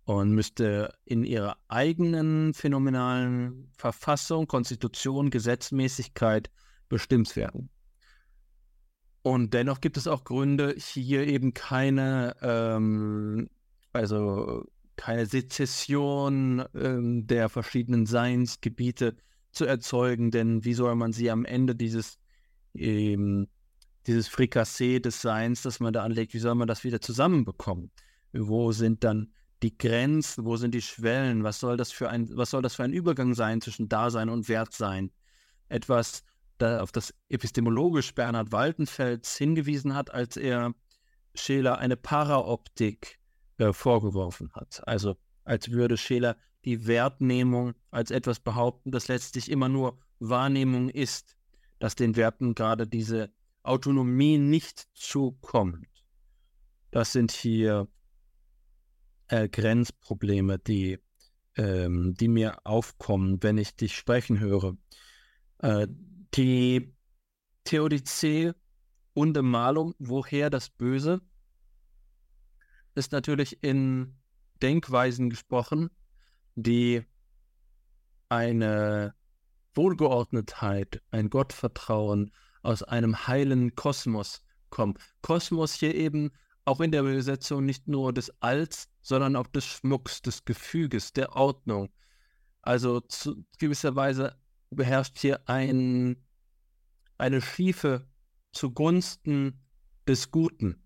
und müsste in ihrer eigenen phänomenalen Verfassung, Konstitution, Gesetzmäßigkeit bestimmt werden. Und dennoch gibt es auch Gründe, hier eben keine, ähm, also keine Sezession ähm, der verschiedenen Seinsgebiete zu erzeugen, denn wie soll man sie am Ende dieses, ähm, dieses Frikassee des Seins, das man da anlegt, wie soll man das wieder zusammenbekommen? Wo sind dann die Grenzen, wo sind die Schwellen? Was soll das für ein, was soll das für ein Übergang sein zwischen Dasein und Wertsein? Etwas, da auf das epistemologisch Bernhard Waltenfels hingewiesen hat, als er Scheler eine Paraoptik äh, vorgeworfen hat. Also als würde Scheler die Wertnehmung als etwas behaupten, das letztlich immer nur Wahrnehmung ist, dass den Werten gerade diese Autonomie nicht zukommt. Das sind hier äh, Grenzprobleme, die, ähm, die mir aufkommen, wenn ich dich sprechen höre. Äh, die Theodizee und Malung, woher das Böse, ist natürlich in Denkweisen gesprochen, die eine Wohlgeordnetheit, ein Gottvertrauen aus einem heilen Kosmos kommen. Kosmos hier eben auch in der Übersetzung nicht nur des Alls, sondern auch des Schmucks, des Gefüges, der Ordnung. Also zu gewisser Weise beherrscht hier ein, eine Schiefe zugunsten des Guten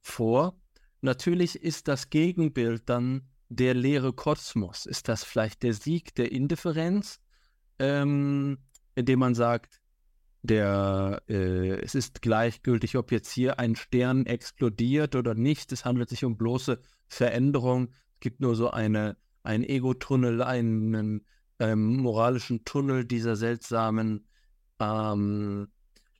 vor. Natürlich ist das Gegenbild dann der leere Kosmos? Ist das vielleicht der Sieg der Indifferenz, ähm, indem man sagt, der, äh, es ist gleichgültig, ob jetzt hier ein Stern explodiert oder nicht. Es handelt sich um bloße Veränderung. Es gibt nur so eine, einen Ego-Tunnel, einen ähm, moralischen Tunnel dieser seltsamen ähm,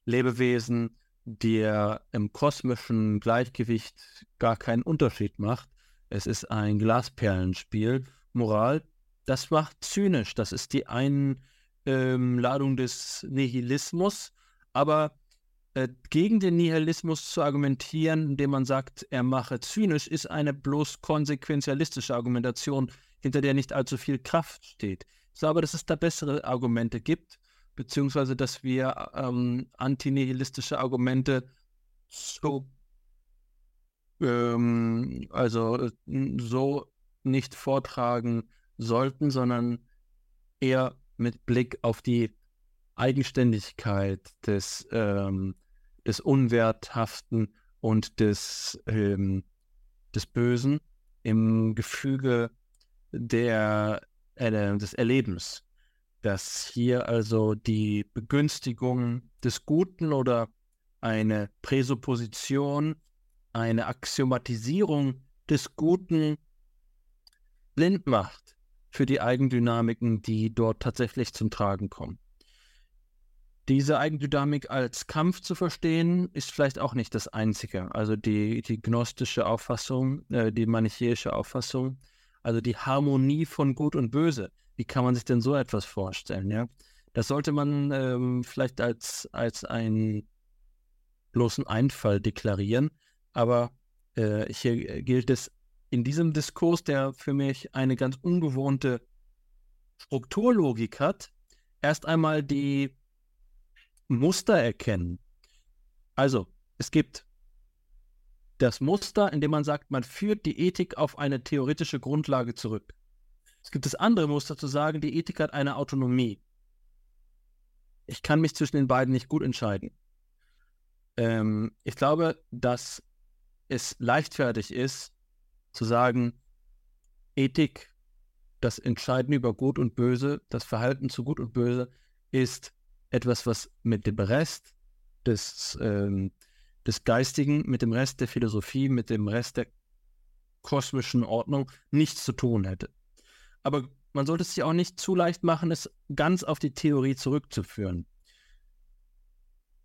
Lebewesen, der im kosmischen Gleichgewicht gar keinen Unterschied macht. Es ist ein Glasperlenspiel. Moral, das macht zynisch. Das ist die Einladung ähm, des Nihilismus. Aber äh, gegen den Nihilismus zu argumentieren, indem man sagt, er mache zynisch, ist eine bloß konsequenzialistische Argumentation, hinter der nicht allzu viel Kraft steht. Ich glaube, dass es da bessere Argumente gibt, beziehungsweise dass wir ähm, antinihilistische Argumente so ähm, also so nicht vortragen sollten, sondern eher mit Blick auf die Eigenständigkeit des, ähm, des Unwerthaften und des, ähm, des Bösen im Gefüge der, äh, des Erlebens. Dass hier also die Begünstigung des Guten oder eine Präsupposition eine Axiomatisierung des Guten blind macht für die Eigendynamiken, die dort tatsächlich zum Tragen kommen. Diese Eigendynamik als Kampf zu verstehen, ist vielleicht auch nicht das Einzige. Also die, die gnostische Auffassung, äh, die manichäische Auffassung, also die Harmonie von Gut und Böse. Wie kann man sich denn so etwas vorstellen? Ja? Das sollte man ähm, vielleicht als, als ein bloßen Einfall deklarieren. Aber äh, hier gilt es in diesem Diskurs, der für mich eine ganz ungewohnte Strukturlogik hat, erst einmal die Muster erkennen. Also, es gibt das Muster, in dem man sagt, man führt die Ethik auf eine theoretische Grundlage zurück. Es gibt das andere Muster zu sagen, die Ethik hat eine Autonomie. Ich kann mich zwischen den beiden nicht gut entscheiden. Ähm, ich glaube, dass es leichtfertig ist, zu sagen, Ethik, das Entscheiden über Gut und Böse, das Verhalten zu Gut und Böse, ist etwas, was mit dem Rest des, ähm, des Geistigen, mit dem Rest der Philosophie, mit dem Rest der kosmischen Ordnung nichts zu tun hätte. Aber man sollte es sich auch nicht zu leicht machen, es ganz auf die Theorie zurückzuführen.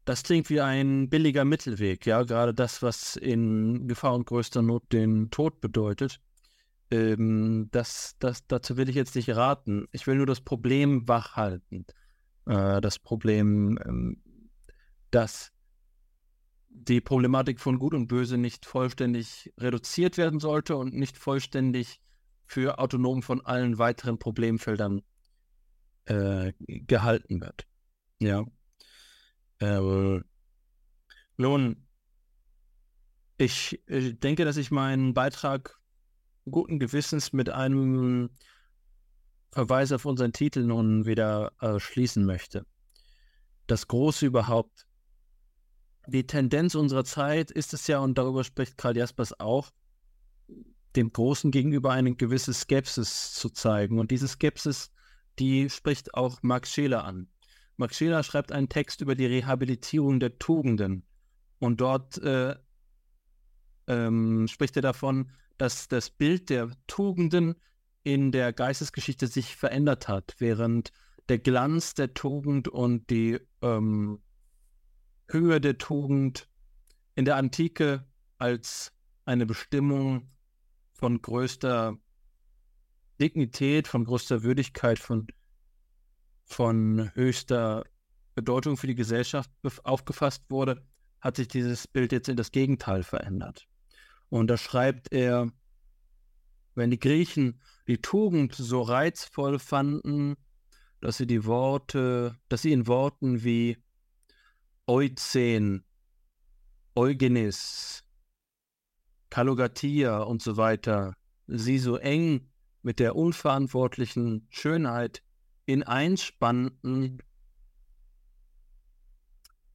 Das klingt wie ein billiger Mittelweg, ja, gerade das, was in Gefahr und größter Not den Tod bedeutet. Ähm, das, das, dazu will ich jetzt nicht raten. Ich will nur das Problem wachhalten. Äh, das Problem, ähm, dass die Problematik von Gut und Böse nicht vollständig reduziert werden sollte und nicht vollständig für autonom von allen weiteren Problemfeldern äh, gehalten wird. Ja. Äh, nun, ich, ich denke, dass ich meinen Beitrag guten Gewissens mit einem Verweis auf unseren Titel nun wieder äh, schließen möchte. Das Große überhaupt. Die Tendenz unserer Zeit ist es ja, und darüber spricht Karl Jaspers auch, dem Großen gegenüber eine gewisse Skepsis zu zeigen. Und diese Skepsis, die spricht auch Max Scheler an. Max Scheler schreibt einen Text über die Rehabilitierung der Tugenden. Und dort äh, ähm, spricht er davon, dass das Bild der Tugenden in der Geistesgeschichte sich verändert hat, während der Glanz der Tugend und die ähm, Höhe der Tugend in der Antike als eine Bestimmung von größter Dignität, von größter Würdigkeit, von, von höchster Bedeutung für die Gesellschaft aufgefasst wurde, hat sich dieses Bild jetzt in das Gegenteil verändert. Und da schreibt er, wenn die Griechen die Tugend so reizvoll fanden, dass sie die Worte, dass sie in Worten wie Euzen, Eugenis, Kalogatia und so weiter sie so eng mit der unverantwortlichen Schönheit in eins spannten,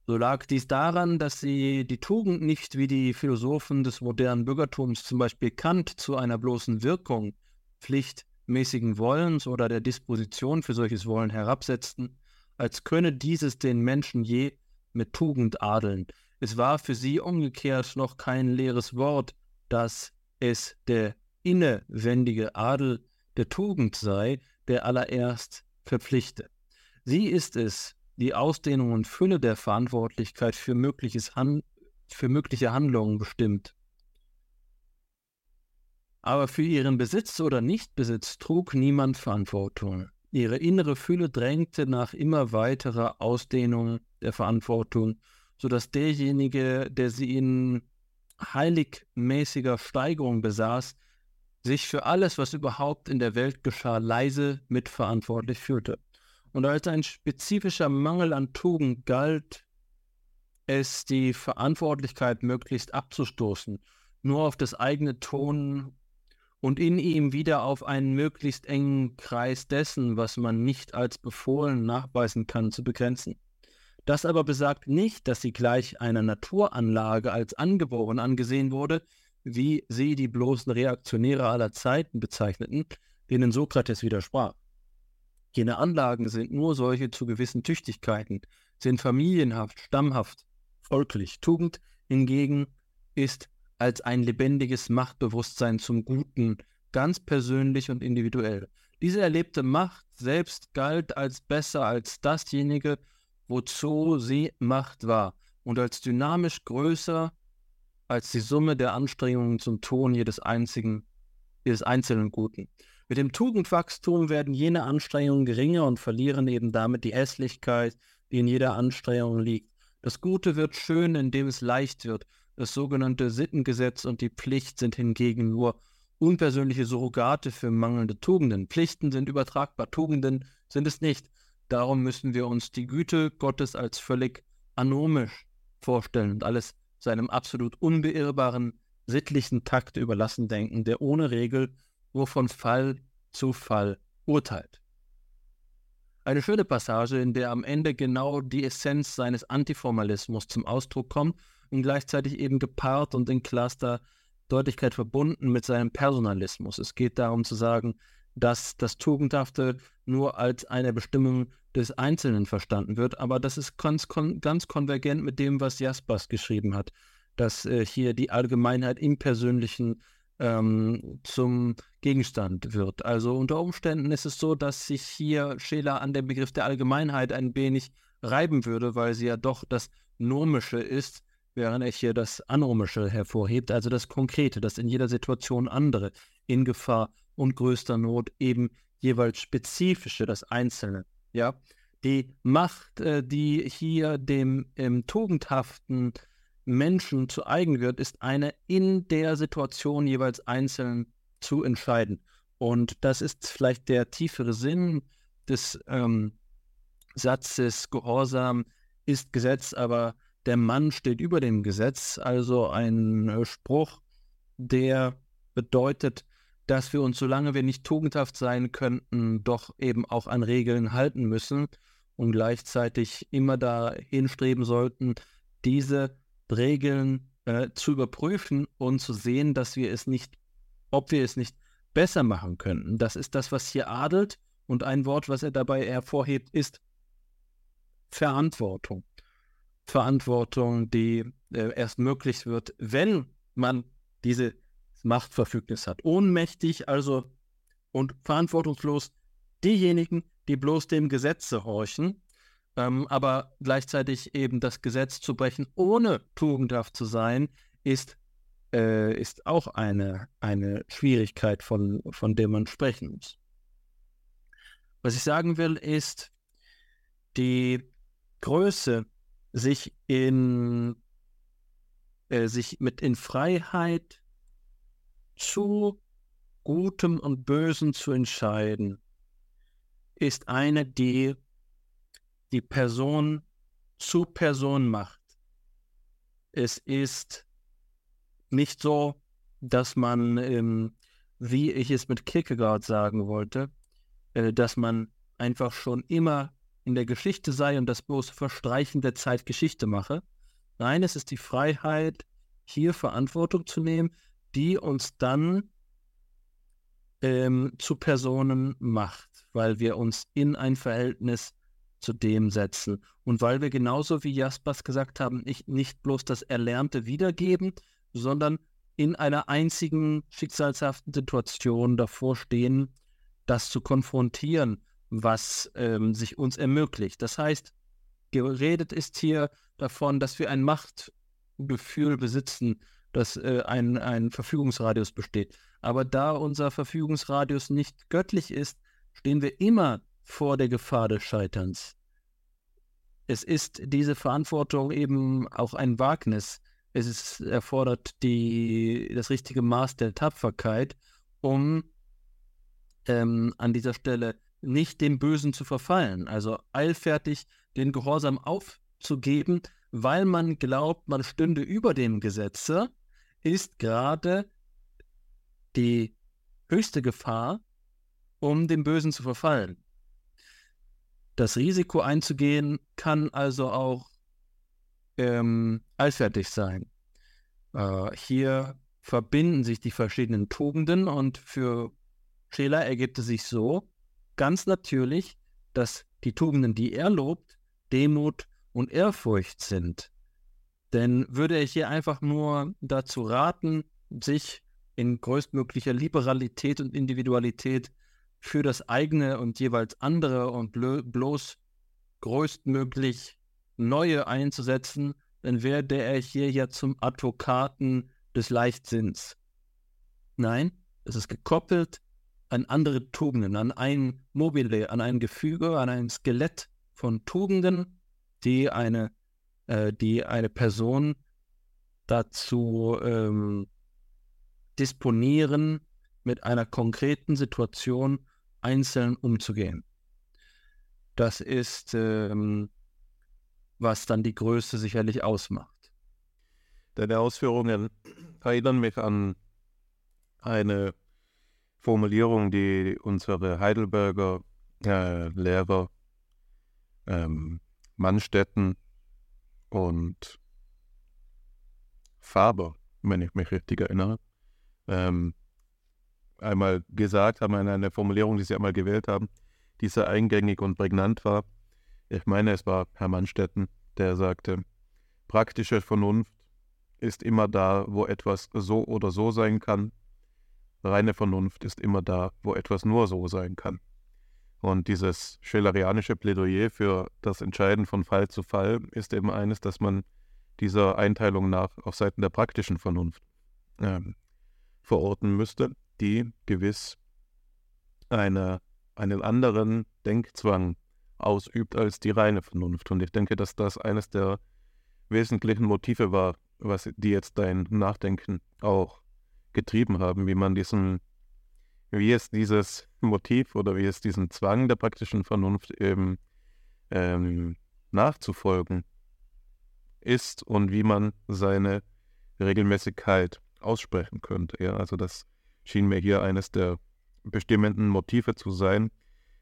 so lag dies daran, dass sie die Tugend nicht wie die Philosophen des modernen Bürgertums, zum Beispiel Kant, zu einer bloßen Wirkung, pflichtmäßigen Wollens oder der Disposition für solches Wollen herabsetzten, als könne dieses den Menschen je mit Tugend adeln. Es war für sie umgekehrt noch kein leeres Wort, dass es der innewendige Adel der Tugend sei, der allererst verpflichte. Sie ist es, die Ausdehnung und Fülle der Verantwortlichkeit für, mögliches Han für mögliche Handlungen bestimmt. Aber für ihren Besitz oder Nichtbesitz trug niemand Verantwortung. Ihre innere Fülle drängte nach immer weiterer Ausdehnung der Verantwortung, sodass derjenige, der sie in heiligmäßiger Steigerung besaß, sich für alles, was überhaupt in der Welt geschah, leise mitverantwortlich fühlte. Und als ein spezifischer Mangel an Tugend galt, es die Verantwortlichkeit möglichst abzustoßen, nur auf das eigene Ton und in ihm wieder auf einen möglichst engen Kreis dessen, was man nicht als befohlen nachweisen kann, zu begrenzen. Das aber besagt nicht, dass sie gleich einer Naturanlage als angeboren angesehen wurde, wie sie die bloßen Reaktionäre aller Zeiten bezeichneten, denen Sokrates widersprach. Jene Anlagen sind nur solche zu gewissen Tüchtigkeiten, sind familienhaft, stammhaft, folglich. Tugend hingegen ist als ein lebendiges Machtbewusstsein zum Guten, ganz persönlich und individuell. Diese erlebte Macht selbst galt als besser als dasjenige, wozu sie Macht war und als dynamisch größer als die Summe der Anstrengungen zum Ton jedes einzigen, jedes einzelnen Guten. Mit dem Tugendwachstum werden jene Anstrengungen geringer und verlieren eben damit die Hässlichkeit, die in jeder Anstrengung liegt. Das Gute wird schön, indem es leicht wird. Das sogenannte Sittengesetz und die Pflicht sind hingegen nur unpersönliche Surrogate für mangelnde Tugenden. Pflichten sind übertragbar, Tugenden sind es nicht. Darum müssen wir uns die Güte Gottes als völlig anomisch vorstellen und alles seinem absolut unbeirrbaren sittlichen Takt überlassen denken, der ohne Regel nur von Fall zu Fall urteilt. Eine schöne Passage, in der am Ende genau die Essenz seines Antiformalismus zum Ausdruck kommt und gleichzeitig eben gepaart und in klarster Deutlichkeit verbunden mit seinem Personalismus. Es geht darum zu sagen, dass das Tugendhafte nur als eine Bestimmung des Einzelnen verstanden wird, aber das ist ganz, ganz konvergent mit dem, was Jaspers geschrieben hat, dass äh, hier die Allgemeinheit im Persönlichen ähm, zum Gegenstand wird. Also unter Umständen ist es so, dass sich hier Scheler an dem Begriff der Allgemeinheit ein wenig reiben würde, weil sie ja doch das Nomische ist, während er hier das Anomische hervorhebt, also das Konkrete, das in jeder Situation andere, in Gefahr und größter Not eben jeweils spezifische, das Einzelne. Ja, die Macht, äh, die hier dem ähm, tugendhaften Menschen zu eigen wird, ist eine in der Situation jeweils einzeln zu entscheiden. Und das ist vielleicht der tiefere Sinn des ähm, Satzes, Gehorsam ist Gesetz, aber der Mann steht über dem Gesetz. Also ein äh, Spruch, der bedeutet, dass wir uns, solange wir nicht tugendhaft sein könnten, doch eben auch an Regeln halten müssen und gleichzeitig immer dahin streben sollten, diese Regeln äh, zu überprüfen und zu sehen, dass wir es nicht, ob wir es nicht besser machen könnten. Das ist das, was hier adelt. Und ein Wort, was er dabei hervorhebt, ist Verantwortung. Verantwortung, die äh, erst möglich wird, wenn man diese Machtverfügnis hat. Ohnmächtig also und verantwortungslos diejenigen, die bloß dem Gesetze horchen, ähm, aber gleichzeitig eben das Gesetz zu brechen, ohne tugendhaft zu sein, ist, äh, ist auch eine, eine Schwierigkeit, von, von der man sprechen muss. Was ich sagen will, ist, die Größe, sich in äh, sich mit in Freiheit zu Gutem und Bösen zu entscheiden, ist eine, die die Person zu Person macht. Es ist nicht so, dass man, ähm, wie ich es mit Kierkegaard sagen wollte, äh, dass man einfach schon immer in der Geschichte sei und das bloße Verstreichen der Zeit Geschichte mache. Nein, es ist die Freiheit, hier Verantwortung zu nehmen, die uns dann ähm, zu Personen macht, weil wir uns in ein Verhältnis zu dem setzen und weil wir genauso wie Jaspers gesagt haben, nicht, nicht bloß das Erlernte wiedergeben, sondern in einer einzigen schicksalshaften Situation davor stehen, das zu konfrontieren, was ähm, sich uns ermöglicht. Das heißt, geredet ist hier davon, dass wir ein Machtgefühl besitzen, dass äh, ein, ein Verfügungsradius besteht. Aber da unser Verfügungsradius nicht göttlich ist, stehen wir immer vor der Gefahr des Scheiterns. Es ist diese Verantwortung eben auch ein Wagnis. Es ist, erfordert die, das richtige Maß der Tapferkeit, um ähm, an dieser Stelle nicht dem Bösen zu verfallen. Also eilfertig den Gehorsam aufzugeben, weil man glaubt, man stünde über dem Gesetze, ist gerade die höchste Gefahr, um dem Bösen zu verfallen. Das Risiko einzugehen kann also auch ähm, allfertig sein. Äh, hier verbinden sich die verschiedenen Tugenden und für Scheler ergibt es sich so, ganz natürlich, dass die Tugenden, die er lobt, Demut und Ehrfurcht sind. Denn würde er hier einfach nur dazu raten, sich in größtmöglicher Liberalität und Individualität für das eigene und jeweils andere und bloß größtmöglich neue einzusetzen, dann werde er hier ja zum Advokaten des Leichtsinns. Nein, es ist gekoppelt an andere Tugenden, an ein Mobile, an ein Gefüge, an ein Skelett von Tugenden, die eine äh, die eine Person dazu ähm, disponieren, mit einer konkreten Situation einzeln umzugehen. Das ist, ähm, was dann die Größe sicherlich ausmacht.
Deine Ausführungen erinnern mich an eine Formulierung, die unsere Heidelberger äh, Lehrer ähm, Mannstetten und Faber, wenn ich mich richtig erinnere, ähm, einmal gesagt haben, eine Formulierung, die sie einmal gewählt haben, die sehr eingängig und prägnant war. Ich meine, es war Herr Mannstetten, der sagte, praktische Vernunft ist immer da, wo etwas so oder so sein kann. Reine Vernunft ist immer da, wo etwas nur so sein kann. Und dieses schillerianische Plädoyer für das Entscheiden von Fall zu Fall ist eben eines, dass man dieser Einteilung nach auf Seiten der praktischen Vernunft ähm, verorten müsste, die gewiss eine, einen anderen Denkzwang ausübt als die reine Vernunft. Und ich denke, dass das eines der wesentlichen Motive war, was die jetzt dein Nachdenken auch getrieben haben, wie man diesen, wie es dieses Motiv oder wie es diesen Zwang der praktischen Vernunft eben ähm, nachzufolgen ist und wie man seine Regelmäßigkeit aussprechen könnte. Ja, also das schien mir hier eines der bestimmenden Motive zu sein.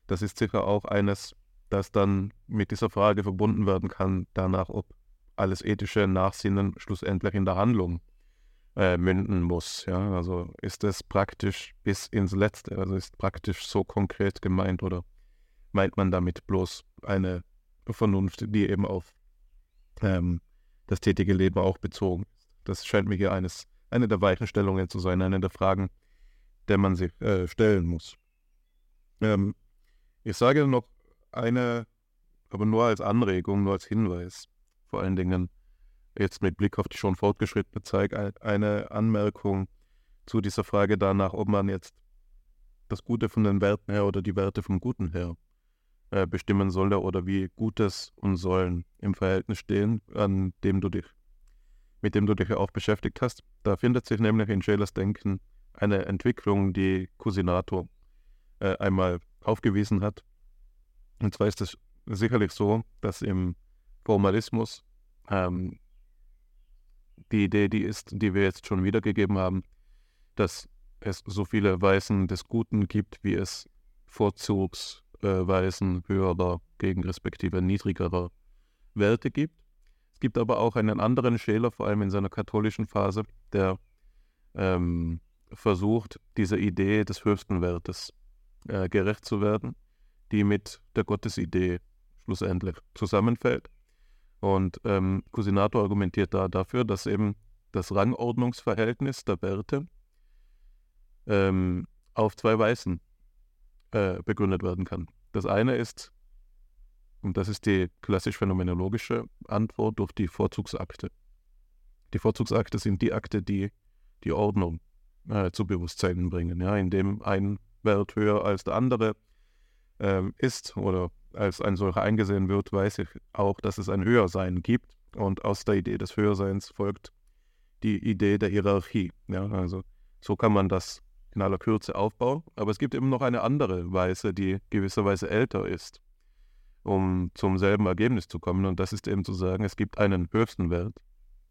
Das ist sicher auch eines, das dann mit dieser Frage verbunden werden kann, danach, ob alles ethische Nachsinnen schlussendlich in der Handlung äh, münden muss. Ja? Also ist es praktisch bis ins Letzte, also ist praktisch so konkret gemeint oder meint man damit bloß eine Vernunft, die eben auf ähm, das tätige Leben auch bezogen ist. Das scheint mir hier eines, eine der Weichenstellungen zu sein, eine der Fragen, der man sich äh, stellen muss. Ähm, ich sage noch eine, aber nur als Anregung, nur als Hinweis, vor allen Dingen jetzt mit Blick auf die schon fortgeschrittene Zeit, eine Anmerkung zu dieser Frage danach, ob man jetzt das Gute von den Werten her oder die Werte vom Guten her äh, bestimmen solle oder wie Gutes und Sollen im Verhältnis stehen, an dem du dich, mit dem du dich auch beschäftigt hast. Da findet sich nämlich in Schelers Denken eine Entwicklung, die Cusinato äh, einmal aufgewiesen hat. Und zwar ist es sicherlich so, dass im Formalismus ähm, die Idee, die ist, die wir jetzt schon wiedergegeben haben, dass es so viele Weisen des Guten gibt, wie es Vorzugsweisen äh, höherer gegen respektive niedrigerer Werte gibt. Es gibt aber auch einen anderen Schäler, vor allem in seiner katholischen Phase, der ähm, versucht, dieser Idee des höchsten Wertes äh, gerecht zu werden, die mit der Gottesidee schlussendlich zusammenfällt. Und ähm, Cusinato argumentiert da dafür, dass eben das Rangordnungsverhältnis der Werte ähm, auf zwei Weisen äh, begründet werden kann. Das eine ist, und das ist die klassisch phänomenologische Antwort durch die Vorzugsakte. Die Vorzugsakte sind die Akte, die die Ordnung äh, zu Bewusstsein bringen, ja, indem ein Wert höher als der andere ähm, ist oder als ein solcher eingesehen wird, weiß ich auch, dass es ein Höhersein gibt. Und aus der Idee des Höherseins folgt die Idee der Hierarchie. Ja, also so kann man das in aller Kürze aufbauen. Aber es gibt eben noch eine andere Weise, die gewisserweise älter ist, um zum selben Ergebnis zu kommen. Und das ist eben zu sagen, es gibt einen höchsten Wert.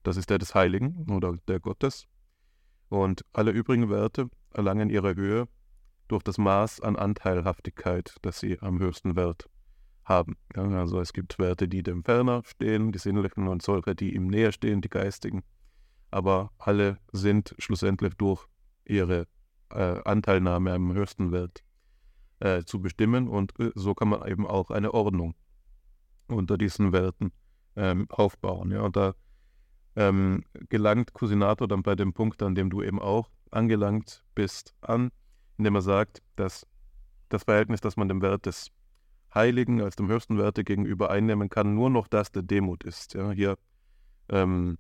Das ist der des Heiligen oder der Gottes. Und alle übrigen Werte erlangen ihre Höhe durch das Maß an Anteilhaftigkeit, das sie am höchsten Wert haben. Also es gibt Werte, die dem ferner stehen, die sinnlichen, und solche, die ihm näher stehen, die geistigen. Aber alle sind schlussendlich durch ihre äh, Anteilnahme am höchsten Wert äh, zu bestimmen. Und äh, so kann man eben auch eine Ordnung unter diesen Werten ähm, aufbauen. Ja, und da ähm, gelangt Cusinato dann bei dem Punkt, an dem du eben auch angelangt bist, an, indem er sagt, dass das Verhältnis, das man dem Wert des Heiligen als dem höchsten Werte gegenüber einnehmen kann, nur noch das der Demut ist. Ja, hier ähm,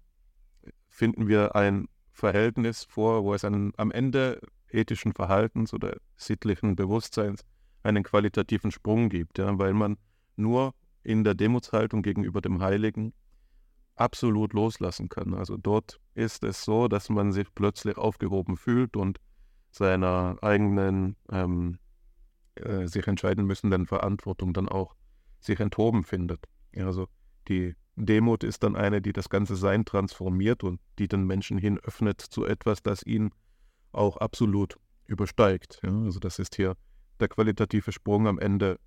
finden wir ein Verhältnis vor, wo es einen, am Ende ethischen Verhaltens oder sittlichen Bewusstseins einen qualitativen Sprung gibt, ja, weil man nur in der Demutshaltung gegenüber dem Heiligen absolut loslassen kann. Also dort ist es so, dass man sich plötzlich aufgehoben fühlt und seiner eigenen ähm, äh, sich entscheiden müssen, Verantwortung dann auch sich enthoben findet. Also die Demut ist dann eine, die das ganze Sein transformiert und die den Menschen hin öffnet zu etwas, das ihn auch absolut übersteigt. Ja, also das ist hier der qualitative Sprung am Ende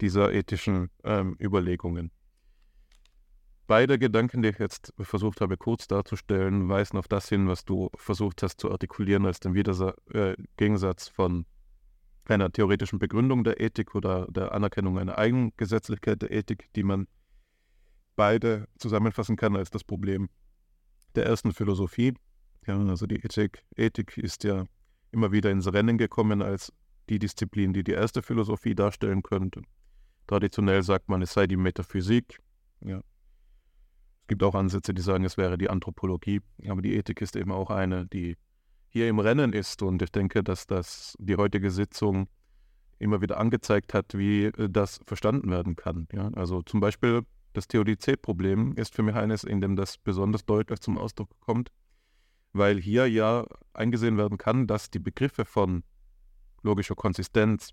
dieser ethischen ähm, Überlegungen. Beide Gedanken, die ich jetzt versucht habe kurz darzustellen, weisen auf das hin, was du versucht hast zu artikulieren als den Widersa äh, Gegensatz von einer theoretischen Begründung der Ethik oder der Anerkennung einer Eigengesetzlichkeit der Ethik, die man beide zusammenfassen kann als das Problem der ersten Philosophie. Ja, also die Ethik, Ethik ist ja immer wieder ins Rennen gekommen als die Disziplin, die die erste Philosophie darstellen könnte. Traditionell sagt man, es sei die Metaphysik. Ja. Es gibt auch Ansätze, die sagen, es wäre die Anthropologie. Aber die Ethik ist eben auch eine, die hier im Rennen ist. Und ich denke, dass das die heutige Sitzung immer wieder angezeigt hat, wie äh, das verstanden werden kann. Ja? Also zum Beispiel das Theodizee-Problem ist für mich eines, in dem das besonders deutlich zum Ausdruck kommt, weil hier ja eingesehen werden kann, dass die Begriffe von logischer Konsistenz,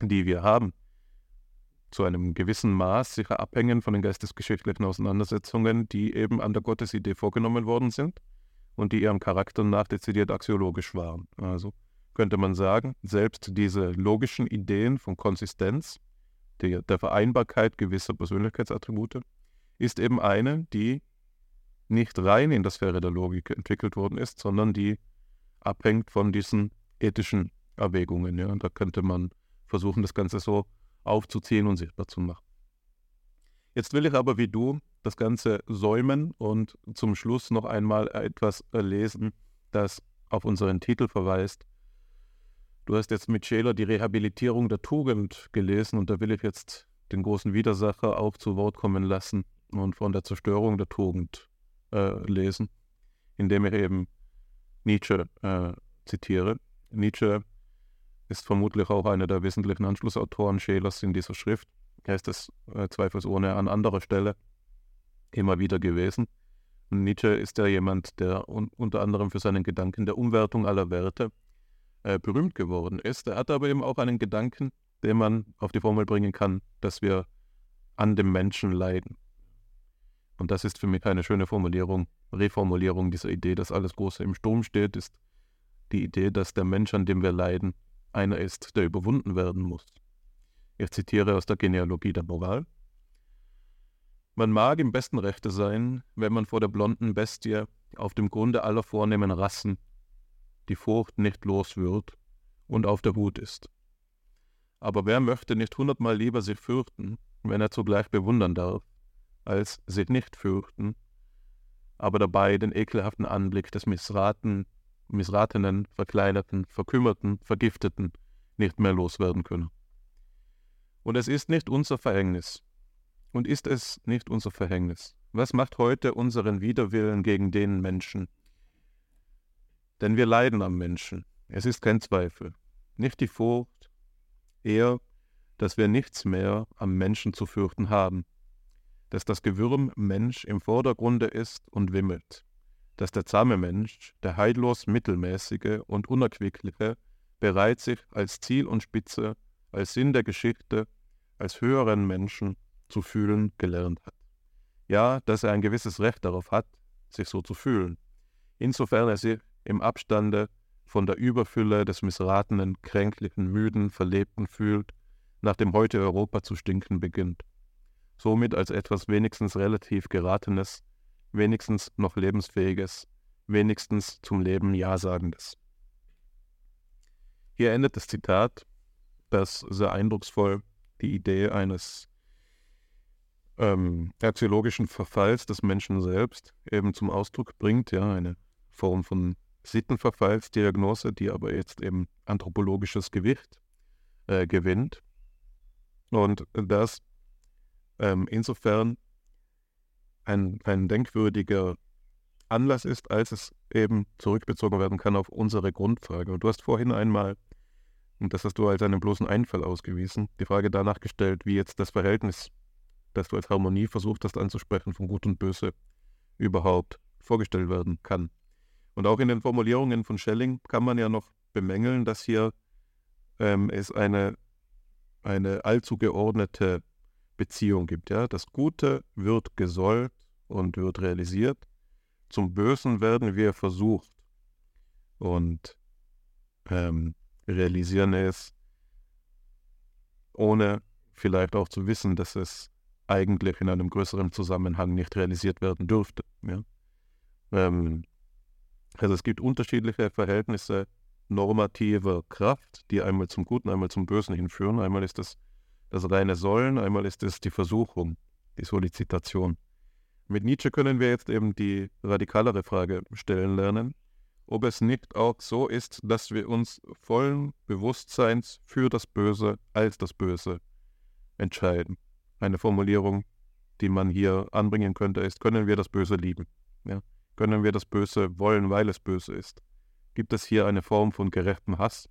die wir haben, zu einem gewissen Maß sicher abhängen von den geistesgeschichtlichen Auseinandersetzungen, die eben an der Gottesidee vorgenommen worden sind und die ihrem Charakter nach dezidiert axiologisch waren. Also könnte man sagen, selbst diese logischen Ideen von Konsistenz, der, der Vereinbarkeit gewisser Persönlichkeitsattribute, ist eben eine, die nicht rein in der Sphäre der Logik entwickelt worden ist, sondern die abhängt von diesen ethischen Erwägungen. Ja. Und da könnte man versuchen, das Ganze so aufzuziehen und sichtbar zu machen. Jetzt will ich aber wie du das Ganze säumen und zum Schluss noch einmal etwas lesen, das auf unseren Titel verweist. Du hast jetzt mit Scheler die Rehabilitierung der Tugend gelesen und da will ich jetzt den großen Widersacher auch zu Wort kommen lassen und von der Zerstörung der Tugend äh, lesen, indem ich eben Nietzsche äh, zitiere. Nietzsche ist vermutlich auch einer der wesentlichen Anschlussautoren Schelers in dieser Schrift. Ist es äh, zweifelsohne an anderer Stelle immer wieder gewesen. Und Nietzsche ist ja jemand, der un unter anderem für seinen Gedanken der Umwertung aller Werte äh, berühmt geworden ist. Er hat aber eben auch einen Gedanken, den man auf die Formel bringen kann, dass wir an dem Menschen leiden. Und das ist für mich eine schöne Formulierung, Reformulierung dieser Idee, dass alles Große im Sturm steht, ist die Idee, dass der Mensch, an dem wir leiden, einer ist, der überwunden werden muss. Ich zitiere aus der Genealogie der Moral. Man mag im besten Rechte sein, wenn man vor der blonden Bestie auf dem Grunde aller vornehmen Rassen die Furcht nicht los wird und auf der Hut ist. Aber wer möchte nicht hundertmal lieber sich fürchten, wenn er zugleich bewundern darf, als sich nicht fürchten, aber dabei den ekelhaften Anblick des Missraten, Missratenen, Verkleinerten, Verkümmerten, Vergifteten nicht mehr loswerden können. Und es ist nicht unser Verhängnis, und ist es nicht unser Verhängnis? Was macht heute unseren Widerwillen gegen den Menschen? Denn wir leiden am Menschen. Es ist kein Zweifel. Nicht die Furcht, eher, dass wir nichts mehr am Menschen zu fürchten haben. Dass das Gewürm Mensch im Vordergrunde ist und wimmelt. Dass der zahme Mensch, der heillos mittelmäßige und unerquickliche, bereit sich als Ziel und Spitze, als Sinn der Geschichte, als höheren Menschen zu fühlen gelernt hat. Ja, dass er ein gewisses Recht darauf hat, sich so zu fühlen, insofern er sich im Abstande von der Überfülle des missratenen, kränklichen, müden, verlebten fühlt, nach dem heute Europa zu stinken beginnt. Somit als etwas wenigstens relativ Geratenes, wenigstens noch Lebensfähiges, wenigstens zum Leben Ja-Sagendes. Hier endet das Zitat, das sehr eindrucksvoll die Idee eines ähm, erziologischen Verfalls des Menschen selbst eben zum Ausdruck bringt, ja, eine Form von Sittenverfallsdiagnose, die aber jetzt eben anthropologisches Gewicht äh, gewinnt. Und das ähm, insofern ein, ein denkwürdiger Anlass ist, als es eben zurückbezogen werden kann auf unsere Grundfrage. Und du hast vorhin einmal, und das hast du als einen bloßen Einfall ausgewiesen, die Frage danach gestellt, wie jetzt das Verhältnis das du als Harmonie versucht hast anzusprechen, von Gut und Böse überhaupt vorgestellt werden kann. Und auch in den Formulierungen von Schelling kann man ja noch bemängeln, dass hier ähm, es eine, eine allzu geordnete Beziehung gibt. Ja? Das Gute wird gesollt und wird realisiert. Zum Bösen werden wir versucht und ähm, realisieren es, ohne vielleicht auch zu wissen, dass es eigentlich in einem größeren Zusammenhang nicht realisiert werden dürfte. Ja? Ähm, also es gibt unterschiedliche Verhältnisse normativer Kraft, die einmal zum Guten, einmal zum Bösen hinführen. Einmal ist es das reine Sollen, einmal ist es die Versuchung, die Solizitation. Mit Nietzsche können wir jetzt eben die radikalere Frage stellen lernen, ob es nicht auch so ist, dass wir uns vollen Bewusstseins für das Böse als das Böse entscheiden. Eine Formulierung, die man hier anbringen könnte, ist, können wir das Böse lieben? Ja? Können wir das Böse wollen, weil es böse ist? Gibt es hier eine Form von gerechtem Hass?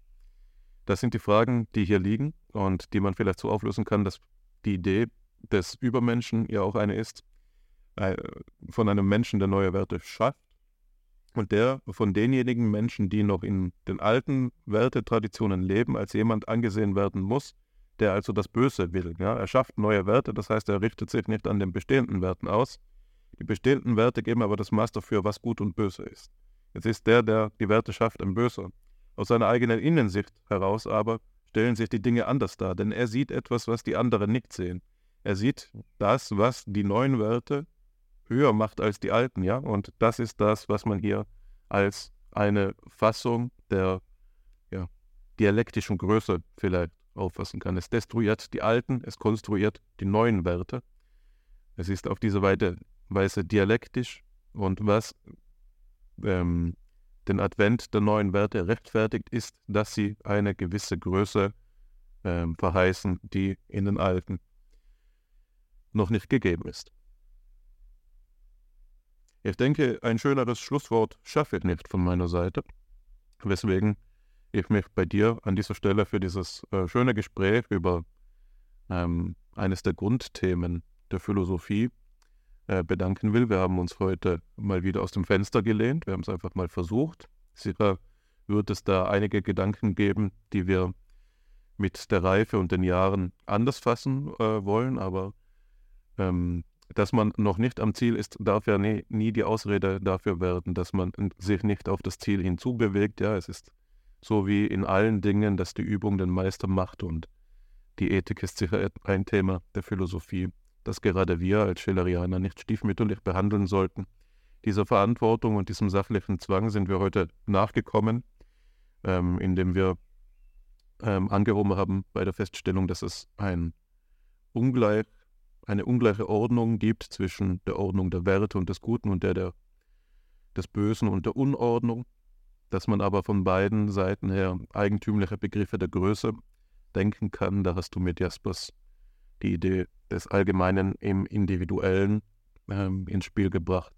Das sind die Fragen, die hier liegen und die man vielleicht so auflösen kann, dass die Idee des Übermenschen ja auch eine ist, äh, von einem Menschen, der neue Werte schafft und der von denjenigen Menschen, die noch in den alten Wertetraditionen leben, als jemand angesehen werden muss, der also das Böse will. Ja? Er schafft neue Werte, das heißt, er richtet sich nicht an den bestehenden Werten aus. Die bestehenden Werte geben aber das Maß dafür, was gut und böse ist. Jetzt ist der, der die Werte schafft, ein Böser. Aus seiner eigenen Innensicht heraus aber stellen sich die Dinge anders dar, denn er sieht etwas, was die anderen nicht sehen. Er sieht das, was die neuen Werte höher macht als die alten, ja, und das ist das, was man hier als eine Fassung der ja, dialektischen Größe vielleicht auffassen kann. Es destruiert die alten, es konstruiert die neuen Werte. Es ist auf diese Weise dialektisch und was ähm, den Advent der neuen Werte rechtfertigt, ist, dass sie eine gewisse Größe ähm, verheißen, die in den alten noch nicht gegeben ist. Ich denke, ein schöneres Schlusswort schaffe ich nicht von meiner Seite, weswegen ich mich bei dir an dieser Stelle für dieses äh, schöne Gespräch über ähm, eines der Grundthemen der Philosophie äh, bedanken will. Wir haben uns heute mal wieder aus dem Fenster gelehnt. Wir haben es einfach mal versucht. Sicher wird es da einige Gedanken geben, die wir mit der Reife und den Jahren anders fassen äh, wollen, aber ähm, dass man noch nicht am Ziel ist, darf ja nie, nie, die Ausrede dafür werden, dass man sich nicht auf das Ziel hinzubewegt. Ja, es ist so wie in allen Dingen, dass die Übung den Meister macht und die Ethik ist sicher ein Thema der Philosophie das gerade wir als Schillerianer nicht stiefmütterlich behandeln sollten. Dieser Verantwortung und diesem sachlichen Zwang sind wir heute nachgekommen, ähm, indem wir ähm, angehoben haben bei der Feststellung, dass es ein Ungleich, eine ungleiche Ordnung gibt zwischen der Ordnung der Werte und des Guten und der, der des Bösen und der Unordnung, dass man aber von beiden Seiten her eigentümliche Begriffe der Größe denken kann. Da hast du mit Jaspers die Idee des Allgemeinen im Individuellen ähm, ins Spiel gebracht.